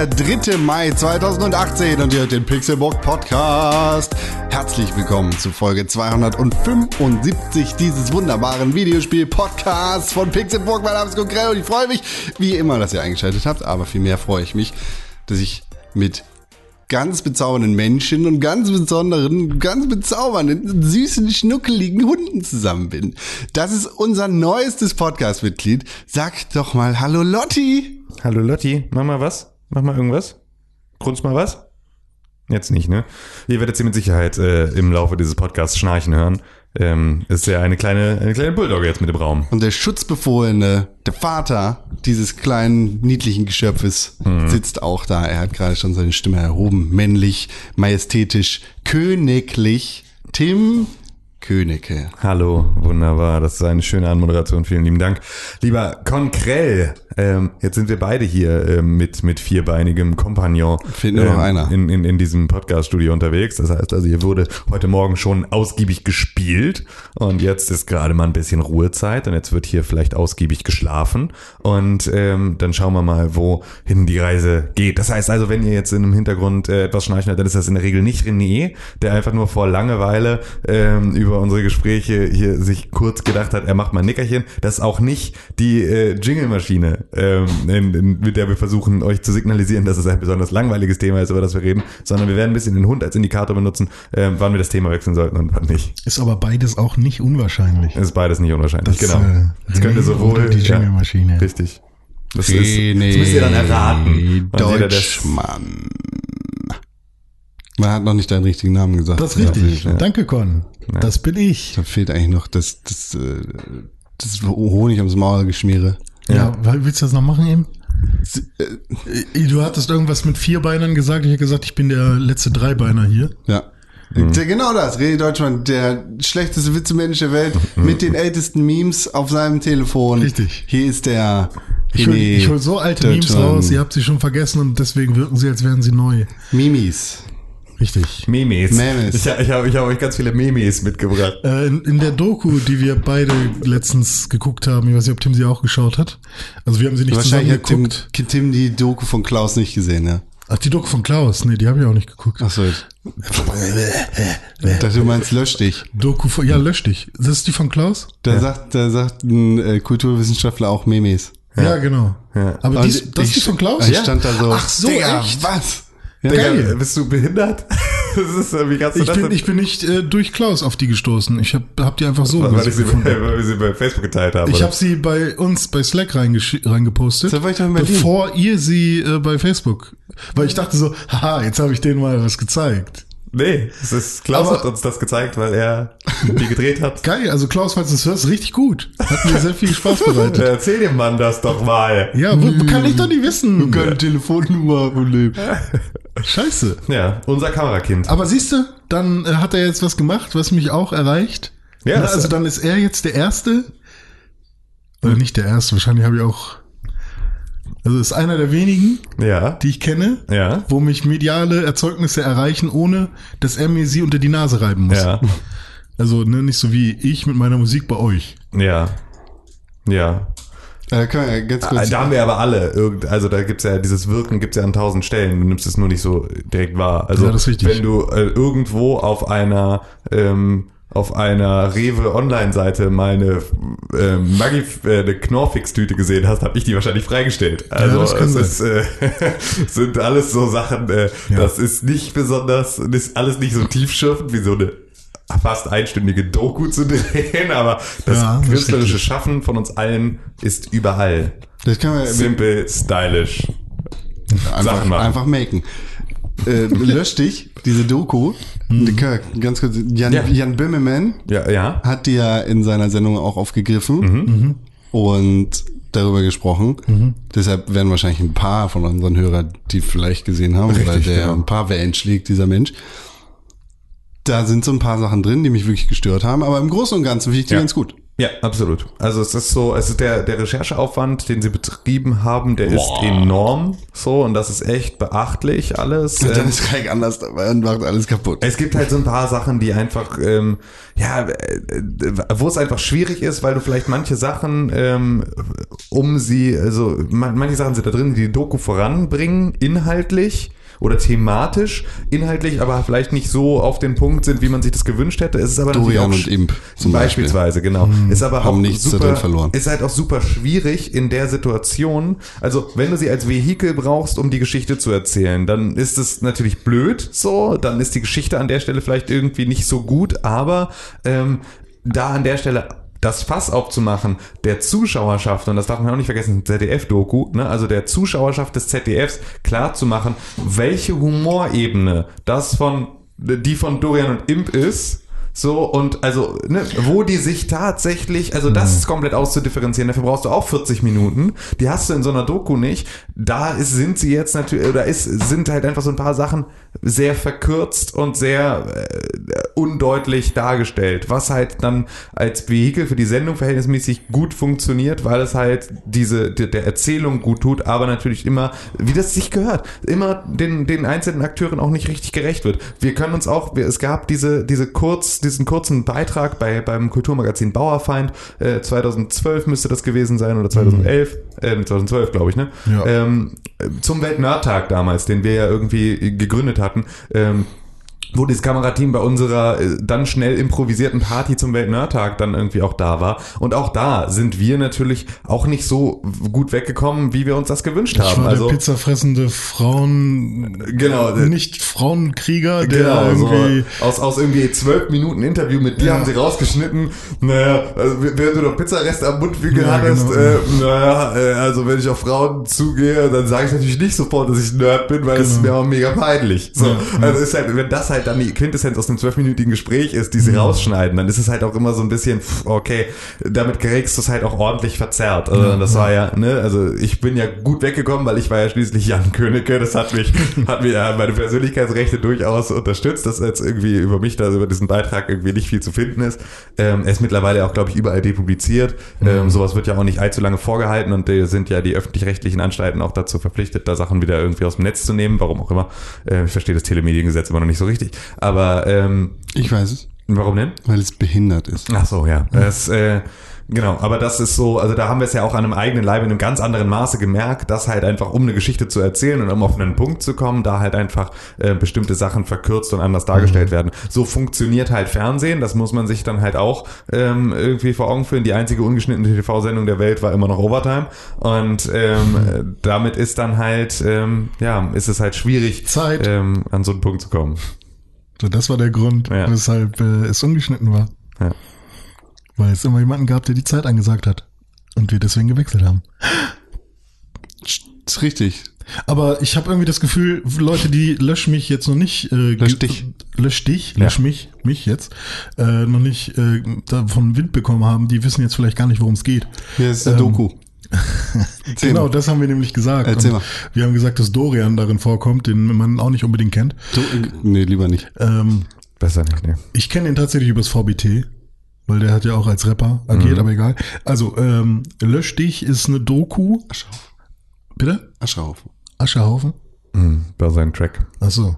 Der 3. Mai 2018 und ihr hört den Pixelbook Podcast. Herzlich willkommen zu Folge 275 dieses wunderbaren Videospiel-Podcasts von Pixelbook. Mein Name ist Konkrell und ich freue mich, wie immer, dass ihr eingeschaltet habt, aber vielmehr freue ich mich, dass ich mit ganz bezaubernden Menschen und ganz besonderen, ganz bezaubernden, süßen, schnuckeligen Hunden zusammen bin. Das ist unser neuestes Podcast-Mitglied. Sag doch mal Hallo Lotti. Hallo Lotti, mach mal was? Mach mal irgendwas? Grunz mal was? Jetzt nicht, ne? Ihr werdet sie mit Sicherheit äh, im Laufe dieses Podcasts schnarchen hören. Ähm, ist ja eine kleine, eine kleine Bulldogge jetzt mit im Raum. Und der Schutzbefohlene, der Vater dieses kleinen, niedlichen Geschöpfes, sitzt auch da. Er hat gerade schon seine Stimme erhoben. Männlich, majestätisch, königlich. Tim Königke. Hallo, wunderbar. Das ist eine schöne Anmoderation. Vielen lieben Dank. Lieber Konkrell, ähm, jetzt sind wir beide hier ähm, mit, mit vierbeinigem Kompagnon. Fehlt nur noch ähm, einer. In, in, in diesem Podcast-Studio unterwegs. Das heißt also, hier wurde heute Morgen schon ausgiebig gespielt und jetzt ist gerade mal ein bisschen Ruhezeit und jetzt wird hier vielleicht ausgiebig geschlafen und ähm, dann schauen wir mal, wohin die Reise geht. Das heißt also, wenn ihr jetzt in einem Hintergrund äh, etwas schnarchen hört, dann ist das in der Regel nicht René, der einfach nur vor Langeweile ähm, über unsere Gespräche hier sich kurz gedacht hat, er macht mal ein Nickerchen. Das ist auch nicht die äh, Jingle-Maschine, ähm, in, in, mit der wir versuchen, euch zu signalisieren, dass es ein besonders langweiliges Thema ist, über das wir reden, sondern wir werden ein bisschen den Hund als Indikator benutzen, ähm, wann wir das Thema wechseln sollten und wann nicht. Ist aber beides auch nicht unwahrscheinlich. Ist beides nicht unwahrscheinlich, Das, genau. äh, Es könnte René sowohl die ja, Jingle-Maschine. richtig. Das, ist, das müsst ihr dann erraten. Deutschmann. Man hat noch nicht deinen richtigen Namen gesagt. Das ist richtig. Ja. Danke, Con. Das bin ich. Da fehlt eigentlich noch das, das, äh, das Honig ums Maul geschmiere. Ja, weil- willst du das noch machen eben? Äh, Du hattest irgendwas mit Vierbeinern gesagt. Ich habe gesagt, ich bin der letzte Dreibeiner hier. Ja. Der, genau das, René Deutschmann, der schlechteste Witzemensch der Welt mit den ältesten Memes auf seinem Telefon. Richtig. Hier ist der Ich hol, René ich hol so alte Memes raus, ihr habt sie schon vergessen und deswegen wirken sie, als wären sie neu. Mimis. Richtig. Memes. Memes. Ich, ich habe ich hab euch ganz viele Memes mitgebracht. Äh, in, in der Doku, die wir beide letztens geguckt haben, ich weiß nicht, ob Tim sie auch geschaut hat. Also wir haben sie nicht zusammen Wahrscheinlich hat Tim, geguckt. Tim die Doku von Klaus nicht gesehen, ja. Ach, die Doku von Klaus. Nee, die habe ich auch nicht geguckt. Achso. Ich dachte, du meinst lösch dich. Doku von, ja, lösch dich. Das ist die von Klaus? Da sagt, da sagt ein äh, Kulturwissenschaftler auch Memes. Ja, genau. Ja. Aber Und die, ist- das ist die von Klaus? Ich stand da so. Ach so, Digga, echt? was? Ja, Digga, Geil. bist du behindert? Das ist, wie kannst du Ich das bin, denn- ich bin nicht äh, durch Klaus auf die gestoßen. Ich habe hab die einfach so weil, ich sie, gefunden. weil wir sie bei Facebook geteilt haben. Ich oder? habe sie bei uns bei Slack reingepostet, war ich doch Berlin. bevor ihr sie äh, bei Facebook. Weil ich dachte so, haha, jetzt habe ich denen mal was gezeigt. nee, es ist, Klaus Aber- hat uns das gezeigt, weil er die gedreht hat. Geil, also Klaus, falls du es hörst, richtig gut. Hat mir sehr viel Spaß bereitet. Erzähl dem Mann das doch mal. Ja, wo, kann ich doch nicht wissen. Keine Telefonnummer von dem. Scheiße. Ja, unser Kamerakind. Aber siehst du, dann äh, hat er jetzt was gemacht, was mich auch erreicht. Ja, Na, das- also dann ist er jetzt der Erste. Oder nicht der Erste, wahrscheinlich habe ich auch. Also ist einer der wenigen, Ja. die ich kenne, Ja. wo mich mediale Erzeugnisse erreichen, ohne dass er mir sie unter die Nase reiben muss. Ja. Also ne, nicht so wie ich mit meiner Musik bei euch. Ja. Ja. Äh, können wir ganz kurz. Da haben wir aber alle. Irgend, also da gibt's ja dieses Wirken gibt's ja an tausend Stellen. Du nimmst es nur nicht so direkt wahr. Also Ja, wenn du äh, irgendwo auf einer ähm, auf einer Rewe Online-Seite mal eine ähm, Maggi, äh, eine Knorrfix-Tüte gesehen hast, habe ich die wahrscheinlich freigestellt. Also das kann es ist, äh, sind alles so Sachen, äh, Ja. das ist nicht besonders, ist alles nicht so tiefschürfend wie so eine fast einstündige Doku zu drehen, aber das Ja, künstlerische. Schaffen von uns allen ist überall. Das können wir Simple, stylish. einfach, Sachen machen. einfach maken. Äh, lösch dich, diese Doku. Wir Ganz kurz. Jan, Ja. Jan Böhmermann Ja, ja. hat die ja in seiner Sendung auch aufgegriffen Mhm. und darüber gesprochen. Deshalb werden wahrscheinlich ein paar von unseren Hörern die vielleicht gesehen haben, weil Richtig, der genau. ein paar Wellen schlägt, dieser Mensch. Da sind so ein paar Sachen drin, die mich wirklich gestört haben, aber im Großen und Ganzen finde ich die Ja. ganz gut. Ja, absolut. Also es ist so, es ist der, der Rechercheaufwand, den sie betrieben haben, der ist enorm so und das ist echt beachtlich alles. Und dann Ähm, ist Craig anders dabei und macht alles kaputt. es gibt halt so ein paar Sachen, die einfach, ähm, ja, äh, wo es einfach schwierig ist, weil du vielleicht manche Sachen, ähm, um sie, also man, manche Sachen sind da drin, die die Doku voranbringen, inhaltlich oder thematisch, inhaltlich aber vielleicht nicht so auf den Punkt sind, wie man sich das gewünscht hätte. Es ist aber Dorian und Imp zum Beispiel. Beispielsweise, genau. Ist aber auch super, ist halt auch super schwierig in der Situation. Also, wenn du sie als Vehikel brauchst, um die Geschichte zu erzählen, dann ist es natürlich blöd so, dann ist die Geschichte an der Stelle vielleicht irgendwie nicht so gut, aber ähm, da an der Stelle das Fass aufzumachen der Zuschauerschaft, und das darf man auch nicht vergessen, ZDF-Doku, ne, also der Zuschauerschaft des ZDFs klar zu machen, welche Humorebene das von, die von Dorian und Imp ist, so, und also, ne, wo die sich tatsächlich, also das ist komplett auszudifferenzieren, dafür brauchst du auch 40 Minuten. Die hast du in so einer Doku nicht. Da ist, sind sie jetzt natürlich, oder ist, sind halt einfach so ein paar Sachen sehr verkürzt und sehr äh, undeutlich dargestellt, was halt dann als Vehikel für die Sendung verhältnismäßig gut funktioniert, weil es halt diese, der, der Erzählung gut tut, aber natürlich immer, wie das sich gehört, immer den, den einzelnen Akteuren auch nicht richtig gerecht wird. Wir können uns auch, wir, es gab diese, diese kurz, diesen kurzen Beitrag bei, beim Kulturmagazin Bauerfeind, äh, 2012 müsste das gewesen sein oder 2011, äh, 2012 glaube ich, ne? Ja. Ähm, zum Weltnerdtag damals, den wir ja irgendwie gegründet hatten, ähm, wo das Kamerateam bei unserer äh, dann schnell improvisierten Party zum Weltnerdtag dann irgendwie auch da war. Und auch da sind wir natürlich auch nicht so gut weggekommen, wie wir uns das gewünscht Ich haben. war Also der pizzafressende Frauen, Genau. nicht Frauenkrieger, der Genau, irgendwie, so aus, aus irgendwie zwölf Minuten Interview mit dir Ja. haben sie rausgeschnitten. Naja, also, während du noch Pizzareste am Mundwinkel Ja, hattest, genau. äh, naja, äh, also wenn ich auf Frauen zugehe, dann sage ich natürlich nicht sofort, dass ich Nerd bin, weil es ist mir Genau. auch mega peinlich. So, ja. also ist halt, wenn das halt dann die Quintessenz aus einem zwölfminütigen Gespräch ist, die sie rausschneiden, dann ist es halt auch immer so ein bisschen, okay, damit kriegst du es halt auch ordentlich verzerrt. Also das war ja, ne, also ich bin ja gut weggekommen, weil ich war ja schließlich Jan Königke, das hat mich, hat mir ja meine Persönlichkeitsrechte durchaus unterstützt, dass jetzt irgendwie über mich da über diesen Beitrag irgendwie nicht viel zu finden ist. Ähm, er ist mittlerweile auch, glaube ich, überall depubliziert. Ähm, sowas wird ja auch nicht allzu lange vorgehalten und äh, sind ja die öffentlich-rechtlichen Anstalten auch dazu verpflichtet, da Sachen wieder irgendwie aus dem Netz zu nehmen, warum auch immer. Äh, ich verstehe das Telemediengesetz immer noch nicht so richtig. Aber ähm, Ich weiß es, warum denn? weil es behindert ist. Ach so, ja. Das, äh, genau, aber das ist so, also da haben wir es ja auch an einem eigenen Leib in einem ganz anderen Maße gemerkt, dass halt einfach, um eine Geschichte zu erzählen und um auf einen Punkt zu kommen, da halt einfach äh, bestimmte Sachen verkürzt und anders dargestellt werden. So funktioniert halt Fernsehen, das muss man sich dann halt auch ähm, irgendwie vor Augen führen. Die einzige ungeschnittene TV-Sendung der Welt war immer noch Overtime und ähm, äh, damit ist dann halt, ähm, ja, ist es halt schwierig, Zeit. ähm, an so einen Punkt zu kommen. So das war der Grund, Ja. weshalb äh, es ungeschnitten war. Ja. Weil es immer jemanden gab, der die Zeit angesagt hat. Und wir deswegen gewechselt haben. Ist richtig. Aber ich habe irgendwie das Gefühl, Leute, die lösch mich jetzt noch nicht äh, Lösch dich. lösch dich, lösch mich, mich jetzt, äh, noch nicht äh, vom Wind bekommen haben, die wissen jetzt vielleicht gar nicht, worum es geht. Hier ist eine Ähm, Doku. Genau, das haben wir nämlich gesagt. Erzähl Und mal. Wir haben gesagt, dass Dorian darin vorkommt, den man auch nicht unbedingt kennt. Du, äh, nee, lieber nicht. Ähm, Besser nicht, ne? ich kenne ihn tatsächlich übers VBT, weil der hat ja auch als Rapper agiert, aber egal. Also, ähm, Lösch dich ist eine Doku. Aschehaufen. Bitte? Aschehaufen. Aschehaufen? Mhm, war sein Track. Ach so.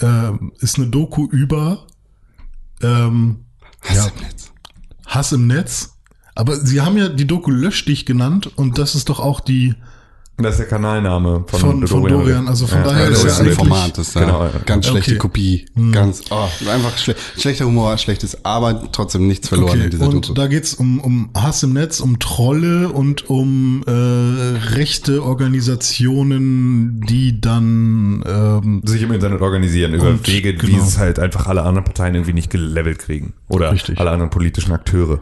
Ähm, ist eine Doku über ähm, Hass Ja. im Netz. Hass im Netz. Aber sie haben ja die Doku Lösch dich genannt und das ist doch auch die Das ist der Kanalname von, Von- von Dorian, also von daher Das ist ist ja ein Format, das ist Genau, da ja. ganz schlechte Okay. Kopie. Ganz, oh, einfach schle schlechter Humor, schlechtes, aber trotzdem nichts verloren in dieser und Doku. da geht's um, um Hass im Netz, um Trolle und um äh, rechte Organisationen, die dann ähm, sich im Internet organisieren über Und, Wege, wie genau. es halt einfach alle anderen Parteien irgendwie nicht gelevelt kriegen. Oder Richtig. alle anderen politischen Akteure.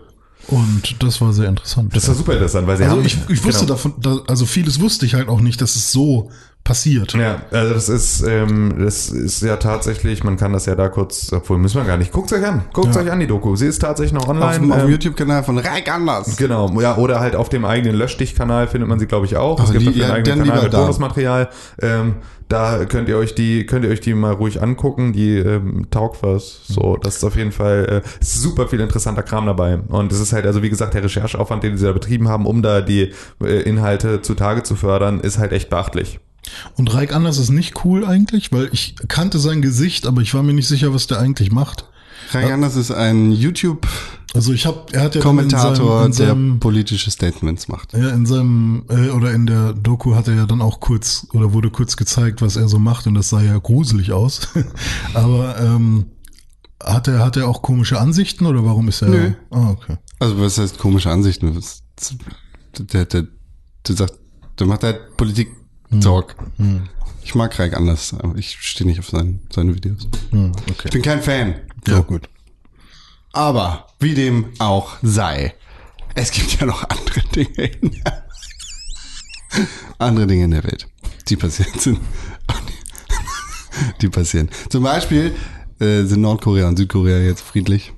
Und das war sehr interessant. Das war super interessant, weil sie also haben... ich, ich wusste genau. davon, da, also vieles wusste ich halt auch nicht, dass es so passiert. Ja, also das ist, ähm, das ist ja tatsächlich, man kann das ja da kurz, obwohl müssen wir gar nicht. Guckt euch an, guckt Ja. euch an die Doku. Sie ist tatsächlich noch Auf online. dem auf dem ähm, YouTube-Kanal von Reik Anders. Genau, ja, oder halt auf dem eigenen Löschdich-Kanal findet man sie, glaube ich, auch. Also es gibt die- dafür ja, einen dann eigenen Kanal mit da. Bonusmaterial. Ähm, da könnt ihr euch die, könnt ihr euch die mal ruhig angucken. Die ähm, taugt was. So, das ist auf jeden Fall äh, ist super viel interessanter Kram dabei. Und es ist halt, also wie gesagt, der Rechercheaufwand, den sie da betrieben haben, um da die äh, Inhalte zutage zu fördern, ist halt echt beachtlich. Und Reik Anders ist nicht cool eigentlich, weil ich kannte sein Gesicht, aber ich war mir nicht sicher, was der eigentlich macht. Reik Anders ist ein Also ich habe, er hat ja YouTube-Kommentator, in seinem, in der seinem, politische Statements macht. ja, in seinem äh, oder in der Doku hat er ja dann auch kurz oder wurde kurz gezeigt, was er so macht und das sah ja gruselig aus. aber ähm, hat er hat er auch komische Ansichten oder warum ist er? Nö. Ah, okay. Also was heißt komische Ansichten? Der, der, der sagt, der macht halt Politik-Talk. Ich mag Reik Anders, aber ich stehe nicht auf seinen, seine Videos. Hm, okay. Ich bin kein Fan. Ja, gut. Aber wie dem auch sei, es gibt ja noch andere Dinge in der, andere Dinge in der Welt, die passiert sind. Die passieren. Zum Beispiel äh, sind Nordkorea und Südkorea jetzt friedlich.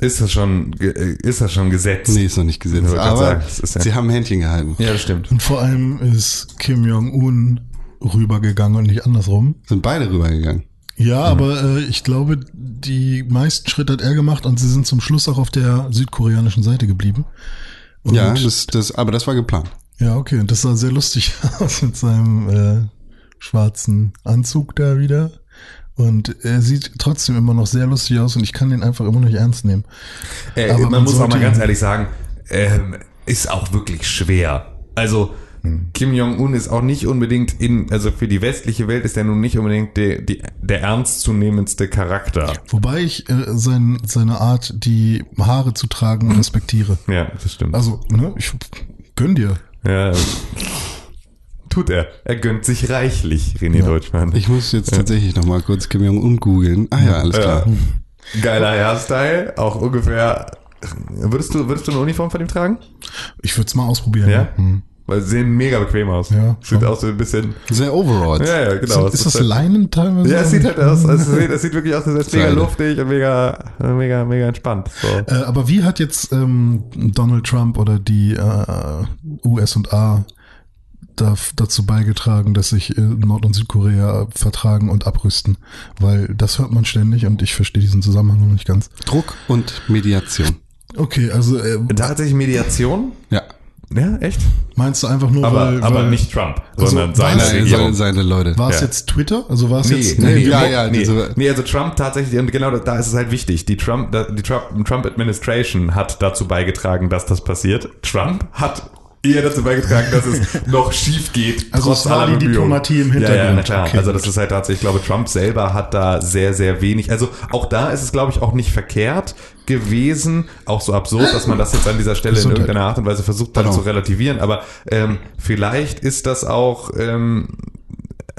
Ist das schon, äh, ist das schon gesetzt? Nee, ist noch nicht gesetzt. Aber ja- sie haben Händchen gehalten. Ja, das stimmt. Und vor allem ist Kim Jong-un rübergegangen und nicht andersrum. Sind beide rübergegangen. Ja, aber äh, ich glaube, die meisten Schritte hat er gemacht und sie sind zum Schluss auch auf der südkoreanischen Seite geblieben. Und, Ja, das, das, aber das war geplant. ja, okay. Und das sah sehr lustig aus mit seinem äh, schwarzen Anzug da wieder. Und er sieht trotzdem immer noch sehr lustig aus und ich kann den einfach immer noch nicht ernst nehmen. Äh, Aber man, man muss auch mal ganz ehrlich sagen, ähm, ist auch wirklich schwer. Also Kim Jong-un ist auch nicht unbedingt in, also für die westliche Welt ist er nun nicht unbedingt der, die, der ernstzunehmendste Charakter. Wobei ich äh, sein, seine Art, die Haare zu tragen, respektiere. Ja, das stimmt. Also, ne, ich gönn dir. ja, tut er. Er gönnt sich reichlich, René Deutschmann. Ich muss jetzt tatsächlich noch mal kurz Kim Jong-un googeln. Ah ja, alles klar. Ja. Geiler Hairstyle, auch ungefähr. Würdest du, würdest du eine Uniform von ihm tragen? Ich würde es mal ausprobieren. Ja? Hm. Weil sie sehen mega bequem aus. Ja, Sieht aus wie ein bisschen. Sehr overall. Ja, ja, genau. ist, ist das halt- Leinen teilweise? Ja, es sieht halt aus, also es sieht, es sieht wirklich aus, als wäre es mega luftig und mega, mega, mega entspannt. So. Äh, aber wie hat jetzt ähm, Donald Trump oder die äh, US&A da, dazu beigetragen, dass sich äh, Nord- und Südkorea vertragen und abrüsten? Weil das hört man ständig und ich verstehe diesen Zusammenhang noch nicht ganz. Druck und Mediation. Okay, also äh, Tatsächlich Mediation? Ja. Ja, echt? meinst du einfach nur, Aber, weil, aber weil, nicht Trump, Also, sondern seine es- Seine, seine, seine Leute. War es Ja. jetzt Twitter? Also war es Nee, jetzt nee, ja, nee, ja, nee, diese- nee, also Trump tatsächlich, und genau da ist es halt wichtig, die Trump, die Trump, Trump Administration hat dazu beigetragen, dass das passiert. Trump hat eher dazu beigetragen, dass es noch schief geht. Also trotz es war aller die. Diplomatie im Ja, ja, na Hintergrund. klar. Okay, also das ist halt tatsächlich, ich glaube, Trump selber hat da sehr, sehr wenig. Also auch da ist es, glaube ich, auch nicht verkehrt gewesen, auch so absurd, dass man das jetzt an dieser Stelle Gesundheit. in irgendeiner Art und Weise versucht dann Pardon. zu relativieren. Aber ähm, vielleicht ist das auch ähm,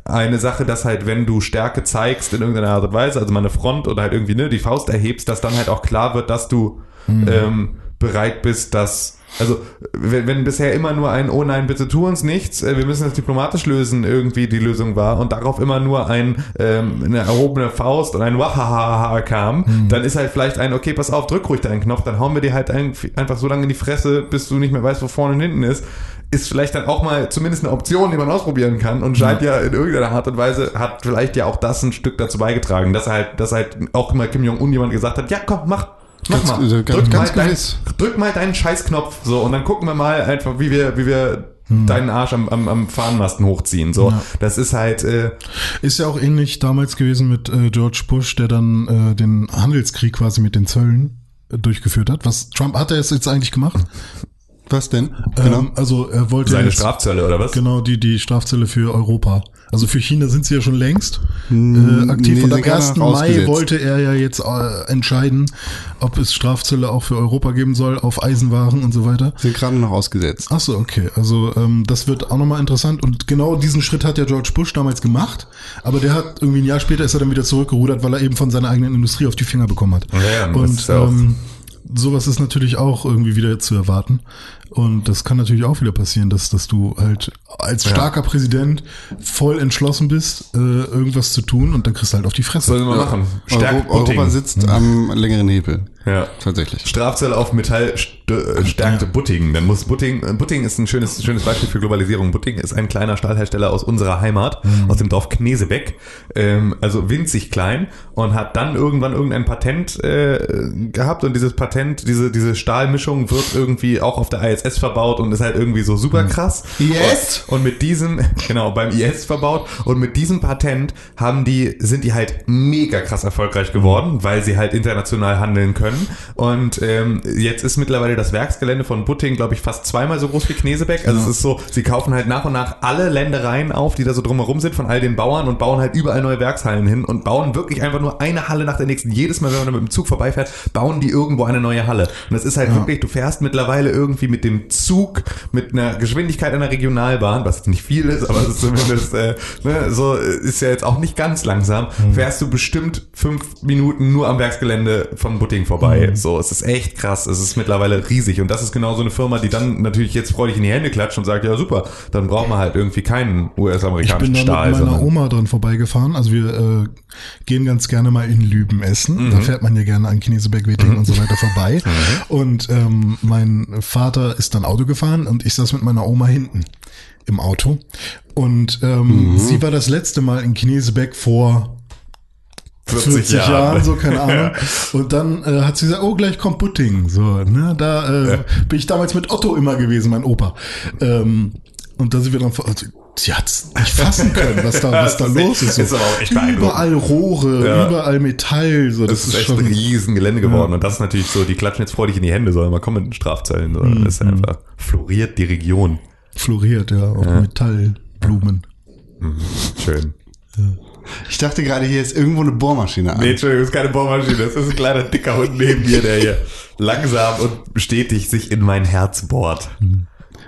eine Sache, dass halt, wenn du Stärke zeigst in irgendeiner Art und Weise, also mal eine Front oder halt irgendwie ne, die Faust erhebst, dass dann halt auch klar wird, dass du ähm, bereit bist, dass also wenn, wenn bisher immer nur ein Oh nein, bitte tu uns nichts, äh, wir müssen das diplomatisch lösen, irgendwie die Lösung war und darauf immer nur ein ähm, eine erhobene Faust und ein Wahahaha kam, dann ist halt vielleicht ein Okay, pass auf, drück ruhig deinen Knopf, dann hauen wir dir halt ein, einfach so lange in die Fresse, bis du nicht mehr weißt, wo vorne und hinten ist. Ist vielleicht dann auch mal zumindest eine Option, die man ausprobieren kann und scheint ja in irgendeiner Art und Weise hat vielleicht ja auch das ein Stück dazu beigetragen, dass er halt, dass halt auch immer Kim Jong-un jemand gesagt hat, ja komm, mach, mach Ganz- mal, ganz- drück, ganz mal dein, drück mal deinen Scheißknopf so und dann gucken wir mal einfach, wie wir, wie wir deinen Arsch am, am, am Fahnenmasten hochziehen. So, Ja. das ist halt, äh, Ist ja auch ähnlich damals gewesen mit äh, George Bush, der dann äh, den Handelskrieg quasi mit den Zöllen äh, durchgeführt hat. Was Trump hat er es jetzt eigentlich gemacht? Was denn? Genau. Ähm, also er wollte seine jetzt, Strafzölle oder was? Genau, die, die Strafzölle für Europa. Also für China sind sie ja schon längst äh, aktiv. nee, Und am gerade 1. noch Mai wollte er ja jetzt äh, entscheiden, ob es Strafzölle auch für Europa geben soll, auf Eisenwaren und so weiter. Sind gerade noch ausgesetzt. Ach so, okay. Also ähm, das wird auch nochmal interessant. Und genau diesen Schritt hat ja George Bush damals gemacht. Aber der hat irgendwie ein Jahr später ist er dann wieder zurückgerudert, weil er eben von seiner eigenen Industrie auf die Finger bekommen hat. Ja, und ähm, sowas ist natürlich auch irgendwie wieder zu erwarten. Und das kann natürlich auch wieder passieren, dass, dass du halt als starker Präsident voll entschlossen bist, äh, irgendwas zu tun und dann kriegst du halt auf die Fresse. Sollen wir mal machen. Stärkt Euro, Europa sitzt am längeren Hebel. Ja. Tatsächlich. Strafzelle auf Metall st äh, stärkte Butting. Dann muss Butting, äh, Butting ist ein schönes, schönes Beispiel für Globalisierung. Butting ist ein kleiner Stahlhersteller aus unserer Heimat, aus dem Dorf Knesebeck. Ähm, also winzig klein und hat dann irgendwann irgendein Patent äh, gehabt und dieses Patent, diese, diese Stahlmischung wird irgendwie auch auf der ISS verbaut und ist halt irgendwie so super krass. IS? Und, und mit diesem, genau, beim IS verbaut und mit diesem Patent haben die, sind die halt mega krass erfolgreich geworden, weil sie halt international handeln können. Und ähm, jetzt ist mittlerweile das Werksgelände von Butting, glaube ich, fast zweimal so groß wie Knesebeck. Also es ist so, sie kaufen halt nach und nach alle Ländereien auf, die da so drumherum sind von all den Bauern und bauen halt überall neue Werkshallen hin und bauen wirklich einfach nur eine Halle nach der nächsten. Jedes Mal, wenn man mit dem Zug vorbeifährt, bauen die irgendwo eine neue Halle. Und das ist halt wirklich, du fährst mittlerweile irgendwie mit dem Zug mit einer Geschwindigkeit einer Regionalbahn, was nicht viel ist, aber es ist zumindest äh, ne, so äh, ist ja jetzt auch nicht ganz langsam, fährst du bestimmt fünf Minuten nur am Werksgelände von Butting vorbei. So, es ist echt krass. Es ist mittlerweile riesig. Und das ist genau so eine Firma, die dann natürlich jetzt freudig in die Hände klatscht und sagt, ja super, dann brauchen wir halt irgendwie keinen Ich bin US-amerikanischen da Stahl. mit meiner Oma dran vorbeigefahren. Also wir äh, gehen ganz gerne mal in Lüben essen. Mhm. Da fährt man ja gerne an Chineseberg, Wettingen und so weiter vorbei. Mhm. Und ähm, mein Vater ist dann Auto gefahren und ich saß mit meiner Oma hinten im Auto. Und ähm, Mhm. sie war das letzte Mal in Chineseberg vor 40 40 Jahre. Jahren, so keine Ahnung. Und dann äh, hat sie gesagt, oh, gleich kommt Butting. So, ne, da äh, bin ich damals mit Otto immer gewesen, mein Opa. Ähm, und da sind wir dann vor, also, sie hat's nicht fassen können, was da, was da Das ist los ist. So. ist überall Rohre, Ja. überall Metall. So, Das, ist echt ein riesen Gelände geworden. Und das ist natürlich so, die klatschen jetzt freudig in die Hände, sollen mal kommen mit den Strafzellen. So. Das ist einfach floriert die Region. floriert, ja, auch Metallblumen. Schön. Ich dachte gerade, hier ist irgendwo eine Bohrmaschine an. Nee, Entschuldigung, das ist keine Bohrmaschine. Das ist ein kleiner dicker Hund neben mir, der hier langsam und stetig sich in mein Herz bohrt.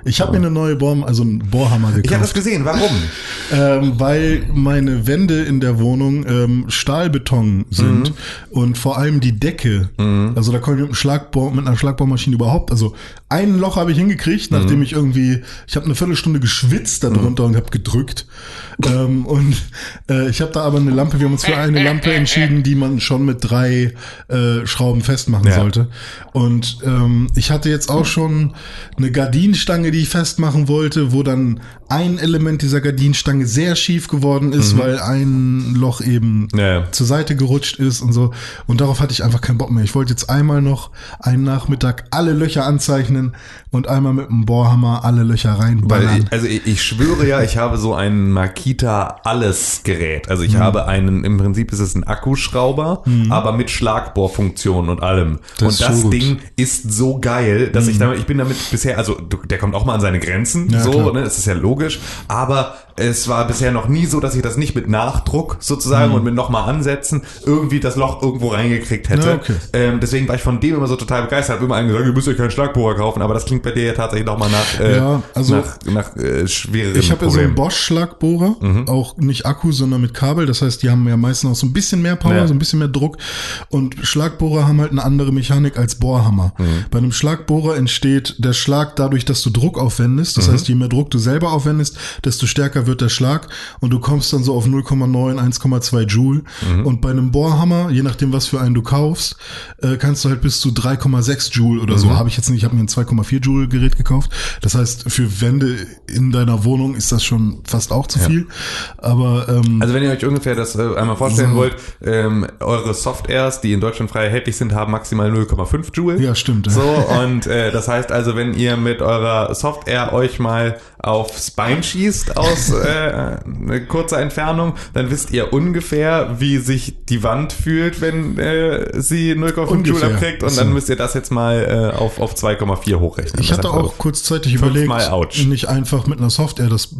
Ich habe mir eine neue Bohr, also einen Bohrhammer Ich habe das gekauft, gesehen. Warum? ähm, weil meine Wände in der Wohnung ähm, Stahlbeton sind Mhm. und vor allem die Decke. Also da komme ich mit, einem Schlagbohr, mit einer Schlagbohrmaschine überhaupt. Also ein Loch habe ich hingekriegt, Mhm. nachdem ich irgendwie, ich habe eine Viertelstunde geschwitzt darunter und habe gedrückt. ähm, und äh, ich habe da aber eine Lampe. Wir haben uns für eine Lampe entschieden, die man schon mit drei äh, Schrauben festmachen Ja. sollte. Und ähm, ich hatte jetzt auch schon eine Gardinenstange, die ich festmachen wollte, wo dann ein Element dieser Gardinenstange sehr schief geworden ist, weil ein Loch eben Mhm. Ja, zur Seite gerutscht ist und so. Und darauf hatte ich einfach keinen Bock mehr. Ich wollte jetzt einmal noch einen Nachmittag alle Löcher anzeichnen und einmal mit dem Bohrhammer alle Löcher Weil reinballern. ich, also ich, ich schwöre ja, ich habe so ein Makita alles Gerät. Also ich habe einen, im Prinzip ist es ein Akkuschrauber, aber mit Schlagbohrfunktion und allem. Das und das. Ding ist so geil, dass ich damit, ich bin damit bisher, also der kommt auch mal an seine Grenzen, Ja, so, klar. ne, das ist ja logisch, aber es war bisher noch nie so, dass ich das nicht mit Nachdruck sozusagen und mit nochmal ansetzen irgendwie das Loch irgendwo reingekriegt hätte. Ja, okay. ähm, deswegen war ich von dem immer so total begeistert. Hab immer einen gesagt, ihr müsst euch keinen Schlagbohrer kaufen, aber das klingt bei dir ja tatsächlich nochmal nach, äh, Ja, also- nach, nach äh, schwereren Ich habe ja so einen. Bosch-Schlagbohrer, Mhm. auch nicht Akku, sondern mit Kabel. Das heißt, die haben ja meistens auch so ein bisschen mehr Power, Ja. so ein bisschen mehr Druck. Und Schlagbohrer haben halt eine andere Mechanik als Bohrhammer. Mhm. Bei einem Schlagbohrer entsteht der Schlag dadurch, dass du Druck aufwendest. Mhm. Das heißt, je mehr Druck du selber aufwendest, desto stärker wird der Schlag. Und du kommst dann so auf 0,9, 1,2 Joule. Mhm. Und bei einem Bohrhammer, je nachdem, was für einen du kaufst, äh, kannst du halt bis zu 3,6 Joule oder so. Mhm. Habe ich jetzt nicht. Ich habe mir ein 2,4 Joule Gerät gekauft. Das heißt, für Wände in deiner Wohnung ist das schon fast auch zu viel. Aber ähm, Also wenn ihr euch ungefähr das äh, einmal vorstellen wollt, ähm, eure Softairs, die in Deutschland frei erhältlich sind, haben maximal 0,5 Joule. Ja, stimmt, ja. So, und äh, das heißt also, wenn ihr mit eurer Softair euch mal aufs Bein schießt aus äh, kurzer Entfernung, dann wisst ihr ungefähr, wie sich die Wand fühlt, wenn äh, sie 0,5 Joule abkriegt. Und dann müsst ihr das jetzt mal äh, auf, auf 2,4 hochrechnen. ich Das hatte heißt also, auch kurzzeitig überlegt, nicht einfach mit einer Software das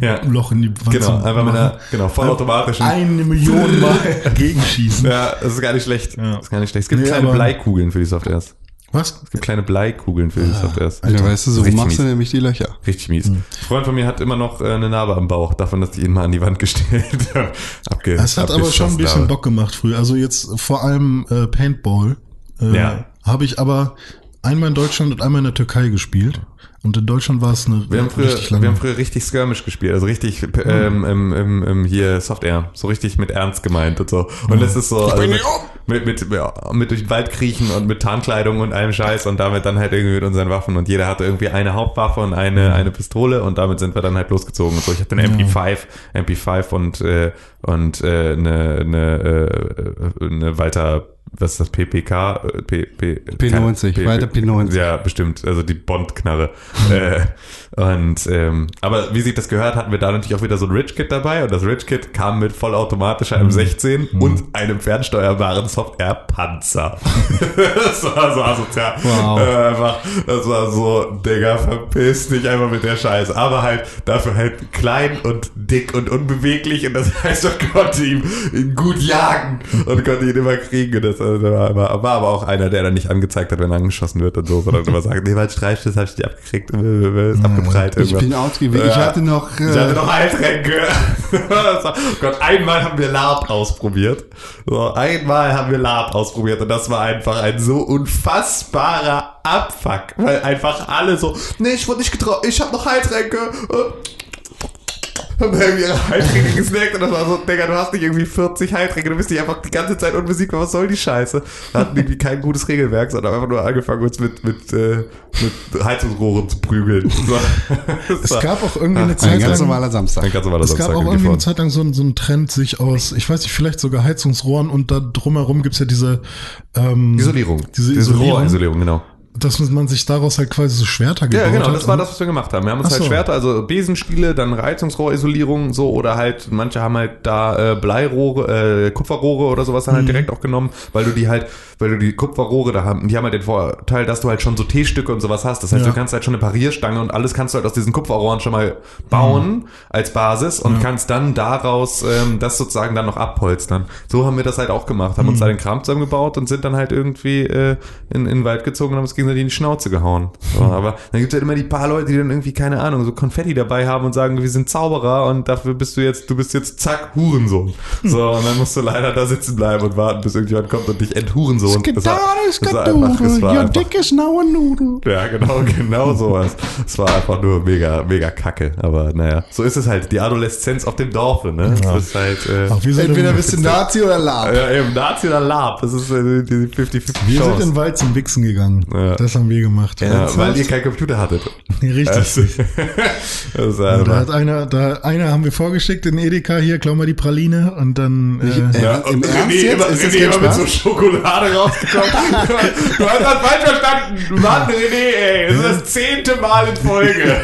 Ja. Loch in die Wand Genau, zu einfach mit einer machen. genau, vollautomatischen Eine Million Mal gegenschießen. Ja, das ist gar nicht schlecht. Ja. Das ist gar nicht schlecht. Es gibt Nee, kleine Bleikugeln für die Softwares. Was? Es gibt kleine Bleikugeln für die Softwares. Ja, weißt du, so Richtig machst du mies. nämlich die Löcher. Richtig mies. Ein Freund von mir hat immer noch äh, eine Narbe am Bauch, davon, dass ich ihn mal an die Wand gestellt habe. Abge Es hat aber schon ein bisschen habe. Bock gemacht früher. Also jetzt vor allem äh, Paintball. Äh, Ja. Habe ich aber einmal in Deutschland und einmal in der Türkei gespielt. Und in Deutschland war es eine Wir haben, früher, richtig lange. wir haben früher richtig Skirmish gespielt, also richtig ähm, ähm, ähm, ähm, hier Soft Air, so richtig mit Ernst gemeint und so. Und das ist so also mit, mit, mit, mit durch den Wald kriechen und mit Tarnkleidung und allem Scheiß und damit dann halt irgendwie mit unseren Waffen und jeder hatte irgendwie eine Hauptwaffe und eine eine Pistole und damit sind wir dann halt losgezogen und so. Ich hatte eine MP5, MP5 und äh, und äh, eine eine äh, eine Walter was ist das PPK äh, P, P, P90, keine- Walter P90. Ja, bestimmt, also die Bond-Knarre. äh, und ähm, aber wie sich das gehört, hatten wir da natürlich auch wieder so ein Rich-Kit dabei und das Rich-Kit kam mit vollautomatischer M16 und einem fernsteuerbaren Soft-Air-Panzer. das war so asozial. Wow. Äh, einfach, das war so, Digga, verpiss dich einfach mit der Scheiße. Aber halt dafür halt klein und dick und unbeweglich und das heißt, ich konnte ihm, ihn gut jagen und konnte ihn immer kriegen. Und das war, war, war aber auch einer, der dann nicht angezeigt hat, wenn er angeschossen wird und so, sondern immer sagt, nee, weil Streifschuss hab ich nicht abgekriegt, äh, ist abgeprallt. Ich bin ausgewichen. Ich hatte noch. Äh, Ich hatte noch Heiltränke. Oh Gott, einmal haben wir Lab ausprobiert. So, einmal haben wir Lab ausprobiert und das war einfach ein so unfassbarer Abfuck, weil einfach alle so, nee, ich wurde nicht getraut, ich habe noch Heiltränke. Haben irgendwie ihre Heiltränke gesnackt und das war so, Digga, du hast nicht irgendwie 40 Heiltränke, du bist nicht einfach die ganze Zeit unbesiegbar, was soll die Scheiße? Wir hatten irgendwie kein gutes Regelwerk, sondern einfach nur angefangen, uns mit, mit, äh, mit Heizungsrohren zu prügeln. Es gab auch irgendwie eine ein Zeit ganz lang, normaler Samstag. ein ganz normaler es gab Samstag auch irgendwie irgendwie vor eine. Zeit lang so, ein- so einen Trend, sich aus, ich weiß nicht, vielleicht sogar Heizungsrohren und da drumherum gibt's ja diese ähm, Isolierung. Diese Isolierung. Rohrisolierung, genau. Dass man sich daraus halt quasi so Schwerter gebaut Ja, genau, hat. das war das, was wir gemacht haben. Wir haben uns Ach halt so. Schwerter, also Besenstiele, dann Reizungsrohrisolierung, so, oder halt, manche haben halt da äh, Bleirohre, äh, Kupferrohre oder sowas Mhm. dann halt direkt auch genommen, weil du die halt, weil du die Kupferrohre da haben, die haben halt den Vorteil, dass du halt schon so T-Stücke und sowas hast. Das heißt, Ja. du kannst halt schon eine Parierstange und alles kannst du halt aus diesen Kupferrohren schon mal bauen Mhm. als Basis und kannst dann daraus ähm, das sozusagen dann noch abholstern. So haben wir das halt auch gemacht, haben uns Mhm. da den Kram zusammengebaut und sind dann halt irgendwie äh, in, in den Wald gezogen und haben uns gegenseitig in die Schnauze gehauen. So, aber dann gibt es halt immer die paar Leute, die dann irgendwie, keine Ahnung, so Konfetti dabei haben und sagen, wir sind Zauberer und dafür bist du jetzt, du bist jetzt zack, Hurensohn. So, und dann musst du leider da sitzen bleiben und warten, bis irgendjemand kommt und dich enthurensohn. Das war- das war einfach- das war einfach- is now a noodle. ja, genau, genau sowas. Es war einfach nur mega, mega kacke. Aber naja, so ist es halt. Die Adoleszenz auf dem Dorfe, ne? Das ist halt, äh, Ach, wir sind, Entweder bist du Nazi oder Lab. ja, eben Nazi oder Lab. Das ist äh, die 50-50 wir sind in den Wald zum Wichsen gegangen. Ja. Das haben wir gemacht. Ja, weil ihr keinen Computer hattet. Richtig. Also, das ist Ja, da hat einer, da einer haben wir vorgeschickt in Edeka hier, klau mal die Praline und dann äh, Äh, ja, Im und Ernst René immer, Ist das René immer mit so Schokolade rausgekommen. du hast das falsch verstanden. Mann, René, ey. Das ist das zehnte Mal in Folge.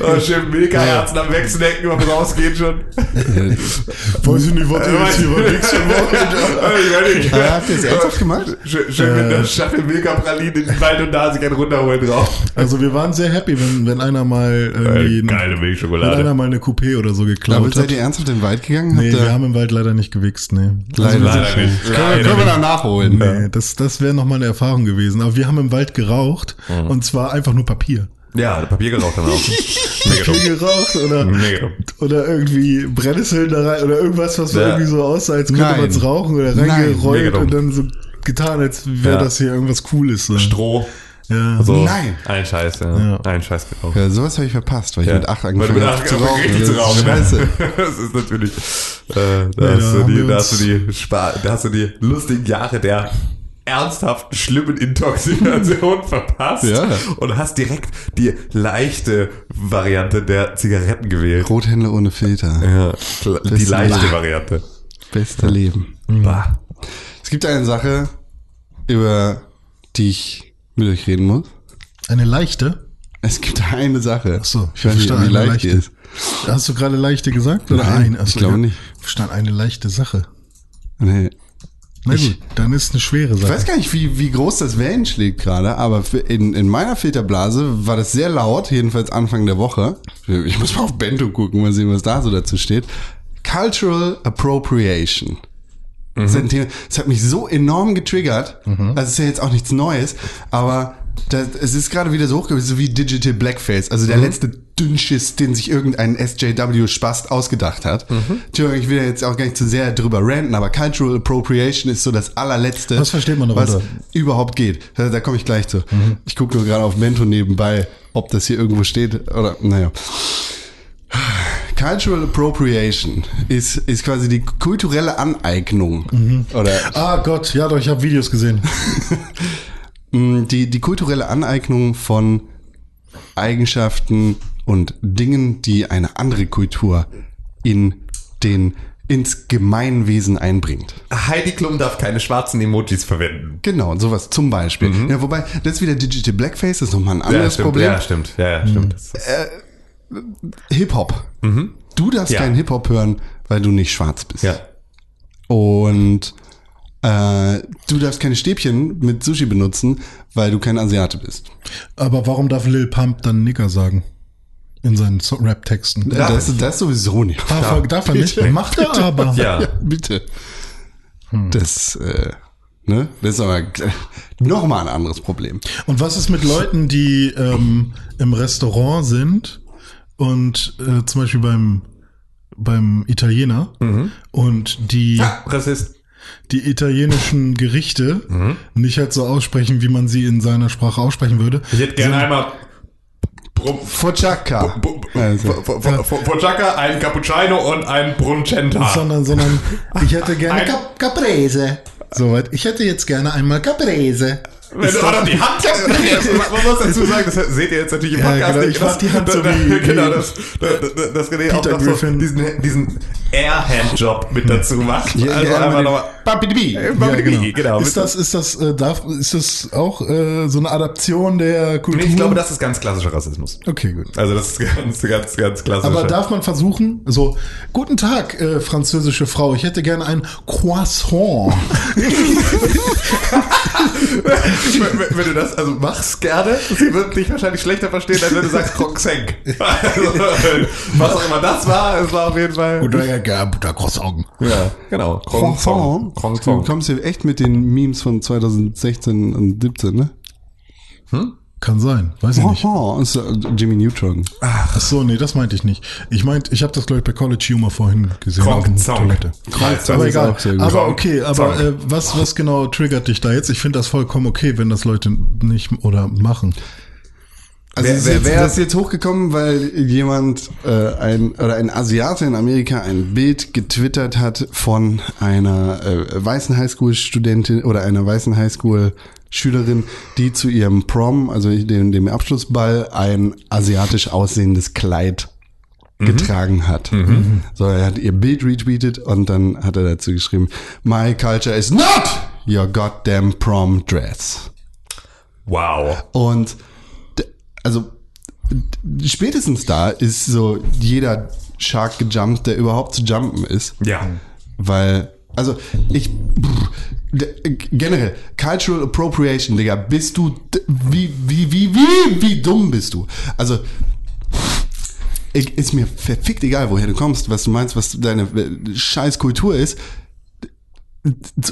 oh, schön Milka-Herzen am Wegsnacken beim Rausgehen schon. weiß ich nicht, was ihr jetzt hier über Wichsen Ich Äh, habt ihr es ernsthaft gemacht? Schön, schön mit einer Schachtel Milka-Pralinen in den Und da sich einen runterholen drauf. Also wir waren sehr happy, wenn, wenn einer mal irgendwie, Äh, geile wenn einer mal eine Coupé oder so Aber geklaut seid hat. ihr ernsthaft in den Wald gegangen? Nee, Habt wir haben im Wald leider nicht gewichst, nee. Leider, Leider nicht. Können, wir- Leider können wir nicht. dann nachholen. Nee, das, das wäre nochmal eine Erfahrung gewesen. Aber wir haben im Wald geraucht Mhm. und zwar einfach nur Papier. Ja, Papier geraucht dann auch. Papier geraucht oder, Mega oder irgendwie Brennnesseln da rein oder irgendwas, was so Ja. irgendwie so aussah, als könnte man es rauchen oder reingerollt und dann so getan, als wäre Ja. das hier irgendwas Cooles. So. Stroh. Ja. So, Nein. Ein Scheiß, ja. Ja. Ein Scheiß geraucht. Ja, sowas habe ich verpasst, weil ich Ja. mit acht Weil du angefangen mit habe zu rauchen. richtig Das zu ist rauchen. ne? Scheiße. Das ist natürlich, äh, da, hast da du die, wir da uns- hast du die, Spa da hast du die lustigen Jahre der ernsthaften, schlimmen Intoxikation verpasst Ja. und hast direkt die leichte Variante der Zigaretten gewählt. Rothändler ohne Filter. Ja, die leichte Bah. Variante. Beste Leben. Bah. Es gibt eine Sache, über die ich mit euch reden muss. Eine leichte? Es gibt eine Sache. Ach so, ich weiß nicht, verstehe, wie eine leicht die leichte. ist. Hast du gerade leichte gesagt? Oder Nein, eine? Ach ich glaube ja. nicht. Verstand eine leichte Sache. Nee. Na Ich- gut, dann ist eine schwere Ich Sache. weiß gar nicht, wie, wie groß das Wellen schlägt gerade, aber in, in meiner Filterblase war das sehr laut, jedenfalls Anfang der Woche. Ich muss mal auf Bento gucken, mal sehen, was da so dazu steht. Cultural Appropriation. Das, ist ein Thema, das hat mich so enorm getriggert. Also es ist ja jetzt auch nichts Neues, aber Das, es ist gerade wieder so hochgekommen, so wie Digital Blackface, also der letzte Dünnschiss, den sich irgendein SJW-Spast ausgedacht hat. Entschuldigung, ich will ja jetzt auch gar nicht zu sehr drüber ranten, aber Cultural Appropriation ist so das allerletzte, Was versteht man was überhaupt geht. Da, da komme ich gleich zu. Ich gucke nur gerade auf Mento nebenbei, ob das hier irgendwo steht oder, naja. Cultural Appropriation ist, ist quasi die kulturelle Aneignung. Oder Ah Gott, ja doch, ich habe Videos gesehen. mh, die, die kulturelle Aneignung von Eigenschaften und Dingen, die eine andere Kultur in den, ins Gemeinwesen einbringt. Heidi Klum darf keine schwarzen Emojis verwenden. Genau, sowas zum Beispiel. Ja, wobei, das ist wieder Digital Blackface, das ist nochmal ein anderes stimmt, Problem. Ja, stimmt. Ja, ja, stimmt. Das ist, Hip-Hop. Du darfst Ja. keinen Hip-Hop hören, weil du nicht schwarz bist. ja. Und äh, du darfst keine Stäbchen mit Sushi benutzen, weil du kein Asiate bist. Aber warum darf Lil Pump dann Nigger sagen? In seinen Rap-Texten. Das, das, das sowieso nicht. Darf, er, darf er nicht? Bitte. Macht er aber. Ja. Ja, bitte. Das, äh, ne? Das ist aber nochmal ein anderes Problem. Und was ist mit Leuten, die ähm, im Restaurant sind und äh, zum Beispiel beim, beim Italiener und die, Rassist. die italienischen Gerichte nicht halt so aussprechen, wie man sie in seiner Sprache aussprechen würde? Ich hätte gerne einmal Focaccia. Also, Focaccia, ein Cappuccino und ein Bruncenta. Sondern, sondern ich hätte gerne Ein- Cap Caprese. Soweit. Ich hätte jetzt gerne einmal Caprese. Wenn du noch die Hand Man muss dazu sagen, das seht ihr jetzt natürlich im Ja, Podcast genau, nicht. ich mach die Hand das, so wie- Genau, das, das, das René auch noch so diesen, diesen Air-Hand-Job mit dazu macht. Ja, also gerne einfach mit nochmal... Papidibi. Ja, genau. Ist das, ist das, äh, darf, ist das auch äh, so eine Adaption der Kultur? Nee, ich glaube, das ist ganz klassischer Rassismus. Okay, gut. Also das ist ganz, ganz, ganz klassisch. Aber darf man versuchen, so, guten Tag, äh, französische Frau, ich hätte gerne ein Croissant. wenn, wenn du das also machst gerne, sie wird dich wahrscheinlich schlechter verstehen, als wenn du sagst Croissant. Also, was auch immer das war, es war auf jeden Fall. Oder ja, ja, Butter Croissant. Ja, genau. Croissant. Du Croissant. kommst ja echt mit den Memes von 2016 und 17, ne? Kann sein, weiß ich nicht. Croissant ist äh, Jimmy Neutron. Ach so, nee, das meinte ich nicht. Ich meinte, ich habe das, glaube ich, bei College Humor vorhin gesehen auf der Croissant. Toilette. Das aber egal. Aber okay, aber äh, was, was genau triggert dich da jetzt? Ich finde das vollkommen okay, wenn das Leute nicht oder machen. Also Wer- es ist wer- jetzt, wer- das ist jetzt hochgekommen, weil jemand, äh, ein oder ein Asiate in Amerika ein Bild getwittert hat von einer äh, weißen Highschool-Studentin oder einer weißen Highschool-Schülerin, die zu ihrem Prom, also dem, dem Abschlussball, ein asiatisch aussehendes Kleid getragen hat. So, er hat ihr Bild retweetet und dann hat er dazu geschrieben, My culture is not your goddamn prom dress. Wow. Und also spätestens da ist so jeder Shark gejumpt, der überhaupt zu jumpen ist. Ja. Weil, also ich generell, Cultural Appropriation, Digga, bist du wie, wie, wie, wie, wie dumm bist du? Also ich, ist mir verfickt egal, woher du kommst, was du meinst, was deine äh, scheiß Kultur ist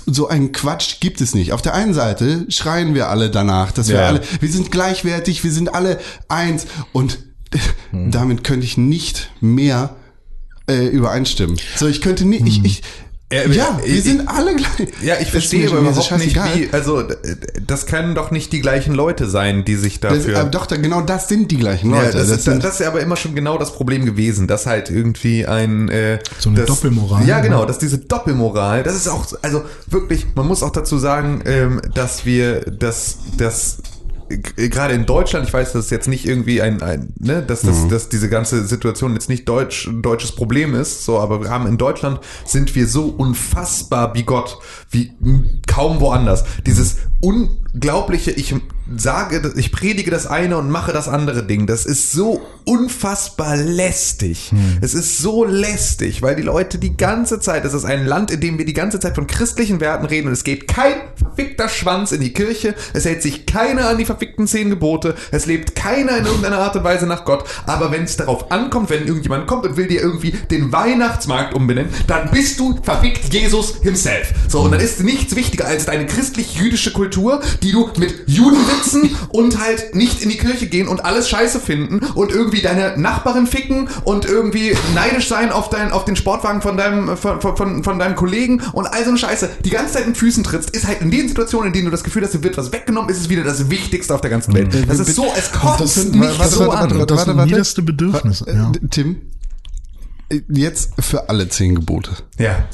so ein Quatsch gibt es nicht. Auf der einen Seite schreien wir alle danach, dass wir Ja. alle, wir sind gleichwertig, wir sind alle eins und damit könnte ich nicht mehr äh, übereinstimmen. So, ich könnte nicht, ich, ich, Ja, ja, wir ich- sind alle gleich. Ja, ich Das verstehe aber überhaupt nicht, wie, also das können doch nicht die gleichen Leute sein, die sich Das, dafür... aber doch, da, genau das sind die gleichen Ja, Leute. das, das ist, sind, das ist ja aber immer schon genau das Problem gewesen, dass halt irgendwie ein äh, So eine das, Doppelmoral. Ja, genau, dass diese Doppelmoral, das ist auch, also wirklich, man muss auch dazu sagen, ähm, dass wir, dass das g- gerade in Deutschland, ich weiß, dass es jetzt nicht irgendwie ein, ein ne, dass, das, dass diese ganze Situation jetzt nicht deutsch, ein deutsches Problem ist, so, aber wir haben in Deutschland sind wir so unfassbar bigott wie kaum woanders. Dieses unglaubliche, ich sage, ich predige das eine und mache das andere Ding. Das ist so unfassbar lästig. Es ist so lästig, weil die Leute die ganze Zeit, es ist ein Land, in dem wir die ganze Zeit von christlichen Werten reden und es geht kein verfickter Schwanz in die Kirche, es hält sich keiner an die verfickten zehn Gebote, es lebt keiner in irgendeiner Art und Weise nach Gott, aber wenn es darauf ankommt, wenn irgendjemand kommt und will dir irgendwie den Weihnachtsmarkt umbenennen, dann bist du verfickt Jesus himself. So, und dann ist nichts wichtiger als deine christlich-jüdische Kultur, die du mit Judenwitz sitzen und halt nicht in die Kirche gehen und alles scheiße finden und irgendwie deine Nachbarin ficken und irgendwie neidisch sein auf, dein, auf den Sportwagen von deinem, von, von, von deinem Kollegen und all so eine Scheiße, die ganze Zeit in Füßen trittst, ist halt in den Situationen, in denen du das Gefühl hast, dir wird was weggenommen, ist es wieder das Wichtigste auf der ganzen Welt. Das ist so, es sind- nicht warte, so warte, an. warte, Das niederste Bedürfnisse, Äh, ja. Tim, äh, jetzt für alle zehn Gebote. Ja.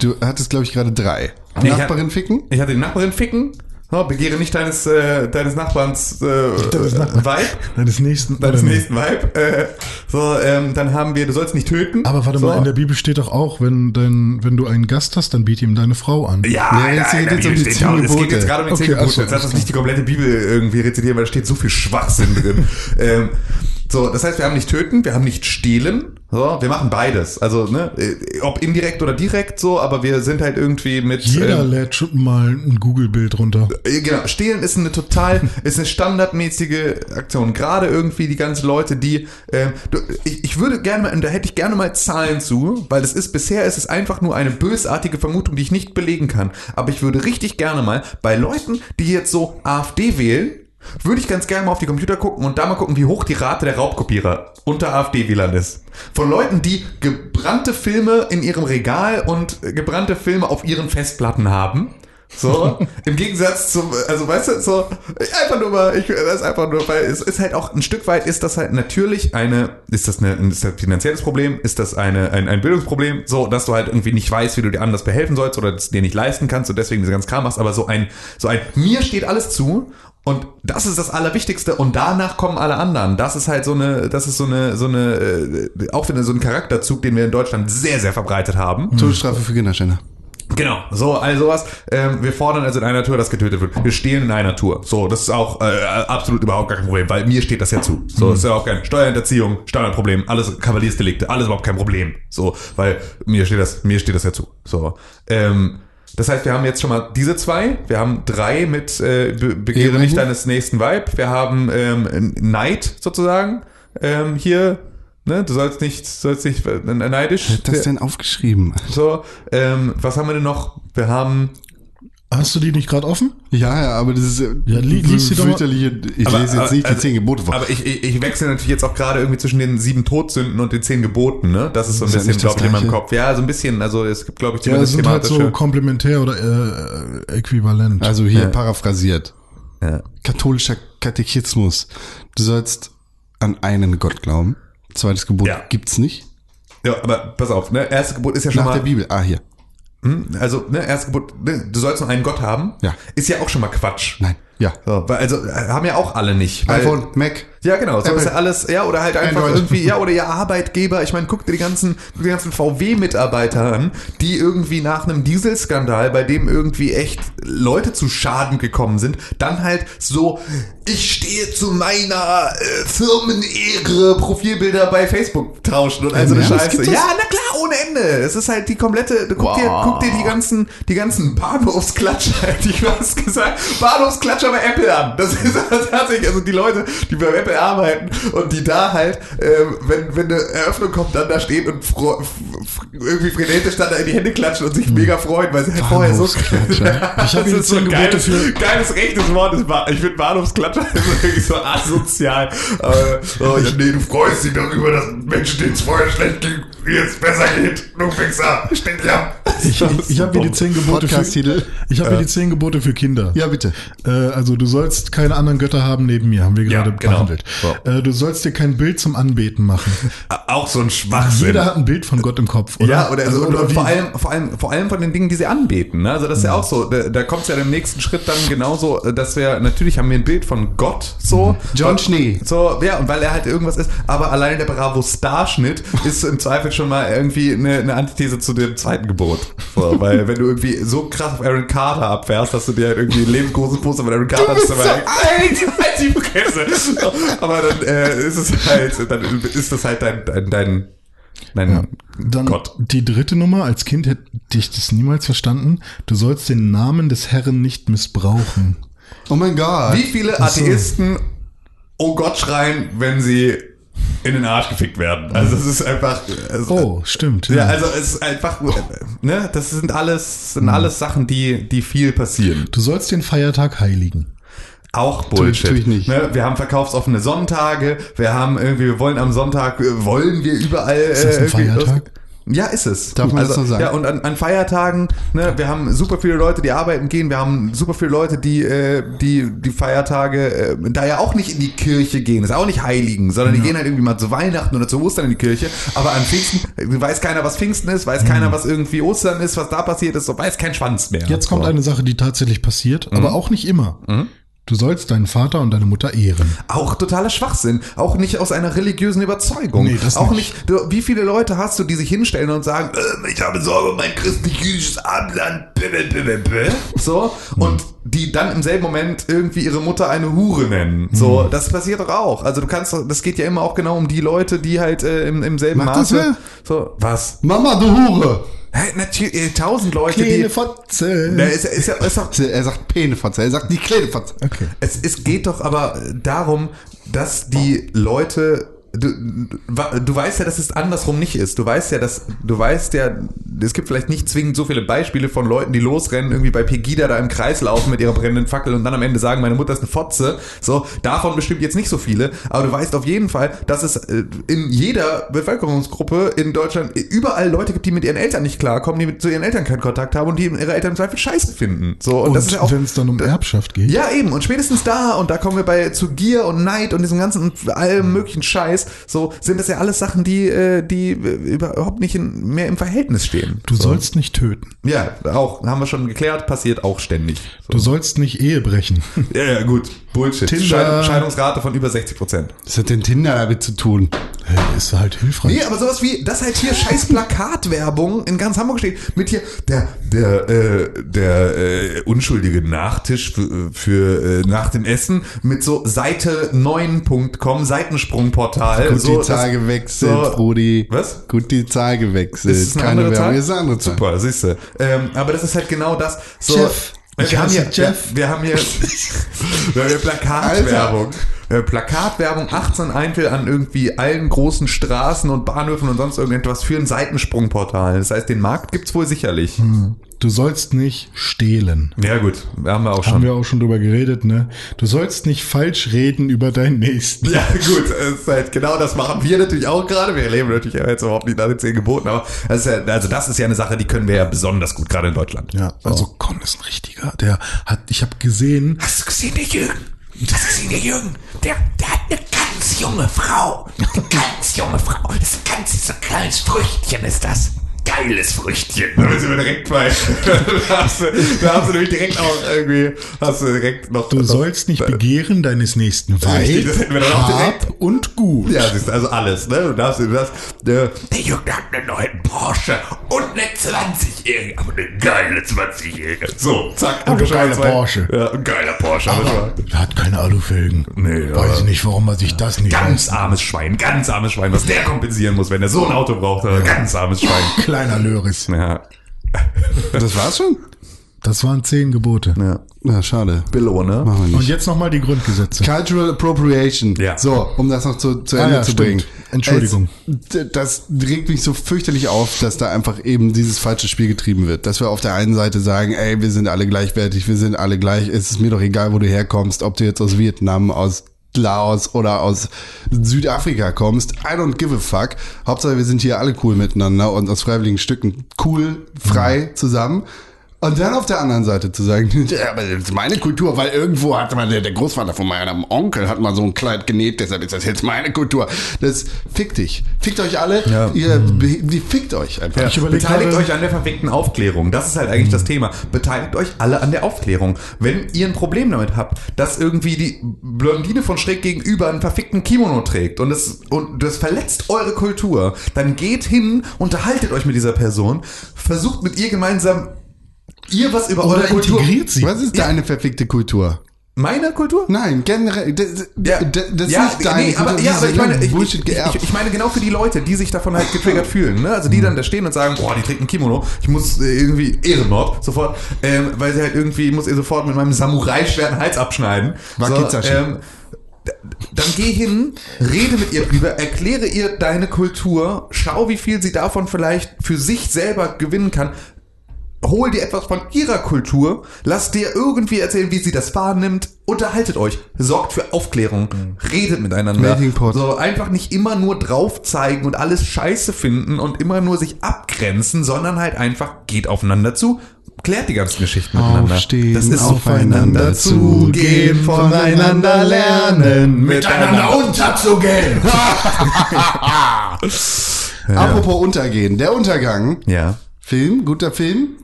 Du hattest, glaube ich, gerade drei. Nee, ich Nachbarin hab- ficken? Ich hatte die Nachbarin ficken. Oh, begehre nicht deines, äh, deines Nachbarns äh, Deines Nachbarn. Vibe. Deines nächsten. Deines nächsten Vibe. Äh, so, ähm, dann haben wir, du sollst nicht töten. Aber warte so. mal, in der Bibel steht doch auch, wenn, dein, wenn du einen Gast hast, dann biete ihm deine Frau an. Ja, Ja, jetzt ja, jetzt um die steht auch- Es geht jetzt gerade um die Okay, zehn Gebote. Jetzt lass uns nicht die komplette Bibel irgendwie rezitieren, weil da steht so viel Schwachsinn drin. ähm, so, das heißt, wir haben nicht töten, wir haben nicht stehlen. So, wir machen beides. Also, ne, äh, ob indirekt oder direkt so, aber wir sind halt irgendwie mit. Jeder ähm, lädt schon mal ein Google-Bild runter. Äh, Genau, stehlen ist eine total, ist eine standardmäßige Aktion. Gerade irgendwie die ganzen Leute, die, du, ich, ich würde gerne mal, und da hätte ich gerne mal Zahlen zu, weil es ist, bisher ist es einfach nur eine bösartige Vermutung, die ich nicht belegen kann. Aber ich würde richtig gerne mal bei Leuten, die jetzt so AfD wählen, würde ich ganz gerne mal auf die Computer gucken und da mal gucken, wie hoch die Rate der Raubkopierer unter AfD-Wählern ist. Von Leuten, die gebrannte Filme in ihrem Regal und gebrannte Filme auf ihren Festplatten haben. So, im Gegensatz zum, also weißt du, so, einfach nur mal, ich, das ist einfach nur, weil es ist halt auch ein Stück weit ist das halt natürlich eine, ist das eine, ist das ein finanzielles Problem, ist das eine, ein, ein Bildungsproblem, so, dass du halt irgendwie nicht weißt, wie du dir anders behelfen sollst oder es dir nicht leisten kannst und deswegen diese ganze Kram machst, aber so ein, so ein, mir steht alles zu und das ist das Allerwichtigste und danach kommen alle anderen. Das ist halt so eine, das ist so eine, so eine, äh, auch wieder so ein Charakterzug, den wir in Deutschland sehr, sehr verbreitet haben. Todesstrafe für Kinderschänder. Genau, so, all sowas. Ähm, wir fordern also in einer Tour, dass getötet wird. Wir stehlen in einer Tour. So, das ist auch äh, absolut überhaupt gar kein Problem, weil mir steht das ja zu. So, das ist ja auch kein Steuerhinterziehung, Standardproblem, alles Kavaliersdelikte, alles überhaupt kein Problem. So, weil mir steht das, mir steht das ja zu. So, ähm, das heißt, wir haben jetzt schon mal diese zwei. Wir haben drei mit äh, Be Begehre nicht deines nächsten Vibe. Wir haben ähm, Neid sozusagen ähm, hier. Ne, du sollst nicht, sollst nicht äh, neidisch. Wer hat das denn aufgeschrieben? So, ähm, was haben wir denn noch? Wir haben. Hast du die nicht gerade offen? Ja, ja, aber das ist äh, Ja, li- lies sie doch mal. fürchterliche. Ich Aber- lese jetzt aber- nicht die also- zehn Gebote vor. Aber ich, ich, ich wechsle natürlich jetzt auch gerade irgendwie zwischen den sieben Todsünden und den zehn Geboten, ne? Das ist so ein Ist ja bisschen, das glaube ich, in meinem. Kopf. Ja, so ein bisschen. Also es gibt, glaube ich, Ja, das zumindest sind halt so komplementär oder äh, äquivalent. Also hier Ja. paraphrasiert. ja. Katholischer Katechismus. Du sollst an einen Gott glauben. Zweites Gebot Ja. gibt's nicht. ja, aber pass auf, ne? Erstes Gebot ist ja schon Nach mal. der Bibel. Ah, hier. Hm? Also, ne, erstes Gebot, ne, du sollst nur einen Gott haben. Ja. Ist ja auch schon mal Quatsch. Nein. Ja. So, weil, also äh, haben ja auch alle nicht. IPhone, Mac. Ja, genau. So Apple. ist ja alles, ja, oder halt einfach Android. irgendwie, ja, oder ihr Arbeitgeber. Ich meine, guck dir die ganzen, die ganzen VW-Mitarbeiter an, die irgendwie nach einem Dieselskandal, bei dem irgendwie echt Leute zu Schaden gekommen sind, dann halt so, ich stehe zu meiner äh, Firmenehre Profilbilder bei Facebook tauschen und also eine Ernst? Scheiße. Ja, na klar, ohne Ende. Es ist halt die komplette, guck dir, Wow. guck dir die ganzen, die ganzen Bahnhofsklatscher, hätte ich was gesagt, Bahnhofsklatscher bei Apple an. Das ist tatsächlich, also die Leute, die bei Apple arbeiten und die da halt, ähm, wenn, wenn eine Eröffnung kommt, dann da stehen und irgendwie frenetisch dann da in die Hände klatschen und sich mega freuen, weil sie halt vorher so... Ich hab das hier ist so ein geiles, für- geiles rechtes Wort. Ich finde Bahnhofsklatscher ist wirklich so asozial. Aber, oh, ja, nee, du freust dich darüber, dass Menschen, denen es vorher schlecht ging, jetzt besser geht. Du Fixer, stell dich ab. Ich, ich, habe hier die zehn Gebote für, ich habe hier die zehn Gebote für Kinder. Ja, bitte. Äh, also du sollst keine anderen Götter haben neben mir, haben wir Ja, gerade genau. behandelt. So. Äh, du sollst dir kein Bild zum Anbeten machen. Auch so ein Schwachsinn. Jeder hat ein Bild von Gott im Kopf, oder? Ja, oder, also, also, und wie- vor, allem, vor, allem, vor allem von den Dingen, die sie anbeten. Ne? Also das ist ja auch so, da, da kommt es ja im nächsten Schritt dann genauso, dass wir, natürlich haben wir ein Bild von Gott, so. John Und- Schnee. So, ja, und weil er halt irgendwas ist, aber allein der Bravo-Starschnitt ist im Zweifel schon mal irgendwie eine, eine Antithese zu dem zweiten Gebot. So, weil wenn du irgendwie so krass auf Aaron Carter abfährst, dass du dir halt irgendwie ein lebensgroßes Poster von Aaron Carter bist ist so aber alt, halt die Fresse. Aber dann äh, ist es halt, dann ist das halt dein, dein, dein, dein Ja. Dann Gott. die dritte Nummer, als Kind hätte ich das niemals verstanden. Du sollst den Namen des Herrn nicht missbrauchen. Oh mein Gott. Wie viele Ach so. Atheisten Oh Gott schreien, wenn sie in den Arsch gefickt werden? Also es ist einfach. Es, Oh, stimmt. Ja, also es ist einfach, ne, das sind alles, sind alles Sachen, die, die viel passieren. du sollst den Feiertag heiligen. Auch Bullshit. tue ich nicht. Ne? Wir haben verkaufsoffene Sonntage, wir haben irgendwie, wir wollen am Sonntag, äh, wollen wir überall. Ist das ein äh, irgendwie Feiertag? Ja, ist es. Darf man das so sagen? Ja, und an, an Feiertagen, ne, wir haben super viele Leute, die arbeiten gehen, wir haben super viele Leute, die äh, die die Feiertage äh, da ja auch nicht in die Kirche gehen, das ist auch nicht Heiligen, sondern die gehen halt irgendwie mal zu Weihnachten oder zu Ostern in die Kirche, aber an Pfingsten äh, weiß keiner, was Pfingsten ist, weiß keiner, was irgendwie Ostern ist, was da passiert ist, so weiß kein Schwanz mehr. Jetzt kommt so. eine Sache, die tatsächlich passiert, Mhm. aber auch nicht immer. Du sollst deinen Vater und deine Mutter ehren. Auch totaler Schwachsinn. Auch nicht aus einer religiösen Überzeugung. Nee, das auch nicht. nicht. Du, wie viele Leute hast du, die sich hinstellen und sagen, äh, ich habe Sorge um mein christlich-jüdisches Abendland. bäh, bäh, bäh, bäh, bäh. So. Und die dann im selben Moment irgendwie ihre Mutter eine Hure nennen. So, das passiert doch auch. Also du kannst, das geht ja immer auch genau um die Leute, die halt äh, im, im selben Macht das Maße. wer? So, was? Mama, du Hure! Hä, natürlich, äh, tausend Leute, die. Fotze. Na, ist, ist, ist doch, Er sagt Penefotze, er sagt die kleine Fotze. Okay. Es, es geht doch aber darum, dass die Leute. Du, du weißt ja, dass es andersrum nicht ist. Du weißt ja, dass du weißt ja, es gibt vielleicht nicht zwingend so viele Beispiele von Leuten, die losrennen, irgendwie bei Pegida da im Kreis laufen mit ihrer brennenden Fackel und dann am Ende sagen, meine Mutter ist eine Fotze. So, davon bestimmt jetzt nicht so viele, aber du weißt auf jeden Fall, dass es äh, in jeder Bevölkerungsgruppe in Deutschland überall Leute gibt, die mit ihren Eltern nicht klarkommen, die mit zu ihren Eltern keinen Kontakt haben und die ihre Eltern im Zweifel scheiße finden. So, und, Und, das ist ja auch wenn es dann um Erbschaft geht, ja, eben. Und spätestens da, und da kommen wir bei zu Gier und Neid und diesem ganzen und allem möglichen Scheiß, so sind das ja alles Sachen, die, äh, die äh, überhaupt nicht in, mehr im Verhältnis stehen. du so. sollst nicht töten. Ja, auch, haben wir schon geklärt, passiert auch ständig. Du sollst nicht Ehe brechen. Ja, ja, gut. Bullshit. Tinder. Scheid- Scheidungsrate von über 60 Prozent. Was hat denn Tinder damit zu tun? Ist halt hilfreich. Nee, aber sowas wie, das halt hier scheiß Plakatwerbung in ganz Hamburg steht, mit hier der, der, äh, der äh, unschuldige Nachtisch für, für äh, nach dem Essen mit so Seite 9.com, Seitensprungportal. Gut so, die Zahl das- gewechselt, so- Brudi. Was? Gut die Zahl gewechselt. Ist es eine Keine Werbung, Zahl? ist eine andere Zahl. Super, siehst du. Ähm, aber das ist halt genau das. So, Jeff. wir, haben hier, Jeff. Wir, wir haben hier, wir haben hier Plakatwerbung. Äh, Plakatwerbung 18 Eintel an irgendwie allen großen Straßen und Bahnhöfen und sonst irgendetwas für ein Seitensprungportal. Das heißt, den Markt gibt's wohl sicherlich. Du sollst nicht stehlen. Ja gut, haben wir auch Haben schon. wir auch schon drüber geredet, ne? Du sollst nicht falsch reden über deinen Nächsten. Ja, gut, es ist halt genau das machen wir natürlich auch gerade. Wir leben natürlich jetzt überhaupt nicht nach den zehn Geboten, aber das ist ja, also das ist ja eine Sache, die können wir ja besonders gut, gerade in Deutschland. Ja, also Con ist ein richtiger. Der hat, ich habe gesehen, Hast du gesehen, der Jürgen? Du gesehen, der Jürgen? Der, der hat eine ganz junge Frau. Eine ganz junge Frau. Das ist ein ganz so kleines Früchtchen ist das. Geiles Früchtchen. Da sind wir direkt bei. da, hast du, da hast du nämlich direkt auch irgendwie, hast du direkt noch. du sollst nicht begehren deines nächsten Richtig, das hätten wir Weib, dann auch direkt. Und Gut. Ja, siehst du, also alles, ne? Du darfst, du darfst, äh, Der Jürgen hat einen neuen Porsche und eine 20-Jährige. Aber eine geile 20-Jährige. so, zack. Und ein geiler zwei- Porsche. Ja, ein geiler Porsche. Aber er hat keine Alufelgen. Nee, Weiß ich nicht, warum man sich das nicht Ganz leisten armes Schwein, ganz armes Schwein, was der kompensieren muss, wenn er so ein Auto braucht. Ganz armes Schwein. Kleiner Löris. Ja, Das war's schon? Das waren zehn Gebote. ja. Na, schade. Billo, ne? Machen wir Und nicht. jetzt nochmal die Grundgesetze. Cultural Appropriation. Ja. So, um das noch zu, zu Ah Ende ja, zu stimmt. bringen. Entschuldigung. Es, das regt mich so fürchterlich auf, dass da einfach eben dieses falsche Spiel getrieben wird. Dass wir auf der einen Seite sagen, ey, wir sind alle gleichwertig, wir sind alle gleich, es ist mir doch egal, wo du herkommst, ob du jetzt aus Vietnam, aus Laos oder aus Südafrika kommst. I don't give a fuck. Hauptsache, wir sind hier alle cool miteinander und aus freiwilligen Stücken cool, frei zusammen. Und dann auf der anderen Seite zu sagen, ja, aber das ist meine Kultur, weil irgendwo hatte mal der, der Großvater von meinem Onkel hat mal so ein Kleid genäht, deshalb ist das jetzt meine Kultur. Das fickt dich. Fickt euch alle. Ja. Ihr, die fickt euch einfach. Ich überleg Beteiligt gerade- euch an der verfickten Aufklärung. Das ist halt eigentlich das Thema. Beteiligt euch alle an der Aufklärung. Wenn ihr ein Problem damit habt, dass irgendwie die Blondine von schräg gegenüber einen verfickten Kimono trägt und das, und das verletzt eure Kultur, dann geht hin, unterhaltet euch mit dieser Person, versucht mit ihr gemeinsam ihr was über eure Oder Kultur. integriert sie. Was ist deine verfickte Kultur? Meine Kultur? Nein, generell. Das, Ja, das, ja, ist nicht deine nee, aber, Kultur. ja, aber ich meine, ich, ich, ich, ich meine genau für die Leute, die sich davon halt getriggert fühlen, ne? Also die dann da stehen und sagen, boah, die trägt ein Kimono, ich muss äh, irgendwie Ehrenmord sofort, ähm, weil sie halt irgendwie ich muss ihr sofort mit meinem Samurai-Schwert den Hals abschneiden. Wakizashi. ähm, dann geh hin, rede mit ihr drüber, erkläre ihr deine Kultur, schau, wie viel sie davon vielleicht für sich selber gewinnen kann. Hol dir etwas von ihrer Kultur, lass dir irgendwie erzählen, wie sie das wahrnimmt, unterhaltet euch, sorgt für Aufklärung, redet miteinander. So einfach nicht immer nur drauf zeigen und alles scheiße finden und immer nur sich abgrenzen, sondern halt einfach geht aufeinander zu, klärt die ganzen Geschichten miteinander. Aufstehen, das ist aufeinander zugehen, voneinander lernen, miteinander unterzugehen. Apropos Untergehen. Der Untergang. Ja. Film, guter Film.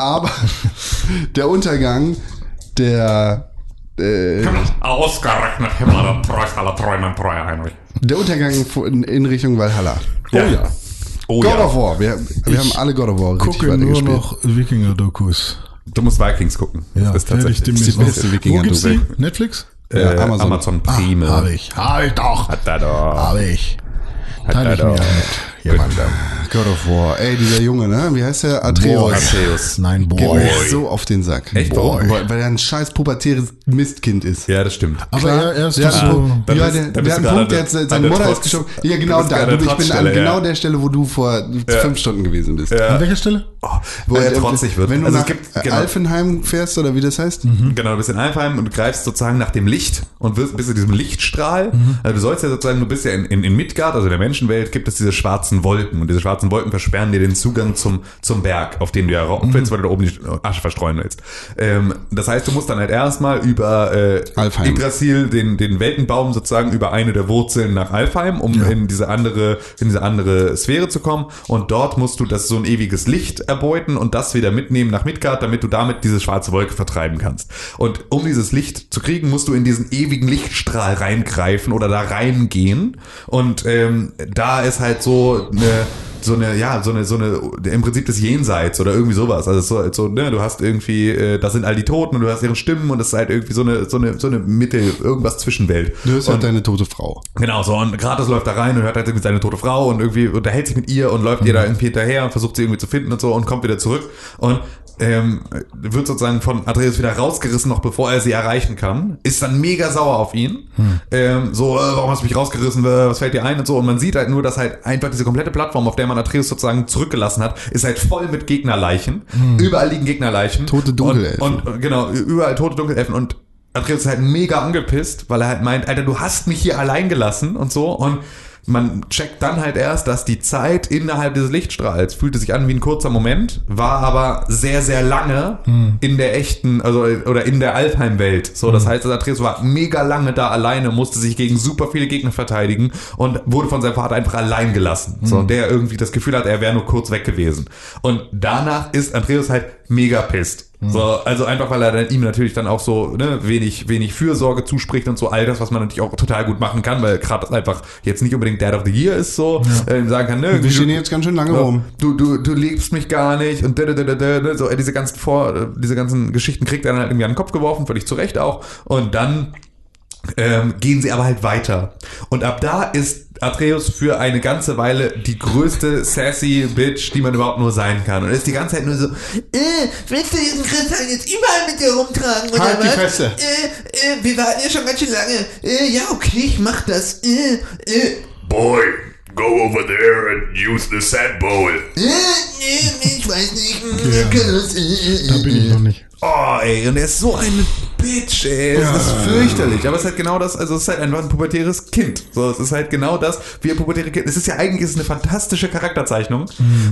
Aber der Untergang der, äh, Ausgerechnet Himmler, der Treufaller, Träumen, Treuer Heinrich. der Untergang in, in Richtung Valhalla. Oh ja. Oh God ja. of War. Wir, wir haben alle God of War richtig Gucke nur noch Wikinger-Dokus. Du musst Vikings gucken. Ja, das ist tatsächlich. die beste Wikinger-Doku. gibt's die? Netflix? äh, Ja, Amazon, Amazon. Prime. Hab ich. Hab ich doch. Hat er doch. Hab ich. Hat er ich mir doch. Mit. God of War. Ey, dieser Junge, ne? Wie heißt der? Atreus. Atreus. Nein, Geht Boy. mir so auf den Sack. Echt? Warum? Weil, weil er ein scheiß pubertäres Mistkind ist. Ja, das stimmt. Aber Klar, er, er ist der einen so... Ja, bist- der, dann der bist hat du einen gerade Punkt, der hat, der- seine der Mutter ist gestorben. Ja, genau da. Du, der ich bin an genau ja. der Stelle, wo du vor fünf Stunden gewesen bist. Ja. An welcher Stelle? Oh, wo er trotzig wird. Wenn du also nach es gibt, genau, Alfenheim fährst oder wie das heißt. genau, du bist in Alfheim und greifst sozusagen nach dem Licht und wirst, bist in diesem Lichtstrahl. Also du sollst ja sozusagen, du bist ja in, in, in Midgard, also in der Menschenwelt, gibt es diese schwarzen Wolken und diese schwarzen Wolken versperren dir den Zugang zum, zum Berg, auf den du ja rauf willst, weil du da oben die Asche verstreuen willst. Ähm, das heißt, du musst dann halt erstmal über äh, Alfheim. Yggdrasil, den, den Weltenbaum sozusagen über eine der Wurzeln nach Alfheim, um in diese andere, in diese andere Sphäre zu kommen. Und dort musst du das so ein ewiges Licht erbeuten und das wieder mitnehmen nach Midgard, damit du damit diese schwarze Wolke vertreiben kannst. Und um dieses Licht zu kriegen, musst du in diesen ewigen Lichtstrahl reingreifen oder da reingehen. Und ähm, da ist halt so eine so eine, ja, so eine, so eine, im Prinzip des Jenseits oder irgendwie sowas. Also so, so ne, du hast irgendwie, äh, das sind all die Toten und du hast ihre Stimmen und das ist halt irgendwie so eine, so eine, so eine Mitte, irgendwas Zwischenwelt. Du hörst halt und, deine tote Frau. Genau, so, und Kratos läuft da rein und hört halt irgendwie seine tote Frau und irgendwie unterhält sich mit ihr und läuft ihr da irgendwie hinterher und versucht sie irgendwie zu finden und so und kommt wieder zurück und ähm, wird sozusagen von Atreus wieder rausgerissen, noch bevor er sie erreichen kann, ist dann mega sauer auf ihn. Ähm, so, äh, warum hast du mich rausgerissen, Äh, was fällt dir ein und so. Und man sieht halt nur, dass halt einfach diese komplette Plattform, auf der man Atreus sozusagen zurückgelassen hat, ist halt voll mit Gegnerleichen. Überall liegen Gegnerleichen. Tote Dunkelelfen. Und, und genau, überall tote Dunkelelfen und Atreus ist halt mega angepisst, weil er halt meint, Alter, du hast mich hier allein gelassen und so. Und man checkt dann halt erst, dass die Zeit innerhalb dieses Lichtstrahls fühlte sich an wie ein kurzer Moment, war aber sehr, sehr lange in der echten, also oder in der Alfheim-Welt. So, das heißt, Atreus war mega lange da alleine, musste sich gegen super viele Gegner verteidigen und wurde von seinem Vater einfach allein gelassen. So, der irgendwie das Gefühl hat, er wäre nur kurz weg gewesen. Und danach ist Atreus halt mega pisst. So, also einfach, weil er dann ihm natürlich dann auch so ne, wenig, wenig Fürsorge zuspricht und so all das, was man natürlich auch total gut machen kann, weil gerade einfach jetzt nicht unbedingt Dad of the Year ist, so äh, sagen kann, ne, Wir stehen jetzt ganz schön lange rum. Du, du, du liebst mich gar nicht und da, da, da, da, da, so äh, diese ganzen Vor, äh, diese ganzen Geschichten kriegt er dann halt irgendwie an den Kopf geworfen, völlig zu Recht auch. Und dann ähm, gehen sie aber halt weiter. Und ab da ist Atreus für eine ganze Weile die größte sassy Bitch, die man überhaupt nur sein kann. Und er ist die ganze Zeit nur so, Äh, willst du diesen Kristall jetzt überall mit dir rumtragen oder Halt die was? Fresse. Äh, äh, wir warten ja schon ganz schön lange. Äh, ja, okay, ich mach das. Äh, äh, Boy, go over there and use the sand bowl. äh, ich weiß nicht. Äh, Kuss, äh, äh, Da bin ich noch nicht. Oh, ey, und er ist so eine Bitch, ey. Es ist fürchterlich. Aber es ist halt genau das, also es ist halt einfach ein pubertäres Kind. So, es ist halt genau das, wie ein pubertäres Kind. Es ist ja eigentlich ist eine fantastische Charakterzeichnung,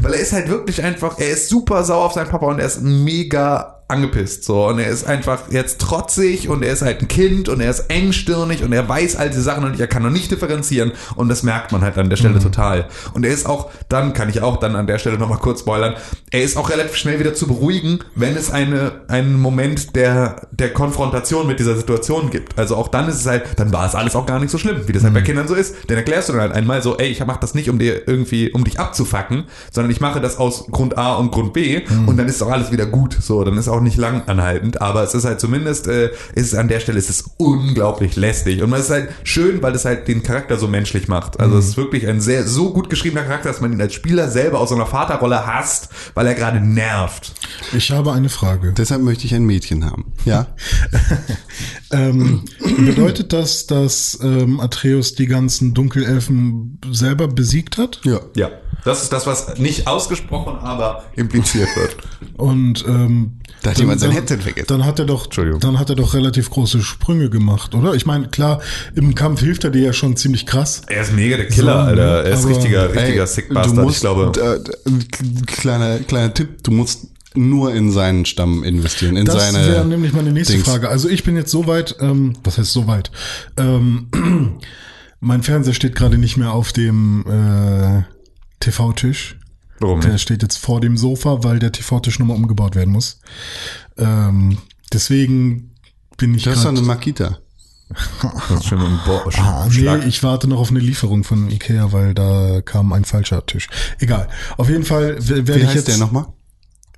weil er ist halt wirklich einfach, er ist super sauer auf seinen Papa und er ist mega angepisst so. Und er ist einfach jetzt trotzig und er ist halt ein Kind und er ist engstirnig und er weiß all diese Sachen und er kann noch nicht differenzieren. Und das merkt man halt an der Stelle total. Und er ist auch dann kann ich auch dann an der Stelle noch mal kurz spoilern er ist auch relativ schnell wieder zu beruhigen wenn es eine einen Moment der der Konfrontation mit dieser Situation gibt. Also auch dann ist es halt dann war es alles auch gar nicht so schlimm wie das halt bei Kindern so ist. Dann erklärst du dann halt einmal so ey ich mach das nicht um dir irgendwie um dich abzufacken sondern ich mache das aus Grund A und Grund B und dann ist auch alles wieder gut so. Dann ist auch nicht lang anhaltend aber es ist halt zumindest äh, ist es an der Stelle ist es unglaublich lästig und man ist halt schön weil es halt den Charakter so menschlich macht also es ist wirklich ein sehr so gut geschriebener Charakter dass man ihn als Spieler selber aus so einer Vaterrolle hasst weil er gerade nervt Ich habe eine Frage. Deshalb möchte ich ein Mädchen haben. Ja? Ähm, bedeutet das, dass ähm, Atreus die ganzen Dunkelelfen selber besiegt hat? Ja. ja das ist das was nicht ausgesprochen aber impliziert wird Und ähm, Da hat dann- jemand sein Headset vergessen. Dann hat er doch, Entschuldigung. dann hat er doch relativ große Sprünge gemacht, oder? Ich meine, klar, im Kampf hilft er dir ja schon ziemlich krass. Er ist mega der Killer, So, Alter. Er ist richtiger, richtiger Ey, Sick du Bastard. musst, Ich glaube, äh, kleiner, kleiner Tipp, du musst nur in seinen Stamm investieren, in Das seine. wäre nämlich meine nächste Dings. Frage. Also ich bin jetzt so weit, ähm, was heißt so weit? Ähm, mein Fernseher steht gerade nicht mehr auf dem äh, TV-Tisch. Warum Der nicht? steht jetzt vor dem Sofa, weil der TV-Tisch nochmal umgebaut werden muss. Ähm, deswegen bin ich Das ist eine Makita. Das ist schon ein Bo Ah, nee, Schlag. ich warte noch auf eine Lieferung von Ikea, weil da kam ein falscher Tisch. Egal. Auf jeden Fall werde Wie ich heißt jetzt der nochmal?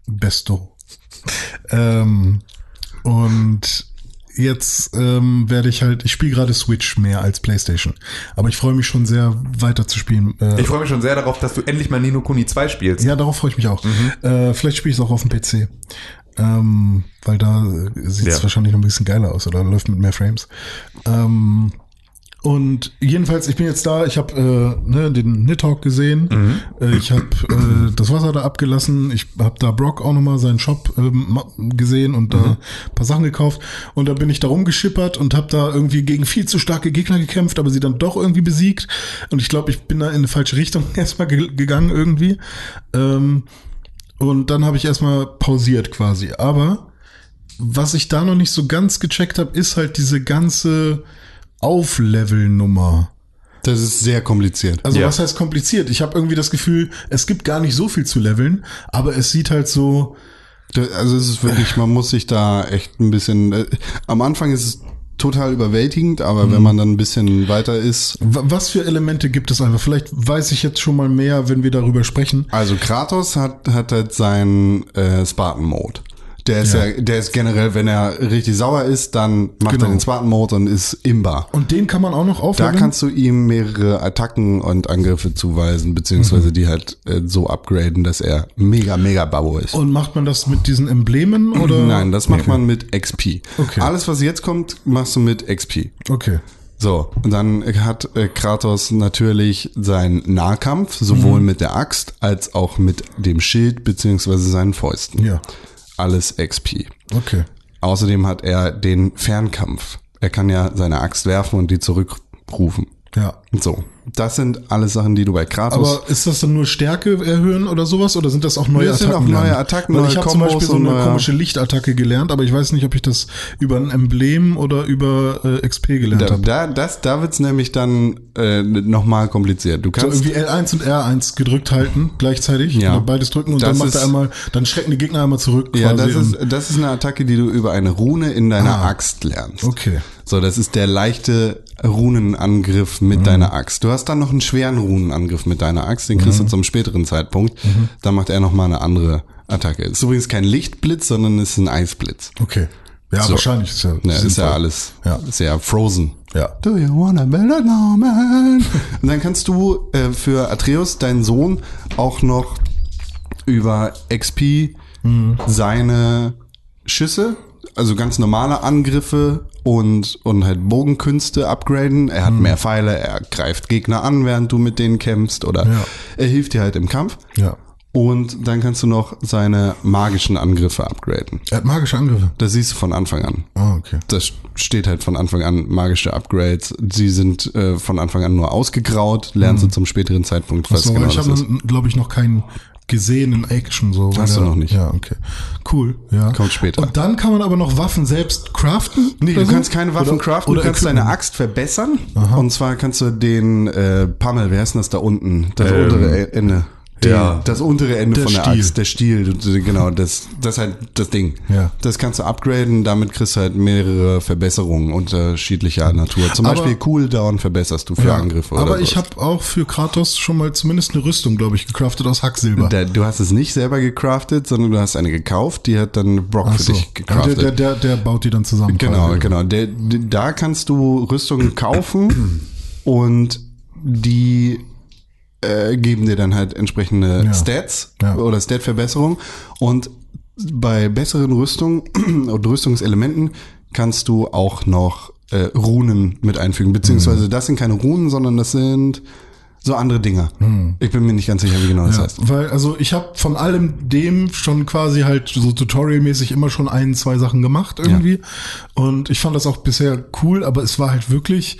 Besto. ähm, und jetzt ähm, werde ich halt, ich spiele gerade Switch mehr als Playstation. Aber ich freue mich schon sehr, weiter zu spielen. Äh, Ich freue mich schon sehr darauf, dass du endlich mal Nino Kuni 2 spielst. ja, darauf freue ich mich auch. Mhm. Äh, vielleicht spiele ich es auch auf dem PC. Ähm, weil da sieht es Ja. wahrscheinlich noch ein bisschen geiler aus oder läuft mit mehr Frames. Ähm, und jedenfalls, ich bin jetzt da, ich habe äh, ne, den Nidhogg gesehen, Mhm. äh, ich habe äh, das Wasser da abgelassen, ich habe da Brock auch nochmal seinen Shop ähm, gesehen und da Mhm. ein paar Sachen gekauft. Und da bin ich da rumgeschippert und habe da irgendwie gegen viel zu starke Gegner gekämpft, aber sie dann doch irgendwie besiegt. Und ich glaube, ich bin da in eine falsche Richtung erstmal ge gegangen irgendwie. Ähm, und dann habe ich erstmal pausiert quasi, aber was ich da noch nicht so ganz gecheckt habe, ist halt diese ganze Auflevel-Nummer. Das ist sehr kompliziert. Also Ja. was heißt kompliziert? Ich habe irgendwie das Gefühl, es gibt gar nicht so viel zu leveln, aber es sieht halt so. Also es ist wirklich, man muss sich da echt ein bisschen. Äh, am Anfang ist es total überwältigend, aber Mhm. wenn man dann ein bisschen weiter ist. wa- Was für Elemente gibt es einfach? Vielleicht weiß ich jetzt schon mal mehr, wenn wir darüber sprechen. Also Kratos hat, hat halt seinen äh, Spartan-Mode. Der ist ja. Ja. der ist generell, wenn er richtig sauer ist, dann macht Genau. er den Spartan-Mode und ist imbar. Und den kann man auch noch Da aufleveln. kannst du ihm mehrere Attacken und Angriffe zuweisen, beziehungsweise Mhm. die halt äh, so upgraden, dass er mega, mega Babo ist. Und macht man das mit diesen Emblemen oder? Nein, das macht man mit XP. Okay. Alles, was jetzt kommt, machst du mit XP. Okay. So, und dann hat äh, Kratos natürlich seinen Nahkampf, sowohl Mhm. mit der Axt als auch mit dem Schild beziehungsweise seinen Fäusten. Ja. Alles XP. Okay. Außerdem hat er den Fernkampf. Er kann ja seine Axt werfen und die zurückrufen. Ja. So, das sind alles Sachen, die du bei Kratos Aber ist das dann nur Stärke erhöhen oder sowas? Oder sind das auch neue Das sind Attacken? auch neue? Attacken, neue ich habe zum Beispiel so eine neue- komische Lichtattacke gelernt, aber ich weiß nicht, ob ich das über ein Emblem oder über äh, XP gelernt habe. da, das, da wird's nämlich dann äh, nochmal kompliziert. Du So kannst irgendwie L1 und R1 gedrückt halten gleichzeitig. Ja. Oder beides drücken und Das dann macht er einmal, dann schrecken die Gegner einmal zurück. Ja, das ist, das ist eine Attacke, die du über eine Rune in deiner Ah. Axt lernst. Okay. So, das ist der leichte Runenangriff mit deiner Axt. Du hast dann noch einen schweren Runenangriff mit deiner Axt, den kriegst du zum späteren Zeitpunkt. Da macht er nochmal eine andere Attacke. Ist übrigens kein Lichtblitz, sondern ist ein Eisblitz. Okay. Ja, So. wahrscheinlich ist ja, Ne, ist ja alles Ja. sehr frozen. Ja. Do you wanna build a snowman? Und dann kannst du äh, für Atreus, deinen Sohn, auch noch über XP seine Schüsse, also ganz normale Angriffe und, und halt Bogenkünste upgraden. Er hat mehr Pfeile, er greift Gegner an, während du mit denen kämpfst oder Ja. er hilft dir halt im Kampf. Ja. Und dann kannst du noch seine magischen Angriffe upgraden. Er hat magische Angriffe. Das siehst du von Anfang an. Ah, okay. Das steht halt von Anfang an magische Upgrades. Sie sind äh, von Anfang an nur ausgegraut, lernst du zum späteren Zeitpunkt, was So, genau ich das habe, ist. glaube ich, noch keinen gesehen in Action. So, Hast du noch nicht. Ja, okay. Cool, ja. Kommt später. Und dann kann man aber noch Waffen selbst craften? Nee, du so? kannst keine Waffen Oder- craften, oder du kannst deine Axt verbessern. Und zwar kannst du den äh, Pummel, wer ist denn das da unten? Das Ähm, untere Ende. Die, ja. Das untere Ende Der von der Stiel. Axt, der Stiel, genau, das, das ist halt das Ding. Ja. Das kannst du upgraden, damit kriegst du halt mehrere Verbesserungen unterschiedlicher Natur. Zum Aber- Beispiel Cooldown verbesserst du für Ja, Angriffe oder aber ich sowas. habe auch für Kratos schon mal zumindest eine Rüstung, glaube ich, gecraftet aus Hacksilber. Der, du hast es nicht selber gecraftet, sondern du hast eine gekauft, die hat dann Brock Ach für so. dich Ja, der, gecraftet. der, der, der baut die dann zusammen. Genau, genau. Da kannst du Rüstungen kaufen und die äh, geben dir dann halt entsprechende Ja. Stats Ja. oder Stat-Verbesserung. Und bei besseren Rüstungen und Rüstungselementen kannst du auch noch äh, Runen mit einfügen. Beziehungsweise das sind keine Runen, sondern das sind So andere Dinger. Ich bin mir nicht ganz sicher, wie genau das Ja, heißt. weil, also ich habe von allem dem schon quasi halt so tutorialmäßig immer schon ein, zwei Sachen gemacht irgendwie. Und ich fand das auch bisher cool, aber es war halt wirklich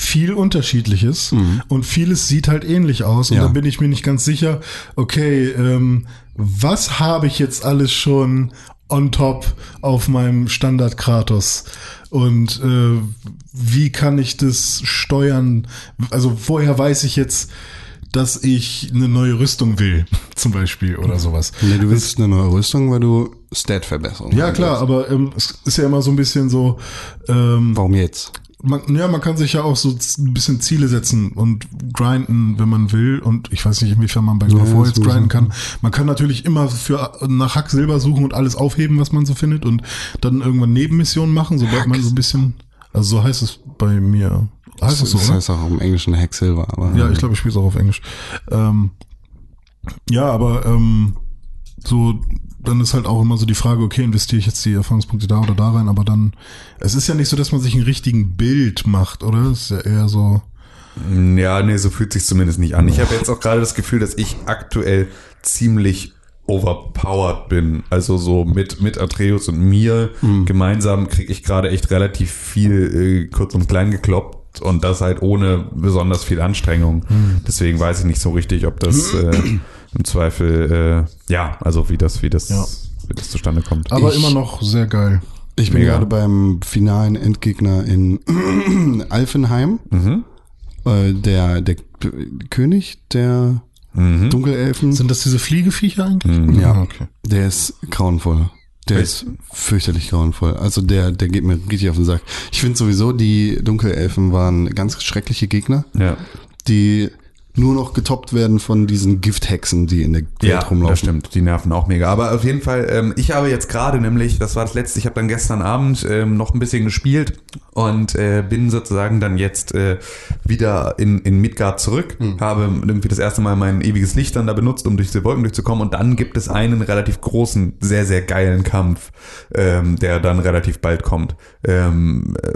viel Unterschiedliches und vieles sieht halt ähnlich aus. Und Ja. da bin ich mir nicht ganz sicher, okay, ähm, was habe ich jetzt alles schon on top auf meinem Standard Kratos? Und äh, wie kann ich das steuern? Also woher weiß ich jetzt, dass ich eine neue Rüstung will, zum Beispiel oder sowas. Nee, du willst eine neue Rüstung, weil du Stat-Verbesserung Ja haben klar, willst. aber ähm, es ist ja immer so ein bisschen so, ähm, Warum jetzt? Man, ja, man kann sich ja auch so ein bisschen Ziele setzen und grinden, wenn man will. Und ich weiß nicht, inwiefern man bei Ja, das jetzt grinden kann. Man kann natürlich immer für nach Hack Silber suchen und alles aufheben, was man so findet und dann irgendwann Nebenmissionen machen, sobald man so ein bisschen, also so heißt es bei mir. Heißt es so, das oder? heißt auch im Englischen Hack Silver, aber. Ja, ich glaube, ich spiele es auch auf Englisch. Ähm, ja, aber ähm, so, dann ist halt auch immer so die Frage, okay, investiere ich jetzt die Erfahrungspunkte da oder da rein, aber dann, es ist ja nicht so, dass man sich ein richtigen Bild macht, oder? Es ist ja eher so, Ja, nee, so fühlt sich zumindest nicht an. Ich habe jetzt auch gerade das Gefühl, dass ich aktuell ziemlich overpowered bin. Also so mit, mit Atreus und mir gemeinsam kriege ich gerade echt relativ viel äh, kurz und klein gekloppt und das halt ohne besonders viel Anstrengung. Deswegen weiß ich nicht so richtig, ob das äh, im Zweifel, äh, ja, also wie das, wie das, Ja. wie das zustande kommt. aber Ich- immer noch sehr geil. Ich bin Mega. gerade beim finalen Endgegner in Alfenheim. Mhm. Äh, der, der König der Mhm. Dunkelelfen. Sind das diese Fliegeviecher eigentlich? Ja. Ah, okay. Der ist grauenvoll. Der ist fürchterlich grauenvoll. Also der, der geht mir richtig auf den Sack. Ich finde sowieso, die Dunkelelfen waren ganz schreckliche Gegner, Ja. die nur noch getoppt werden von diesen Gifthexen, die in der Welt Ja, rumlaufen. das stimmt. Die nerven auch mega. Aber auf jeden Fall, ähm, ich habe jetzt gerade nämlich, das war das letzte, ich habe dann gestern Abend ähm, noch ein bisschen gespielt und äh, bin sozusagen dann jetzt äh, wieder in, in Midgard zurück. Habe irgendwie das erste Mal mein ewiges Licht dann da benutzt, um durch diese Wolken durchzukommen. Und dann gibt es einen relativ großen, sehr, sehr geilen Kampf, ähm, der dann relativ bald kommt. Ähm, äh,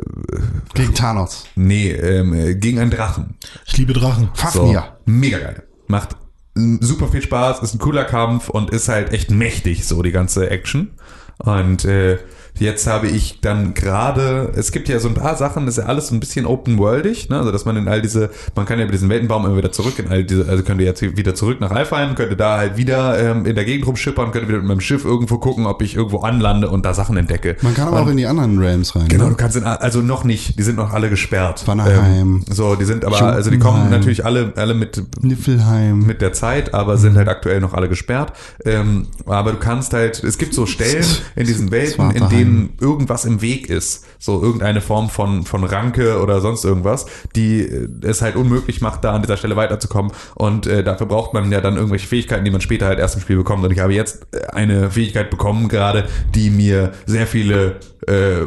Gegen Thanos. nee, ähm, äh, gegen einen Drachen. Ich liebe Drachen. Fafnir. mega geil. Macht mm, super viel Spaß, ist ein cooler Kampf und ist halt echt mächtig, so die ganze Action. Und äh, jetzt habe ich dann gerade, es gibt ja so ein paar Sachen, das ist ja alles so ein bisschen open-worldig, ne? also dass man in all diese, man kann ja über diesen Weltenbaum immer wieder zurück in all diese, also könnt ihr jetzt wieder zurück nach Alfheim, könnte da halt wieder ähm, in der Gegend rumschippern, könnte wieder mit meinem Schiff irgendwo gucken, ob ich irgendwo anlande und da Sachen entdecke. Man kann aber auch in die anderen Realms rein. Genau, ne? du kannst in, also noch nicht, die sind noch alle gesperrt. Vanaheim. Ähm, so, die sind aber, also die kommen natürlich alle, alle mit Niffelheim. mit der Zeit, aber sind halt aktuell noch alle gesperrt. Ähm, aber du kannst halt, es gibt so Stellen in diesen Welten, in Svartalheim. Denen irgendwas im Weg ist. So irgendeine Form von, von Ranke oder sonst irgendwas, die äh, es halt unmöglich macht, da an dieser Stelle weiterzukommen. Und äh, dafür braucht man ja dann irgendwelche Fähigkeiten, die man später halt erst im Spiel bekommt. Und ich habe jetzt äh, eine Fähigkeit bekommen gerade, die mir sehr viele äh,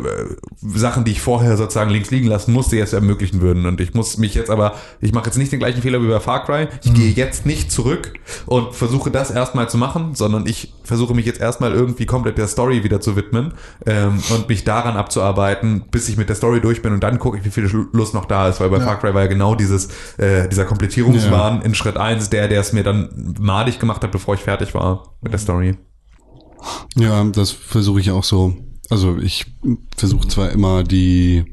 Sachen, die ich vorher sozusagen links liegen lassen musste, jetzt ermöglichen würden. Und ich muss mich jetzt aber, ich mache jetzt nicht den gleichen Fehler wie bei Far Cry. Ich gehe jetzt nicht zurück und versuche das erstmal zu machen, sondern ich versuche mich jetzt erstmal irgendwie komplett der Story wieder zu widmen ähm, und mich daran abzuarbeiten, bis ich mit der Story durch bin und dann gucke ich, wie viel Lust noch da ist, weil bei Far Cry war ja genau dieses, äh, dieser Komplettierungswahn in Schritt eins der, der es mir dann madig gemacht hat, bevor ich fertig war mit der Story. Ja, das versuche ich auch so. Also ich versuche zwar immer die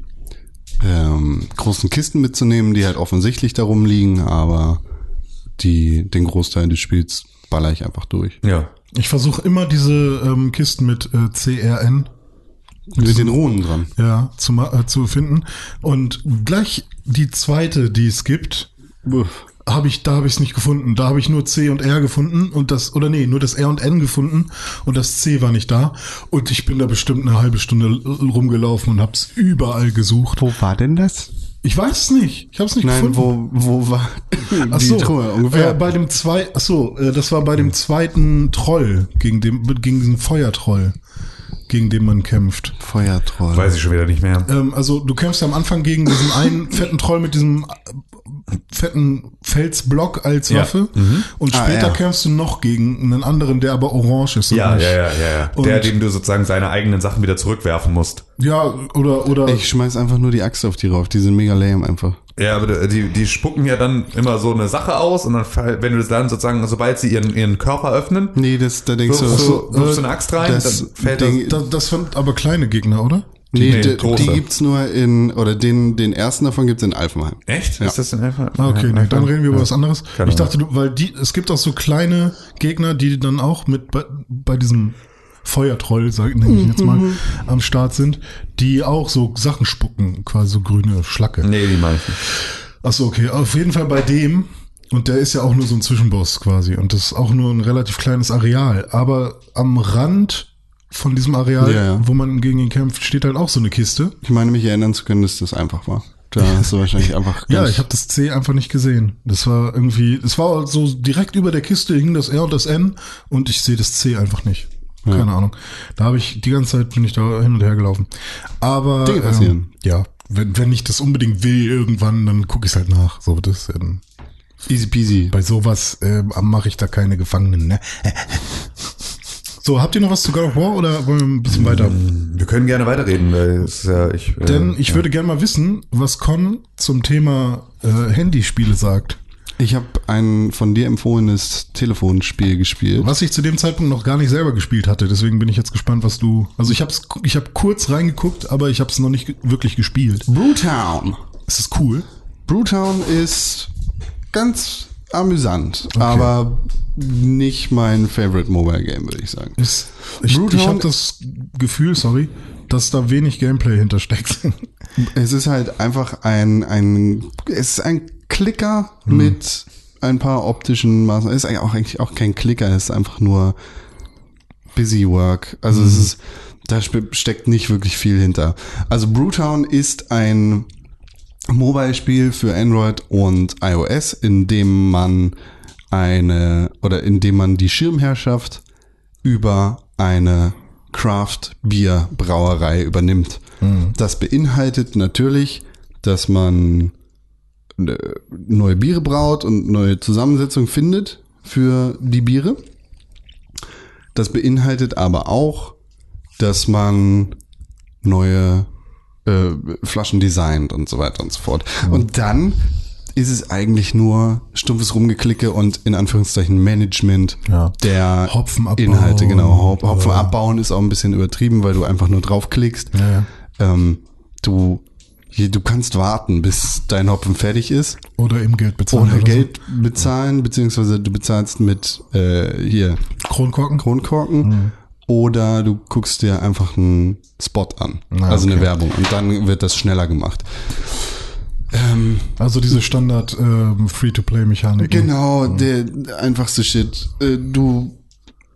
ähm, großen Kisten mitzunehmen, die halt offensichtlich darum liegen, aber die, den Großteil des Spiels baller ich einfach durch. Ja. Ich versuche immer diese ähm, Kisten mit äh, CRN Mit den Runen dran. ja, zu, äh, zu finden. Und gleich die zweite, die es gibt, habe ich, da habe ich es nicht gefunden. Da habe ich nur C und R gefunden und das, oder nee, nur das R und N gefunden und das C war nicht da. Und ich bin da bestimmt eine halbe Stunde rumgelaufen und habe es überall gesucht. Wo war denn das? Ich weiß es nicht. Ich habe es nicht Nein, gefunden. wo, wo war Ach die so, Truhe ungefähr? Äh, bei dem zwei, ach so, äh, das war bei dem zweiten Troll gegen den, gegen diesen Feuertroll, gegen den man kämpft. Feuertroll. Weiß ich schon wieder nicht mehr. Ähm, also du kämpfst am Anfang gegen diesen einen fetten Troll mit diesem äh, fetten Felsblock als Ja. Waffe und Ah, später ja. kämpfst du noch gegen einen anderen, der aber orange ist. und Ja, ja, ja, ja, ja. Und- Der, dem du sozusagen seine eigenen Sachen wieder zurückwerfen musst. Ja, oder oder Ich schmeiß einfach nur die Axt auf die rauf. Die sind mega lame einfach. Ja, aber die, die spucken ja dann immer so eine Sache aus und dann, wenn du das dann sozusagen, sobald sie ihren, ihren Körper öffnen, Nee, das, da denkst so, du, so, äh, wirfst du eine Axt rein, das dann fällt Ding- das. Da, das sind aber kleine Gegner, oder? nee, nee, die, große. die gibt's nur in, oder den, den ersten davon gibt's in Alfenheim. Echt? Ja. Ist das denn einfach? Ah, okay, nee, dann reden wir über ja. was anderes. Keine Ich dachte, du, weil die, es gibt auch so kleine Gegner, die dann auch mit bei, bei diesem Feuertroll, sag nenne ich jetzt mal, am Start sind, die auch so Sachen spucken, quasi so grüne Schlacke. Nee, die meisten. Achso, okay. Auf jeden Fall bei dem, und der ist ja auch nur so ein Zwischenboss quasi, und das ist auch nur ein relativ kleines Areal, aber am Rand von diesem Areal, Ja, ja. wo man gegen ihn kämpft, steht halt auch so eine Kiste. Ich meine, mich erinnern zu können, dass das einfach war. Da hast du wahrscheinlich einfach Ja, ich habe das C einfach nicht gesehen. Das war irgendwie, es war so direkt über der Kiste hing das R und das N und ich sehe das C einfach nicht. Keine Ahnung. Da habe ich die ganze Zeit bin ich da hin und her gelaufen. Aber Dinge passieren. Ähm, ja, wenn, wenn ich das unbedingt will irgendwann, dann gucke ich es halt nach. So das ähm, easy peasy. bei sowas ähm, mache ich da keine Gefangenen. Ne? so, habt ihr noch was zu God of War oder wollen wir ein bisschen weiter? Wir können gerne weiterreden, weil es ist ja, ich. äh, Denn ich würde gerne mal wissen, was Con zum Thema äh, Handyspiele sagt. Ich habe ein von dir empfohlenes Telefonspiel gespielt. Was ich zu dem Zeitpunkt noch gar nicht selber gespielt hatte, deswegen bin ich jetzt gespannt, was du. Also ich habe ich hab kurz reingeguckt, aber ich habe es noch nicht wirklich gespielt. Brewtown. Ist es cool? Brewtown ist ganz amüsant, aber nicht mein Favorite Mobile Game, würde ich sagen. Ist, ich ich habe das Gefühl, sorry, dass da wenig Gameplay hintersteckt. Es ist halt einfach ein, ein, es ist ein Klicker mit ein paar optischen Maßnahmen. Ist eigentlich auch, eigentlich auch kein Klicker, es ist einfach nur Busy Work. Also es ist, da steckt nicht wirklich viel hinter. Also Brewtown ist ein Mobile-Spiel für Android und iOS, in dem man eine, oder in dem man die Schirmherrschaft über eine Craft-Bier-Brauerei übernimmt. Das beinhaltet natürlich, dass man neue Biere braut und neue Zusammensetzungen findet für die Biere. Das beinhaltet aber auch, dass man neue äh, Flaschen designt und so weiter und so fort. Und dann ist es eigentlich nur stumpfes Rumgeklicke und in Anführungszeichen Management Ja. der. Inhalte. Genau, Hop Hopfen abbauen ist auch ein bisschen übertrieben, weil du einfach nur draufklickst. Ja. Ähm, du, du kannst warten, bis dein Hopfen fertig ist. Oder eben Geld bezahlen. Oder oder Geld bezahlen, beziehungsweise du bezahlst mit äh, hier So. Kronkorken? Kronkorken. Oder du guckst dir einfach einen Spot an. Na, also eine okay. Werbung. Und dann wird das schneller gemacht. Ähm, Also diese Standard ähm, Free-to-Play-Mechanik. Genau, der, der einfachste Shit. Äh, Du,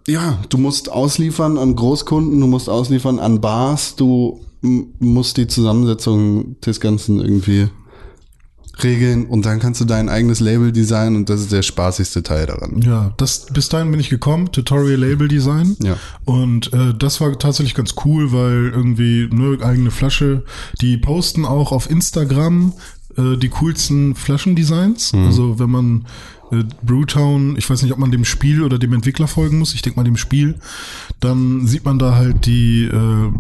ja, du musst ausliefern an Großkunden, du musst ausliefern an Bars, du musst die Zusammensetzung des Ganzen irgendwie regeln und dann kannst du dein eigenes Label designen und das ist der spaßigste Teil daran. Ja, das, bis dahin bin ich gekommen, Tutorial Label Design. Ja. Und äh, das war tatsächlich ganz cool, weil irgendwie eine eigene Flasche, die posten auch auf Instagram äh, die coolsten Flaschendesigns. Also wenn man Brewtown, ich weiß nicht, ob man dem Spiel oder dem Entwickler folgen muss, ich denke mal dem Spiel, dann sieht man da halt die, äh,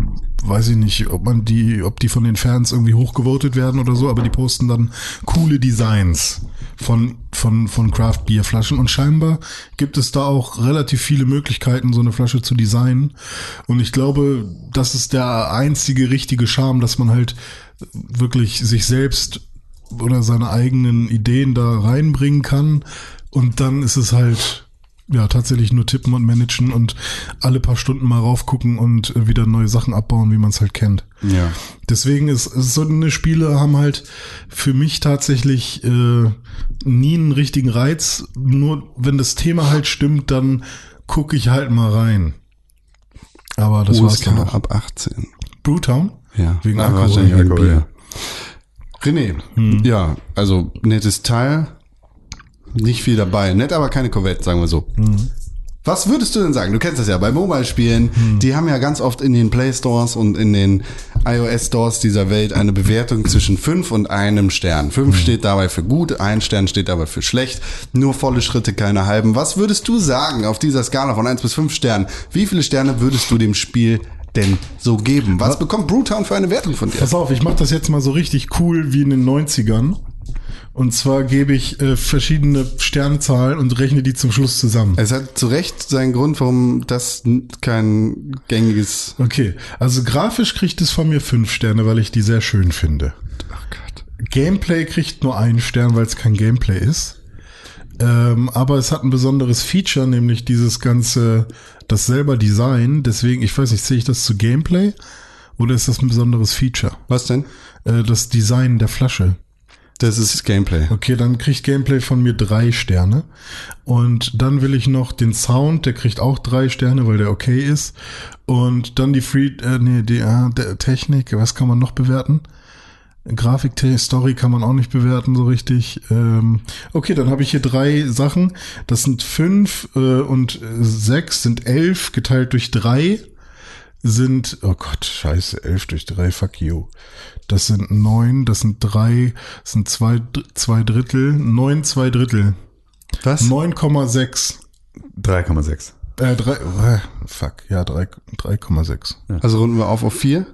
weiß ich nicht, ob man die, ob die von den Fans irgendwie hochgevotet werden oder so, aber die posten dann coole Designs von, von, von Craft Beer Flaschen. Und scheinbar gibt es da auch relativ viele Möglichkeiten, so eine Flasche zu designen. Und ich glaube, das ist der einzige richtige Charme, dass man halt wirklich sich selbst oder seine eigenen Ideen da reinbringen kann. Und dann ist es halt ja tatsächlich nur tippen und managen und alle paar Stunden mal raufgucken und äh, wieder neue Sachen abbauen, wie man es halt kennt. Ja. Deswegen ist, so eine Spiele haben halt für mich tatsächlich äh, nie einen richtigen Reiz. Nur wenn das Thema halt stimmt, dann gucke ich halt mal rein. Aber das war's dann auch. ab 18. Brewtown? Ja, Wegen Alkohol. wahrscheinlich wegen Alkohol, Bier. René, ja, also nettes Teil, nicht viel dabei, nett, aber keine Corvette, sagen wir so. Was würdest du denn sagen? Du kennst das ja bei Mobile-Spielen, die haben ja ganz oft in den Play Stores und in den iOS Stores dieser Welt eine Bewertung zwischen 5 und einem Stern. 5 steht dabei für gut, ein Stern steht dabei für schlecht, nur volle Schritte, keine halben. Was würdest du sagen auf dieser Skala von 1 bis 5 Sternen? Wie viele Sterne würdest du dem Spiel denn so geben? Was bekommt Brewtown für eine Wertung von dir? Pass auf, ich mach das jetzt mal so richtig cool wie in den 90ern. Und zwar gebe ich äh, verschiedene Sternzahlen und rechne die zum Schluss zusammen. Es hat zu Recht seinen Grund, warum das kein gängiges. Okay, also grafisch kriegt es von mir fünf Sterne, weil ich die sehr schön finde. Ach Gott. Gameplay kriegt nur einen Stern, weil es kein Gameplay ist. Ähm, aber es hat ein besonderes Feature, nämlich dieses ganze, das selber Design. Deswegen, ich weiß nicht, sehe ich das zu Gameplay oder ist das ein besonderes Feature? Was denn? Äh, das Design der Flasche. Das ist Gameplay. Okay, dann kriegt Gameplay von mir drei Sterne. Und dann will ich noch den Sound, der kriegt auch drei Sterne, weil der okay ist. Und dann die Free, äh, nee, die äh, der Technik, was kann man noch bewerten? Grafik, Story kann man auch nicht bewerten so richtig. Ähm, okay, dann habe ich hier drei Sachen. Das sind fünf äh, und äh, sechs sind elf geteilt durch drei sind, oh Gott, scheiße, elf durch drei, fuck you. Das sind neun, das sind drei, das sind zwei, zwei Drittel, neun, zwei Drittel. Was? 9,6. 3,6. Äh, drei, äh, fuck, ja, drei- 3,6. Also runden wir auf auf vier?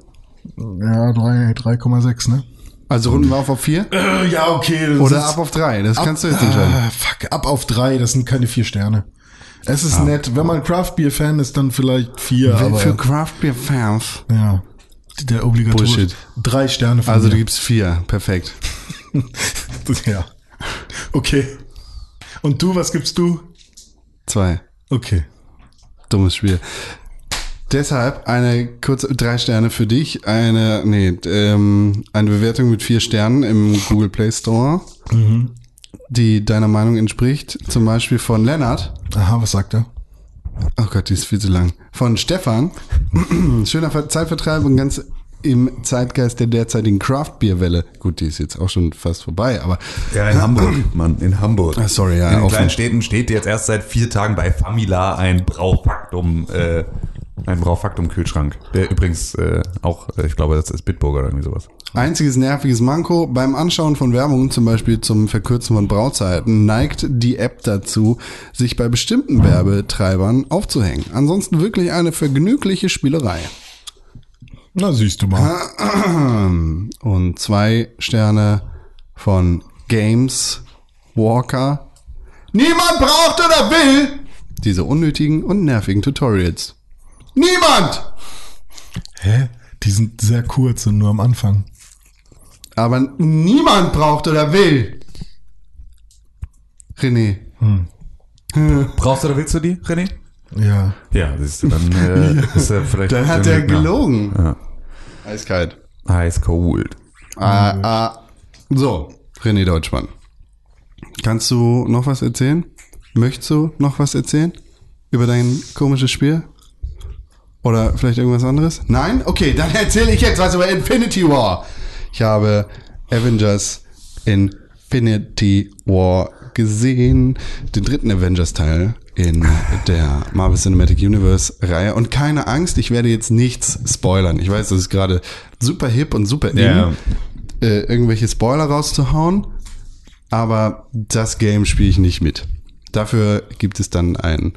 Ja, drei- 3,6, ne? Also runden wir auf auf vier? Äh, ja, okay. Oder ab auf drei? Das ab, kannst du jetzt entscheiden. Ah, fuck, ab auf drei, das sind keine vier Sterne. Es ist nett, wenn man Craft Beer Fan ist, dann vielleicht vier, aber Für Craft Beer Fans. ja, der obligatorische. Bullshit. Drei Sterne von Also du mir. gibst vier. Perfekt. ja. Okay. Und du, was gibst du? Zwei. Okay. Dummes Spiel. Deshalb eine kurze drei Sterne für dich, eine nee, ähm, eine Bewertung mit vier Sternen im Google Play Store, die deiner Meinung entspricht. Zum Beispiel von Lennart. Aha, was sagt er? Oh Gott, die ist viel zu lang. Von Stefan. Schöner Ver- Zeitvertreib und ganz im Zeitgeist der derzeitigen Craft Beer Welle. Gut, die ist jetzt auch schon fast vorbei, aber Ja, in Hamburg, Mann, in Hamburg. Ah, sorry, ja, In den kleinen Städten steht jetzt erst seit vier Tagen bei Famila ein Braufaktum, äh, ein Braufaktum-Kühlschrank. Der übrigens äh, auch, äh, ich glaube, das ist Bitburger oder irgendwie sowas. Einziges nerviges Manko beim Anschauen von Werbung, zum Beispiel zum Verkürzen von Brauzeiten, neigt die App dazu, sich bei bestimmten Werbetreibern aufzuhängen. Ansonsten wirklich eine vergnügliche Spielerei. Na, siehst du mal. Und zwei Sterne von Games Walker. Niemand braucht oder will diese unnötigen und nervigen Tutorials. Niemand! Hä? Die sind sehr kurz und nur am Anfang. Aber niemand braucht oder will. René. Brauchst du oder willst du die, René? Ja. Ja, siehst du, dann äh, ist er vielleicht. Dann hat er gelogen. Ja. Eiskalt. Cold. Ah, ah. So, René Deutschmann. Kannst du noch was erzählen? Möchtest du noch was erzählen? Über dein komisches Spiel? Oder vielleicht irgendwas anderes? Nein? Okay, dann erzähle ich jetzt was über Infinity War. Ich habe Avengers Infinity War gesehen. Den dritten Avengers-Teil in der Marvel Cinematic Universe-Reihe. Und keine Angst, ich werde jetzt nichts spoilern. Ich weiß, das ist gerade super hip und super in, Ja. äh, irgendwelche Spoiler rauszuhauen. Aber das Game spiele ich nicht mit. Dafür gibt es dann ein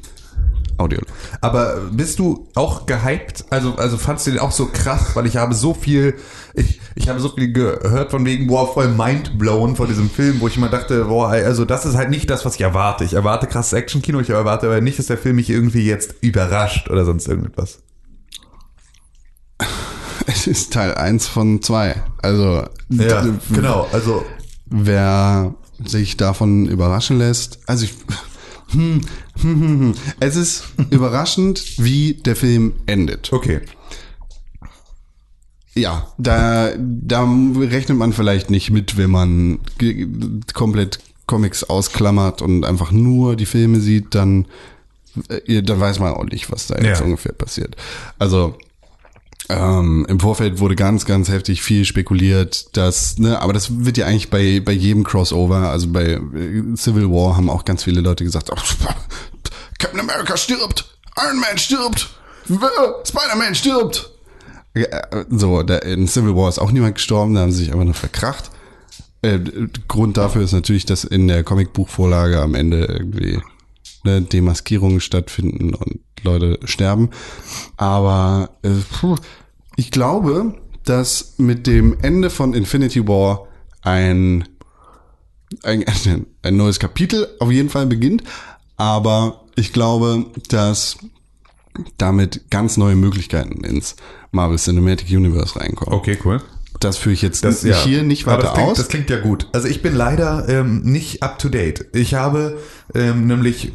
Audio. Aber bist du auch gehypt? Also, also fandst du den auch so krass? Weil ich habe so viel, ich, ich habe so viel gehört von wegen, boah, voll mindblown von diesem Film, wo ich immer dachte, boah, also das ist halt nicht das, was ich erwarte. Ich erwarte krasses Actionkino, ich erwarte aber nicht, dass der Film mich irgendwie jetzt überrascht oder sonst irgendetwas. Es ist Teil 1 von 2. Also, Ja, genau. Also, wer sich davon überraschen lässt, also ich, hm, hm, hm, hm. es ist überraschend, wie der Film endet. okay. Ja, da, da rechnet man vielleicht nicht mit, wenn man komplett Comics ausklammert und einfach nur die Filme sieht, dann, äh, dann weiß man auch nicht, was da jetzt Ja. ungefähr passiert. Also ähm, im Vorfeld wurde ganz, ganz heftig viel spekuliert, dass, ne, aber das wird ja eigentlich bei, bei jedem Crossover, also bei äh, Civil War haben auch ganz viele Leute gesagt, oh, Captain America stirbt, Iron Man stirbt, Spider-Man stirbt. Äh, So, in Civil War ist auch niemand gestorben, da haben sie sich einfach nur verkracht. Äh, Grund dafür ist natürlich, dass in der Comicbuchvorlage am Ende irgendwie ne, Demaskierungen stattfinden und Leute sterben. Aber äh, ich glaube, dass mit dem Ende von Infinity War ein ein, ein neues Kapitel auf jeden Fall beginnt. Aber ich glaube, dass damit ganz neue Möglichkeiten ins Marvel Cinematic Universe reinkommen. Okay, cool. Das führe ich jetzt Das, ja. hier nicht Aber weiter das klingt, aus. Das klingt ja gut. Also ich bin leider ähm, nicht up to date. Ich habe ähm, nämlich